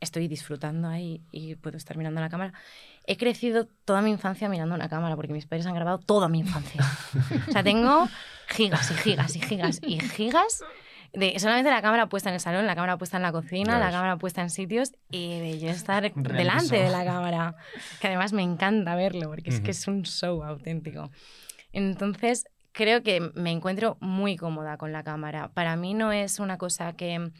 estoy disfrutando ahí y puedo estar mirando la cámara, he crecido toda mi infancia mirando una cámara porque mis padres han grabado toda mi infancia. o sea, tengo gigas y gigas y gigas y gigas de solamente la cámara puesta en el salón, la cámara puesta en la cocina, la cámara puesta en sitios y de yo estar delante de la cámara, que además me encanta verlo porque es Ujú. que es un show auténtico. Entonces, creo que me encuentro muy cómoda con la cámara. Para mí no es una cosa que...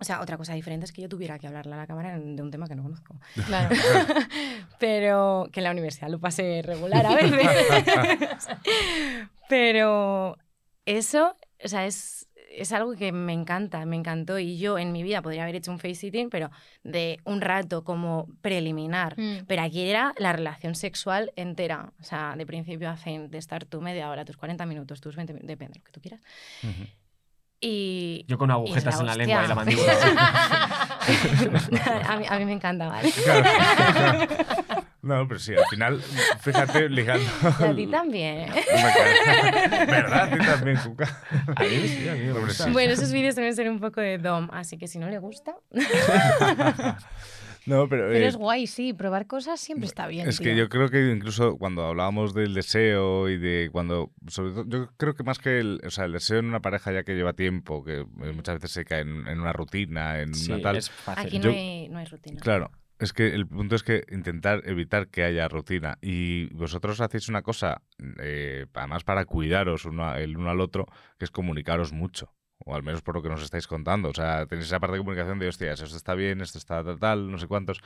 O sea, otra cosa diferente es que yo tuviera que hablarle a la cámara de un tema que no conozco. Claro. (laughs) Pero que en la universidad lo pasé regular a veces. (laughs) Pero eso, o sea, es, es algo que me encanta, me encantó. Y yo en mi vida podría haber hecho un face sitting, pero de un rato como preliminar. Mm. Pero aquí era la relación sexual entera. O sea, de principio a fin, de estar tu media hora, tus 40 minutos, tus 20 minutos, depende de lo que tú quieras. Ujú. Y. Yo con agujetas en la lengua y la mandíbula. (laughs) a, mí, a mí me encanta, ¿vale? (laughs) No, pero sí, al final, fíjate, ligando. Y a ti también. ¿Verdad? A ti también, Cuca. A mí sí, a mí me gusta. Bueno, esos vídeos deben ser un poco de DOM, así que si no le gusta. (laughs) No, pero. Pero eh, es guay, sí. Probar cosas siempre está bien. Es que yo creo que incluso cuando hablábamos del deseo y de cuando, sobre todo, yo creo que más que el, o sea, el deseo en una pareja ya que lleva tiempo, que eh, muchas veces se cae en, en una rutina, en Sí, una tal. es fácil. Aquí Yo- no hay, no hay rutina. Claro, es que el punto es que intentar evitar que haya rutina y vosotros hacéis una cosa, eh, además para cuidaros uno, a- el uno al otro, que es comunicaros mucho. O al menos por lo que nos estáis contando. O sea, tenéis esa parte de comunicación de, hostias, esto está bien, esto está tal, tal, no sé cuántos.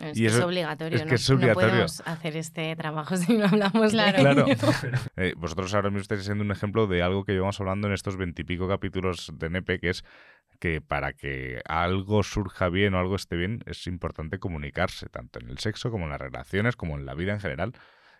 Es y que eso- es obligatorio. es que no, podemos hacer este trabajo (laughs) si no hablamos Claro. Claro. (laughs) Eh, vosotros ahora mismo estáis siendo un ejemplo de algo que llevamos hablando en estos veintipico capítulos de NEPE, que es que para que algo surja bien o algo esté bien, es importante comunicarse, tanto en el sexo como en las relaciones, como en la vida en general.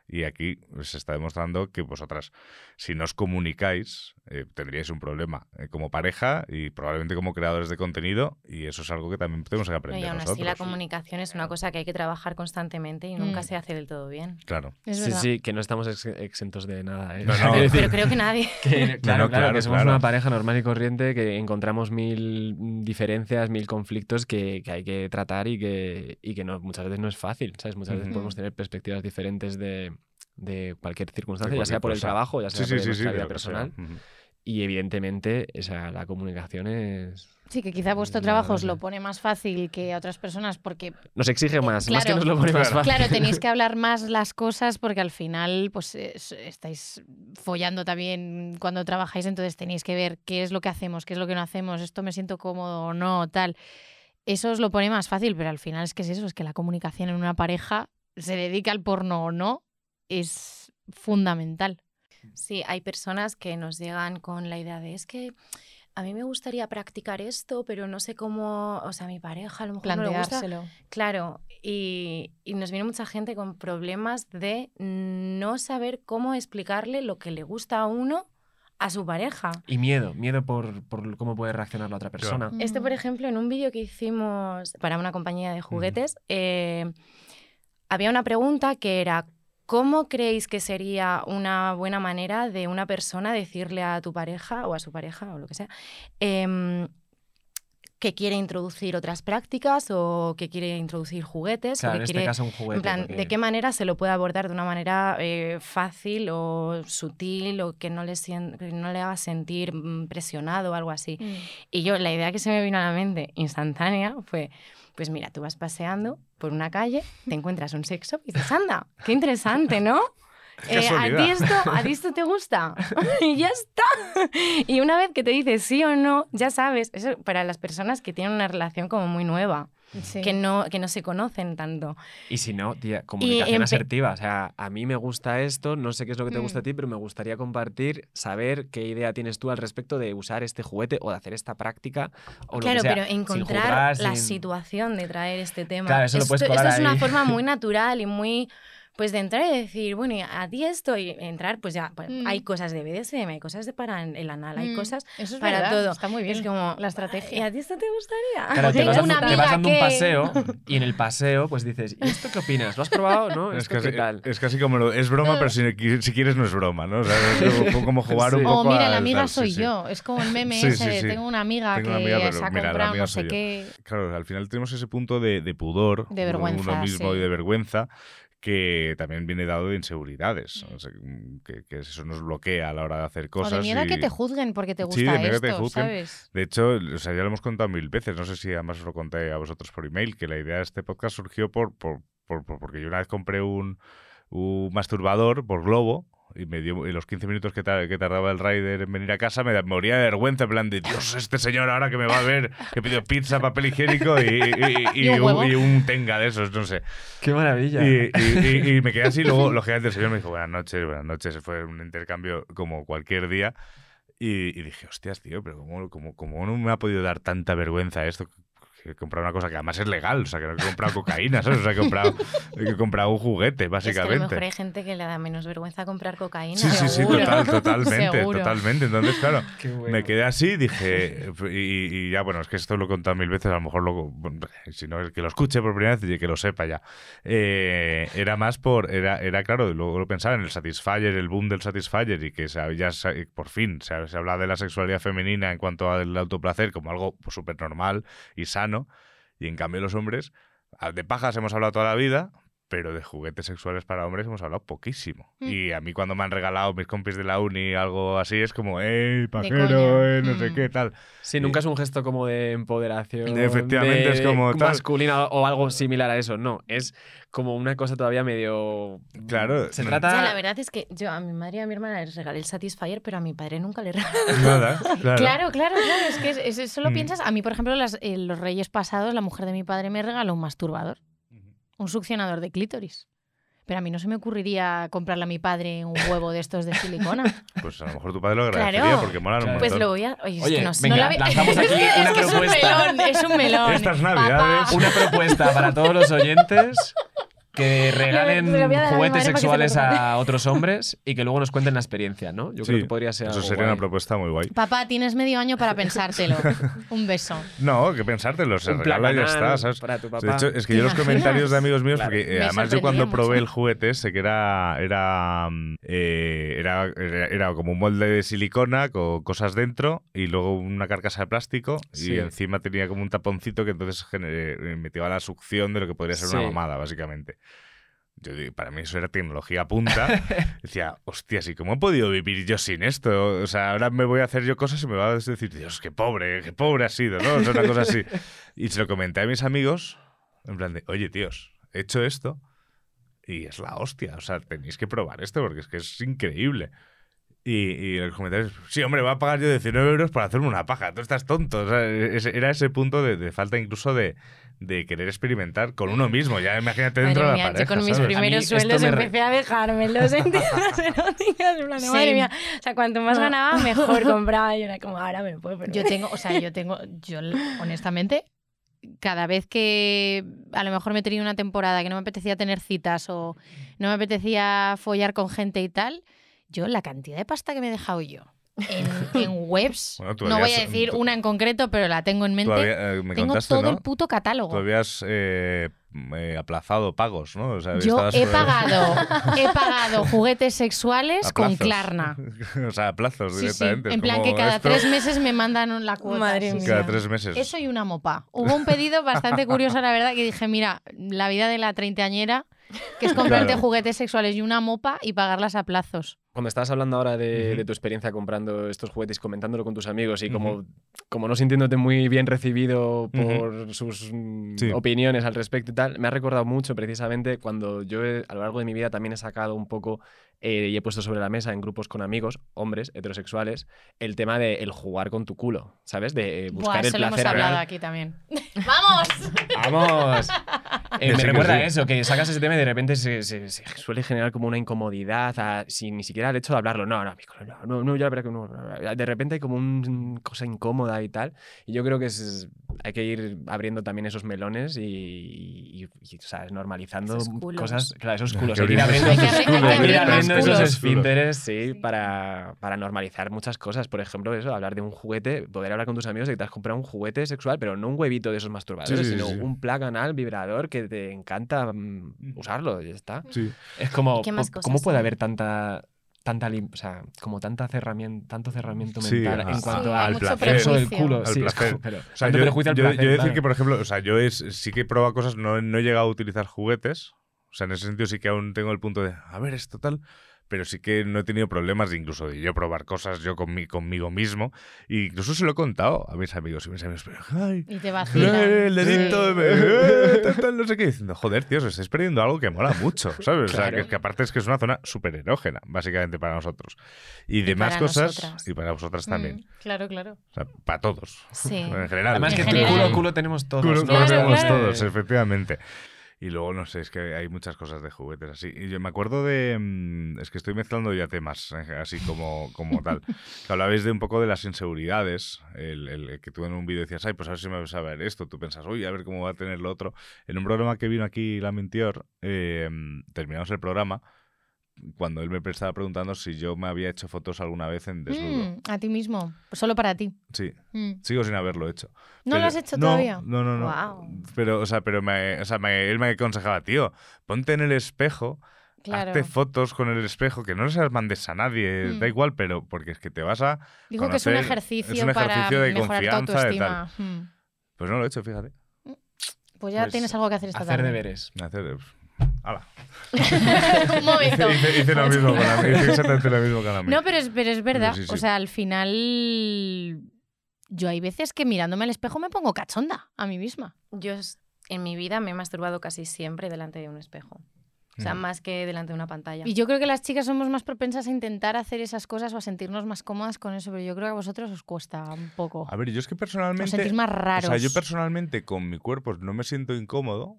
Y aquí se está demostrando que vosotras, si no os comunicáis, eh, tendríais un problema eh, como pareja y probablemente como creadores de contenido. Y eso es algo que también tenemos que No, aprender y aún nosotros. así la comunicación es una cosa que hay que trabajar constantemente y nunca Mm. se hace del todo bien. Claro. Es sí, sí, que no estamos ex- exentos de nada. ¿eh? No, (laughs) no. Pero creo que nadie. (laughs) que, claro, no, claro, claro, que somos claro. una pareja normal y corriente, que encontramos mil mm, diferencias, mil conflictos que, que hay que tratar y que, y que no, muchas veces no es fácil, ¿sabes? Muchas veces Ujú. podemos tener perspectivas diferentes de, de cualquier circunstancia, De ya sea por el trabajo, ya sea Sí, por sí, vida personal. Y evidentemente o sea, la comunicación es... Sí, que quizá vuestro trabajo os lo pone más fácil que a otras personas porque Nos exige más, más que claro, nos lo pone más fácil. Claro, tenéis (laughs) que hablar más las cosas porque al final pues es- estáis follando también cuando trabajáis, entonces tenéis que ver qué es lo que hacemos, qué es lo que no hacemos, esto me siento cómodo o no, tal. Eso os lo pone más fácil, pero al final es que es eso, es que la comunicación en una pareja, se dedica al porno o no, es fundamental. Sí, hay personas que nos llegan con la idea de es que a mí me gustaría practicar esto, pero no sé cómo, o sea, mi pareja a lo mejor no le gusta. Claro, y, y nos viene mucha gente con problemas de no saber cómo explicarle lo que le gusta a uno a su pareja. Y miedo, miedo por, por cómo puede reaccionar la otra persona. Este, Mm. por ejemplo, en un vídeo que hicimos para una compañía de juguetes, eh, había una pregunta que era, ¿cómo creéis que sería una buena manera de una persona decirle a tu pareja o a su pareja o lo que sea? em, que quiere introducir otras prácticas o que quiere introducir juguetes Claro, o en este caso un juguete. en plan, porque- ¿de qué manera se lo puede abordar de una manera eh, fácil o sutil o que no le, que no le haga sentir mm, presionado o algo así? Y yo, la idea que se me vino a la mente instantánea fue, pues mira, tú vas paseando por una calle, te encuentras un sex shop y dices, anda, qué interesante, ¿no? (laughs) Eh, ¿a, ti esto, ¿A ti esto te gusta? (laughs) y ya está. Y una vez que te dices sí o no, ya sabes, eso para las personas que tienen una relación como muy nueva, Sí. que, no, que no se conocen tanto. Y si no, tía, comunicación asertiva. O sea, a mí me gusta esto, no sé qué es lo que te gusta a Mm. ti, pero me gustaría compartir, saber qué idea tienes tú al respecto de usar este juguete o de hacer esta práctica. O lo Claro, que sea, pero encontrar juzgar, la sin- situación de traer este tema. Claro, eso lo puedes Esto- colar esto es una forma muy (laughs) natural y muy pues de entrar y decir, bueno, y a ti esto y entrar, pues ya, pues, Mm. hay cosas de BDSM, hay cosas de para el anal, hay Mm, cosas Eso es para verdad, todo. Está muy bien Es como, la estrategia. ¿y a ti esto te gustaría? Claro, te vas, dando, una te vas dando un que- paseo (laughs) y en el paseo pues dices, ¿y esto qué opinas? ¿Lo has probado? ¿No? Es ¿Esto casi, qué tal? es casi como lo, es broma, pero si, si quieres no es broma, ¿no? O sea, es como, como jugar un Sí. poco O mira, al- la amiga sí, soy sí. yo. Es como el meme (laughs) Sí, ese sí, de sí. tengo una amiga Tengo que una amiga, se ha comprado amiga no soy sé yo. qué. Claro, al final tenemos ese punto de, de pudor, De vergüenza, uno mismo sí. y de vergüenza, que también viene dado de inseguridades. O sea, que, que eso nos bloquea a la hora de hacer O cosas. de miedo a que te juzguen porque te Sí, gusta de miedo a que te esto, juzguen. ¿sabes? De hecho, o sea, ya lo hemos contado mil veces, no sé si además os lo conté a vosotros por email, que la idea de este podcast surgió por, por, por- por- porque yo una vez compré un, un masturbador por Globo y me dio y los 15 minutos que, tar- que tardaba el rider en venir a casa me da- me moría de vergüenza, en plan de Dios, este señor ahora que me va a ver, que pidió pizza, papel higiénico y, y- y- (laughs) Y un y huevo. y un tenga de esos, no sé. ¡Qué maravilla! Y, y- y- y me quedé así, luego lógicamente el señor me dijo, buenas noches, buenas noches, fue un intercambio como cualquier día. Y, y dije, hostias, tío, pero ¿cómo, cómo, cómo no me ha podido dar tanta vergüenza esto? He comprado una cosa que además es legal, o sea, que no he comprado cocaína, ¿sabes? O sea, he comprado, he comprado un juguete, Es que a lo básicamente. mejor hay gente que le da menos vergüenza comprar cocaína. Sí, sí, sí, total, (laughs) totalmente, Seguro. totalmente. Entonces, claro, (laughs) bueno. me quedé así, dije, y, y ya, bueno, es que esto lo he contado mil veces, a lo mejor lo, si no, el que lo escuche por primera vez y que lo sepa ya. Eh, era más por, era, era claro, luego lo pensaba en el Satisfyer, el boom del Satisfyer y que se, ya se- por fin se, se habla de la sexualidad femenina en cuanto al autoplacer como algo pues, súper normal y sano. Y en cambio los hombres, ah, de pajas hemos hablado toda la vida, pero de juguetes sexuales para hombres hemos hablado poquísimo. Mm. Y a mí cuando me han regalado mis compis de la uni algo así es como, ¡ey, pajero, eh, no sé Mm. qué tal! Sí, nunca es un gesto como de empoderación. Efectivamente, de es como tal. Masculina o algo similar a eso. No, es como una cosa todavía medio. Claro, Se no- trata. Ya, la verdad es que yo a mi madre y a mi hermana les regalé el Satisfyer, pero a mi padre nunca le regalé. (laughs) Nada, claro. Claro, claro, claro. Es que es- es- eso lo Mm. piensas. A mí, por ejemplo, las- eh, los reyes pasados, la mujer de mi padre me regaló un masturbador, un succionador de clítoris. Pero a mí no se me ocurriría comprarle a mi padre un huevo de estos de silicona. (laughs) Pues a lo mejor tu padre lo agradecería Claro. porque molan un montón. Pues lo voy a. Oye, es Oye, no venga, No la ve- lanzamos aquí Es (laughs) una es propuesta. un melón, es un melón. Estas navidades- Una propuesta para todos los oyentes que (laughs) regalen juguetes se sexuales a (laughs) otros hombres y que luego nos cuenten la experiencia, ¿no? Yo Sí, creo que podría ser Eso algo sería guay. una propuesta muy guay. Papá, tienes medio año para (laughs) pensártelo. Un beso. No, que pensártelo, se Un regala y ya está, ¿sabes? para tu De papá. hecho, es que ¿Te yo los imaginas? comentarios de amigos míos, Claro. porque eh, además yo cuando probé mucho. el juguete sé que era era, eh, era era era como un molde de silicona con cosas dentro y luego una carcasa de plástico Sí. y encima tenía como un taponcito que entonces eh, metía la succión de lo que podría ser una mamada, básicamente. Yo, para mí eso era tecnología punta. (laughs) Decía, hostia, ¿y cómo he podido vivir yo sin esto? O sea, ahora me voy a hacer yo cosas y me va a decir, Dios, qué pobre, qué pobre ha sido, ¿no? O sea, una cosa así. Y se lo comenté a mis amigos, en plan de, oye, tíos, he hecho esto y es la hostia. O sea, tenéis que probar esto porque es que es increíble. Y, y los comentarios, sí, hombre, va a pagar yo 19 euros para hacerme una paja, tú estás tonto. O sea, ese- era ese punto de, de falta incluso de, de querer experimentar con uno mismo. Ya imagínate dentro Madre de mía, la yo pareja. con mis ¿sabes? primeros sueldos me re- empecé a dejármelos (laughs) (laughs) en tiendas eróticas. En plan, Sí. madre mía. O sea, cuanto más ganaba, mejor (laughs) compraba. Y era como, ahora me lo puedo permitir. Yo tengo, o sea, yo tengo, yo honestamente, cada vez que a lo mejor me he tenido una temporada que no me apetecía tener citas o no me apetecía follar con gente y tal, yo la cantidad de pasta que me he dejado yo en, en (laughs) webs, Bueno, no voy a decir tú- una en concreto, pero la tengo en mente, había- eh, me tengo todo ¿no? el puto catálogo. Tú habías eh, eh, aplazado pagos, ¿no? O sea, Yo he (laughs) pagado, he (laughs) pagado juguetes sexuales con. Klarna. o sea, a plazos Sí, sí. directamente. Es En plan que cada esto, tres meses me mandan la cuota. Madre sí, mía. sí. Cada tres meses. Eso y una mopa. Hubo un pedido bastante curioso, la verdad, que dije, mira, la vida de la treintañera, que es comprarte Claro. juguetes sexuales y una mopa y pagarlas a plazos. Cuando estabas hablando ahora de, tu experiencia comprando estos juguetes, comentándolo con tus amigos y como, como no sintiéndote muy bien recibido por sus mm, Sí. opiniones al respecto y tal, me ha recordado mucho precisamente cuando yo he- a lo largo de mi vida también he sacado un poco eh, y he puesto sobre la mesa en grupos con amigos, hombres, heterosexuales, el tema de el jugar con tu culo, ¿sabes? De eh, buscar Buah, el eso lo hemos placer hablado anal. aquí también. (laughs) ¡Vamos! ¡Vamos! (laughs) Eh, me recuerda sí. eso, que sacas ese tema y de repente se, se- se suele generar como una incomodidad a- sin ni siquiera el hecho de hablarlo. No, no, no, no, no, ya la verdad que no. De repente hay como una cosa incómoda y tal. Y yo creo que es- hay que ir abriendo también esos melones y, y- y, sea, normalizando cosas. Claro, esos culos. Hay que ir abriendo, esos culos. esfínteres, sí, para, para normalizar muchas cosas. Por ejemplo, eso, hablar de un juguete, poder hablar con tus amigos de que te has comprado un juguete sexual, pero no un huevito de esos masturbadores, Sí, sí, sino sí. un plug anal vibrador que te encanta mm, usarlo, y ya está. Sí. Es como, ¿Y qué más po- cosas ¿cómo puede hay? haber tanta tanta lim- o sea, como tanta cerramiento, tanto cerramiento Sí, mental a- en cuanto Sí, al placer. eso del culo, Al sí, placer. como- pero O sea, yo, yo- placer, yo decir claro. que, por ejemplo, o sea, yo es, sí que he probado cosas, no, no he llegado a utilizar juguetes. O sea, en ese sentido sí que aún tengo el punto de, a ver, esto tal. Pero sí que no he tenido problemas de incluso de yo probar cosas yo con mi- conmigo mismo. E incluso se lo he contado a mis amigos y mis amigos, pero, ay, Y te eh, vacilan. el dedito, Sí. me- (laughs) eh, tal, tal, no sé qué. Diciendo, joder, tío, os estáis perdiendo algo que mola mucho, ¿sabes? O sea, Claro. que, que aparte es que es una zona súper erógena, básicamente, para nosotros. Y Y demás cosas, nosotras. y para vosotras también. Mm, claro, claro. O sea, para todos. Sí. En general. Además En que general. culo, culo tenemos todos. Culo, ¿no? culo Claro, tenemos claro. todos, efectivamente. Y luego, no sé, es que hay muchas cosas de juguetes así. Y yo me acuerdo de... mm, Es que estoy mezclando ya temas, eh, así como, como (laughs) tal. Que hablabais de un poco de las inseguridades. El, el que tú en un vídeo decías, ay, pues a ver si me vas a ver esto. Tú pensas, uy, a ver cómo va a tener lo otro. En un programa que vino aquí, La Mintior, eh, terminamos el programa cuando él me estaba preguntando si yo me había hecho fotos alguna vez en desnudo. Mm, a ti mismo, solo para ti. Sí, Mm. sigo sin haberlo hecho. ¿No Pero- lo has hecho no, todavía? No, no, no. Guau. Pero, o sea, pero me, o sea, me- él me aconsejaba, tío, ponte en el espejo, Claro. hazte fotos con el espejo, que no se las mandes a nadie, Mm. da igual, pero porque es que te vas a... Digo que es un ejercicio, es un ejercicio para de mejorar tu confianza, de tal. autoestima. Mm. Pues no lo he hecho, fíjate. Pues ya Pues tienes algo que hacer esta Hacer tarde. deberes. Hacer, eh, ala. (laughs) un momento. Hice, hice lo mismo con la, hice exactamente lo mismo con la mía. No, pero es, pero es verdad. Sí, sí. O sea, al final. Yo hay veces que mirándome al espejo me pongo cachonda a mí misma. Yo es- en mi vida me he masturbado casi siempre delante de un espejo. O sea, Mm. más que delante de una pantalla. Y yo creo que las chicas somos más propensas a intentar hacer esas cosas o a sentirnos más cómodas con eso, pero yo creo que a vosotros os cuesta un poco. A ver, yo es que Os personalmente... sentís más raros. O sea, yo personalmente con mi cuerpo no me siento incómodo,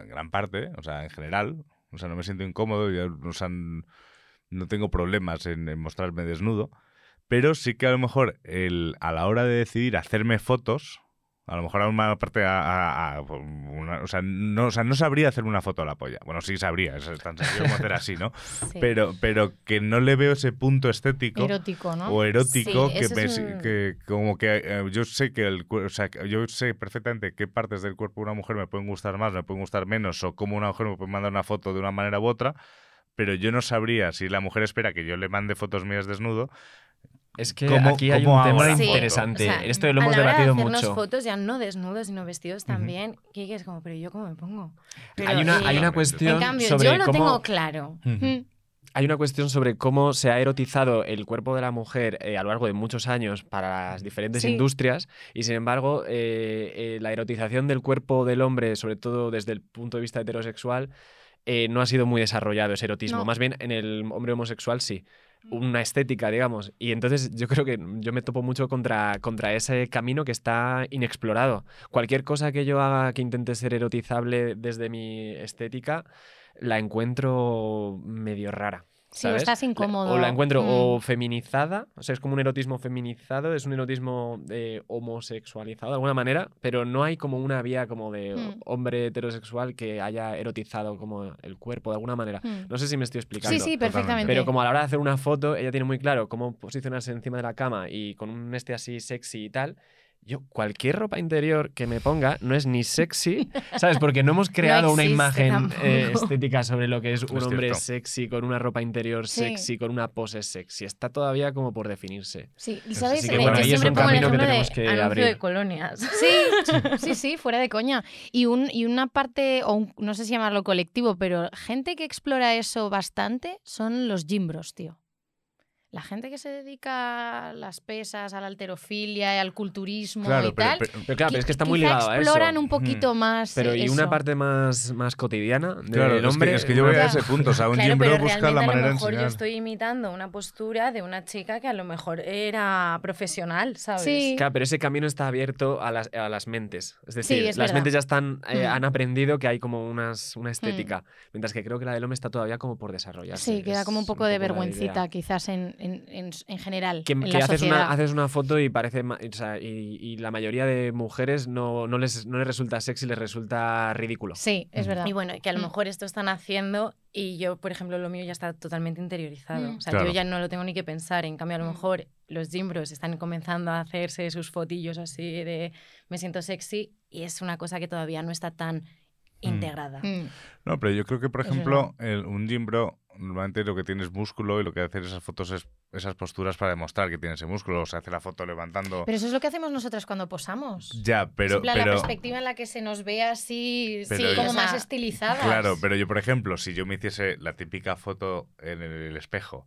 en gran parte, o sea, en general, o sea, no me siento incómodo, yo, o sea, no tengo problemas en, en mostrarme desnudo, pero sí que a lo mejor el, a la hora de decidir hacerme fotos, a lo mejor a una parte a, a- a- una- o, sea, no, o sea, no sabría hacerme una foto a la polla. Bueno, sí sabría, es tan sencillo como hacer así, ¿no? (laughs) Sí. Pero, pero que no le veo ese punto estético Erótico, ¿no? o erótico Sí, que, me- es un- que como que eh, yo sé que el o sea, yo sé perfectamente qué partes del cuerpo de una mujer me pueden gustar más, me pueden gustar menos o cómo una mujer me puede mandar una foto de una manera u otra, pero yo no sabría si la mujer espera que yo le mande fotos mías desnudo Es que ¿Cómo- aquí hay cómo un tema ahora Sí, interesante. o sea, Esto lo a hemos la hora de debatido hacernos mucho. fotos ya no desnudos, sino vestidos también. Que es como, pero yo cómo me pongo. Pero, Hay una, hay eh, una cuestión En cambio, sobre yo lo cómo... tengo claro. Mm. Hay una cuestión sobre cómo se ha erotizado el cuerpo de la mujer eh, a lo largo de muchos años para las diferentes Sí. industrias y sin embargo eh, eh, la erotización del cuerpo del hombre, sobre todo desde el punto de vista heterosexual, eh, no ha sido muy desarrollado ese erotismo. No. Más bien en el hombre homosexual sí. Una estética, digamos. Y entonces yo creo que yo me topo mucho contra, contra ese camino que está inexplorado. Cualquier cosa que yo haga que intente ser erotizable desde mi estética, la encuentro medio rara. Sí, ¿sabes? estás La- incómodo. O la encuentro Mm. o feminizada, o sea, es como un erotismo feminizado, es un erotismo eh, homosexualizado de alguna manera, pero no hay como una vía como de Mm. hombre heterosexual que haya erotizado como el cuerpo de alguna manera. Mm. No sé si me estoy explicando. Sí, sí, perfectamente. Pero como a la hora de hacer una foto, ella tiene muy claro cómo posicionarse encima de la cama y con un este así sexy y tal. Yo, cualquier ropa interior que me ponga no es ni sexy, ¿sabes? Porque no hemos (laughs) creado una imagen eh, estética sobre lo que es un Es hombre cierto. sexy con una ropa interior Sí. sexy, con una pose sexy. Está todavía como por definirse. Sí, y Así ¿sabes? que De bueno, es siempre un pongo el camino que ejemplo tenemos de que anuncio abrir. de colonias. Sí, sí, sí, fuera de coña. Y, un, y una parte, o un- no sé si llamarlo colectivo, pero gente que explora eso bastante son los gimbros, tío. La gente que se dedica a las pesas, a la alterofilia, al culturismo Claro, y pero, tal. pero- Pero claro, pero es que está muy ligado a eso. exploran un poquito más. Pero y una parte más, más cotidiana del Claro, es que- hombre. es que, yo voy a ese punto. O sea, un Claro, pero busca la a manera lo de mejor yo estoy imitando una postura de una chica que a lo mejor era profesional, ¿sabes? Sí. Claro, pero ese camino está abierto a las, a las mentes. Es decir, es las verdad. mentes ya están, eh, Mm. han aprendido que hay como unas, una estética, mientras que creo que la del hombre está todavía como por desarrollarse. Sí, queda como un poco de la vergüencita, idea. quizás en, en, en- en general. Que, en que la haces, sociedad. una, haces una foto y parece. o sea, y, y la mayoría de mujeres no, no, les, no les resulta sexy, les resulta ridículo. Sí, es verdad. Y bueno, que a lo Mm. mejor esto están haciendo y yo, por ejemplo, lo mío ya está totalmente interiorizado. Mm. O sea, Claro. yo ya no lo tengo ni que pensar. En cambio, a lo Mm. mejor los gimbros están comenzando a hacerse sus fotillos así de me siento sexy y es una cosa que todavía no está tan integrada. Mm. No, pero yo creo que, por ejemplo, el- un gym bro normalmente lo que tiene es músculo y lo que hace esas fotos es esas posturas para demostrar que tiene ese músculo. O sea, hace la foto levantando. Pero eso es lo que hacemos nosotras cuando posamos. ya, pero. Plan, pero la perspectiva en la que se nos ve así, Pero- sí, como o sea, más estilizadas. Claro, pero yo, por ejemplo, si yo me hiciese la típica foto en el espejo,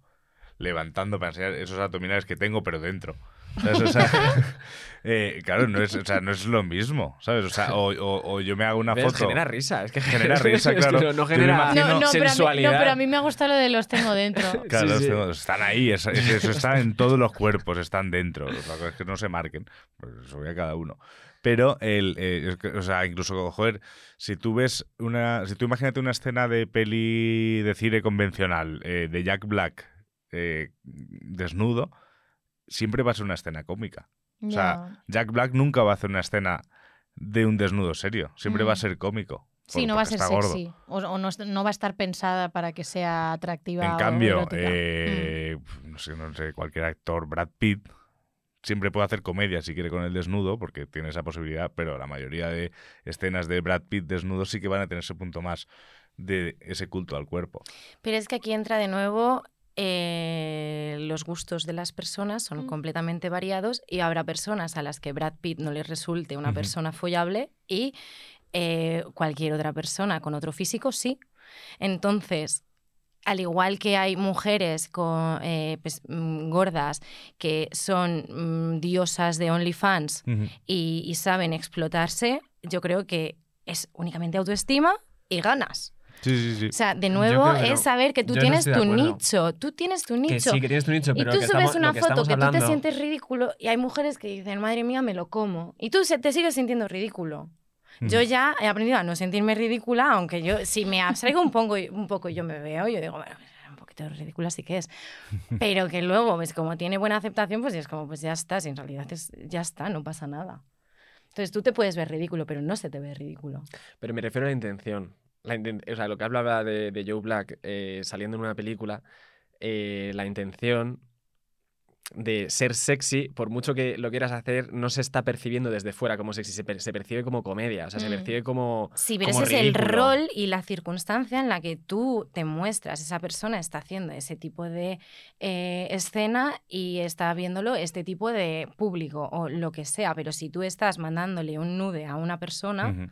levantando para enseñar esos abdominales que tengo, pero dentro. ¿Sabes? O sea, (laughs) eh, claro, no es, o sea, no es lo mismo, ¿sabes? O, sea, o, o- o yo me hago una ¿Ves? foto. Genera risa. Es que Genera (laughs) risa, es que claro. no, no genera No, no, pero a mí, no, sensualidad. pero a mí me ha gustado lo de los tengo dentro. (laughs) Claro, Sí, los sí. tengo- están ahí, es- es- eso está en todos los cuerpos, están dentro. Otra cosa es que no se marquen, pues eso voy a cada uno. Pero, el, eh, o sea, incluso, joder, si tú ves una. Si tú imagínate una escena de peli de cine convencional, eh, de Jack Black eh, desnudo, siempre va a ser una escena cómica. O sea, Jack Black nunca va a hacer una escena de un desnudo serio, siempre va a Mm. ser cómico. Sí, no va a ser sexy. O, o no, va a estar pensada para que sea atractiva. En o cambio, eh, no, sé, no sé, cualquier actor, Brad Pitt, siempre puede hacer comedia si quiere con el desnudo, porque tiene esa posibilidad, pero la mayoría de escenas de Brad Pitt desnudo sí que van a tener ese punto más de ese culto al cuerpo. Pero es que aquí entra de nuevo eh, los gustos de las personas son Mm. completamente variados y habrá personas a las que Brad Pitt no les resulte una persona follable y eh, cualquier otra persona con otro físico sí. Entonces, al igual que hay mujeres con, eh, pues, mm, gordas que son mm, diosas de OnlyFans y, y saben explotarse, yo creo que es únicamente autoestima y ganas. Sí, sí, sí. O sea, de nuevo que no. es saber que tú Yo tienes tu nicho, tú tienes tu Que nicho. sí, que tienes tu nicho, y pero tú lo que subes estamos- una que foto que tú te sientes ridículo y hay mujeres que dicen, madre mía, me lo como. Y tú te sigues sintiendo ridículo. Yo ya he aprendido a no sentirme ridícula, aunque yo, si me abstraigo un poco, un poco y yo me veo, yo digo, bueno, un poquito ridícula sí que es. (laughs) Pero que luego, pues como tiene buena aceptación, pues es como, pues ya está, si en realidad es, ya está, no pasa nada. Entonces tú te puedes ver ridículo, pero no se te ve ridículo. Pero me refiero a la intención. La inten- o sea, lo que hablaba de, de Joe Black eh, saliendo en una película, eh, la intención de ser sexy, por mucho que lo quieras hacer, no se está percibiendo desde fuera como sexy, se, per- se percibe como comedia, o sea, se Mm. percibe como. Sí, pero como ese es el rol y la circunstancia en la que tú te muestras. Esa persona está haciendo ese tipo de eh, escena y está viéndolo este tipo de público o lo que sea. Pero si tú estás mandándole un nude a una persona.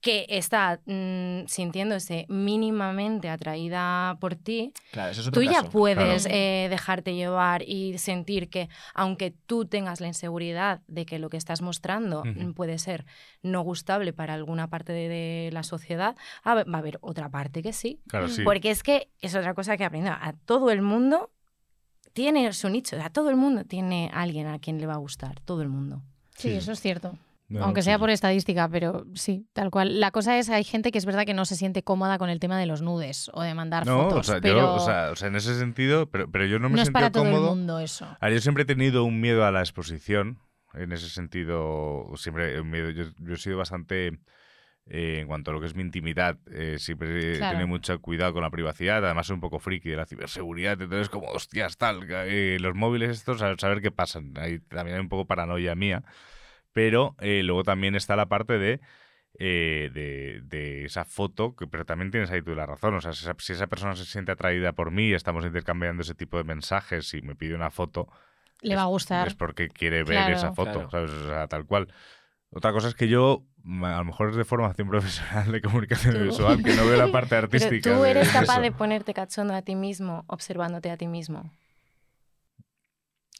Que está mm, sintiéndose mínimamente atraída por ti, Claro, eso es otro tú ya caso. puedes Claro. eh, dejarte llevar y sentir que aunque tú tengas la inseguridad de que lo que estás mostrando mm, puede ser no gustable para alguna parte de, de la sociedad, a ver, va a haber otra parte que sí. Claro, sí. Porque es que es otra cosa que he aprendido. A todo el mundo tiene su nicho. A todo el mundo tiene alguien a quien le va a gustar. Todo el mundo. Sí, Sí. eso es cierto. No, Aunque sea sí. por estadística, pero sí, tal cual. La cosa es, hay gente que es verdad que no se siente cómoda con el tema de los nudes o de mandar No, fotos, o sea, pero yo, o sea, o sea, en ese sentido, pero, pero yo no me no es para todo cómodo. el mundo eso. A ver, yo siempre he tenido un miedo a la exposición. En ese sentido, siempre un miedo. Yo, yo he sido bastante. eh, en cuanto a lo que es mi intimidad, eh, siempre he Claro. tenido mucho cuidado con la privacidad. Además, soy un poco friki de la ciberseguridad. Entonces, como, hostias, tal. eh, los móviles estos, a saber qué pasan. Ahí también hay un poco paranoia mía. Pero eh, luego también está la parte de. eh, de, de esa foto, que, pero también tienes ahí tú la razón. O sea, si esa, si esa persona se siente atraída por mí y estamos intercambiando ese tipo de mensajes y me pide una foto, Le va a gustar. es porque quiere ver Claro. esa foto, Claro. ¿sabes? O sea, tal cual. Otra cosa es que yo, mm, a lo mejor es de formación (laughs) profesional de comunicación Tú. visual, que no veo la parte (laughs) Pero artística. tú eres de capaz eso. de ponerte cachondo a ti mismo, observándote a ti mismo.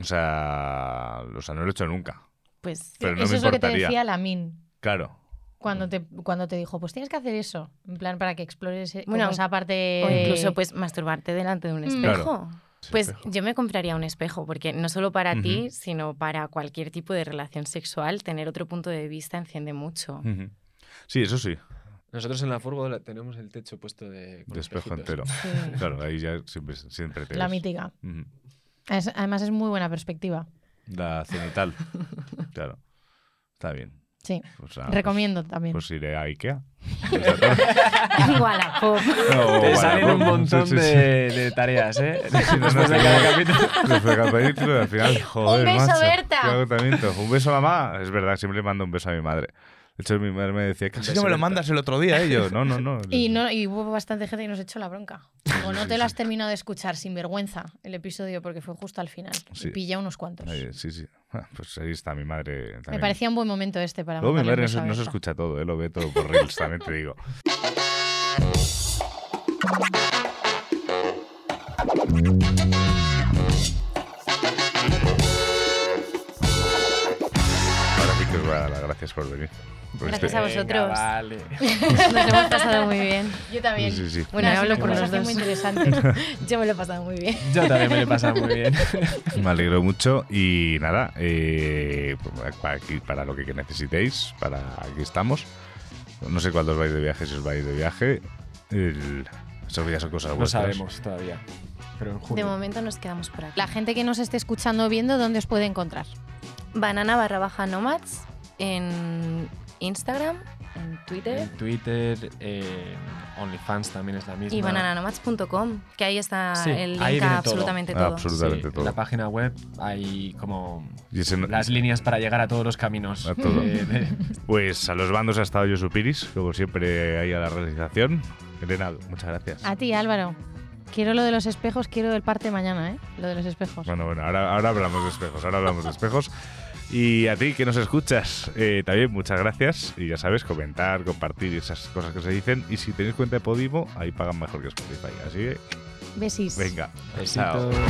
O sea, o sea, no lo he hecho nunca. Pues Pero no eso me es lo que te decía Lamin Claro. cuando te, cuando te dijo, pues tienes que hacer eso, en plan para que explores eh, Bueno, esa parte... O incluso pues masturbarte delante de un Mm. espejo. Pues espejo. yo me compraría un espejo, porque no solo para ti, sino para cualquier tipo de relación sexual, tener otro punto de vista enciende mucho. Sí, eso sí, Nosotros en la furgo tenemos el techo puesto de. espejo entero. Sí. Claro, ahí ya siempre, siempre te La mítica. Es- además es muy buena perspectiva. La cenital. (laughs) claro. Está bien. Sí, Pues, ah, recomiendo pues- también. Pues iré a Ikea. (laughs) Wallapop. No, Te salen un montón sí, sí, sí. de, de tareas, ¿eh? (laughs) Sí, no, no, Después de cada no. capítulo. Después de cada capítulo, al final, joder, beso, macho, Berta. Un beso, mamá. Es verdad, siempre mando un beso a mi madre. De hecho, mi madre me decía, casi que me lo mandas el otro día, ¿eh? Yo, no, no, no. (laughs) Y, no, y hubo bastante gente que nos echó la bronca. O no te lo has terminado de escuchar sin vergüenza el episodio porque fue justo al final. Sí. Y pillé a unos cuantos. Ahí, sí, sí. Ah, Pues ahí está mi madre. Me también. parecía un buen momento este para Luego mi madre no, se- no escucha todo, ¿eh? lo ve todo por Reels, también te digo. Ahora sí que os voy a dar las gracias por venir. Por Gracias este- a vosotros. Venga, vale. (laughs) Nos hemos pasado muy bien. Yo también. Sí, sí, sí. Bueno, hablo por los dos. muy interesante. (laughs) Yo me lo he pasado muy bien. Yo también me lo he pasado muy bien. (laughs) Me alegro mucho y nada, eh, pues, para, aquí, para lo que necesitéis, para aquí estamos. No sé cuándo os vais de viaje, si os vais de viaje. El, eso ya son cosas No vuestras. sabemos todavía. Pero en De momento nos quedamos por aquí. La gente que nos esté escuchando o viendo, ¿dónde os puede encontrar? Banana barra baja nomads en Instagram, en Twitter En Twitter, en OnlyFans también es la misma. y banananomads.com, que ahí está Sí, el link ahí a todo. absolutamente Ah, todo. absolutamente Sí, todo. En la página web hay como Y ese no- las líneas para llegar a todos los caminos. A todo. de- de- Pues a los bandos ha estado Josu Piris, como siempre ahí a la realización. Elena, muchas gracias. A ti, Álvaro. Quiero lo de los espejos, quiero el parte mañana, ¿eh? Lo de los espejos. Bueno, bueno, ahora, ahora hablamos de espejos, ahora hablamos de espejos. Y a ti que nos escuchas, eh, también muchas gracias. Y ya sabes, comentar, compartir esas cosas que se dicen. Y si tenéis cuenta de Podimo, ahí pagan mejor que Spotify. Así que, Besis. venga. Besitos. Chao.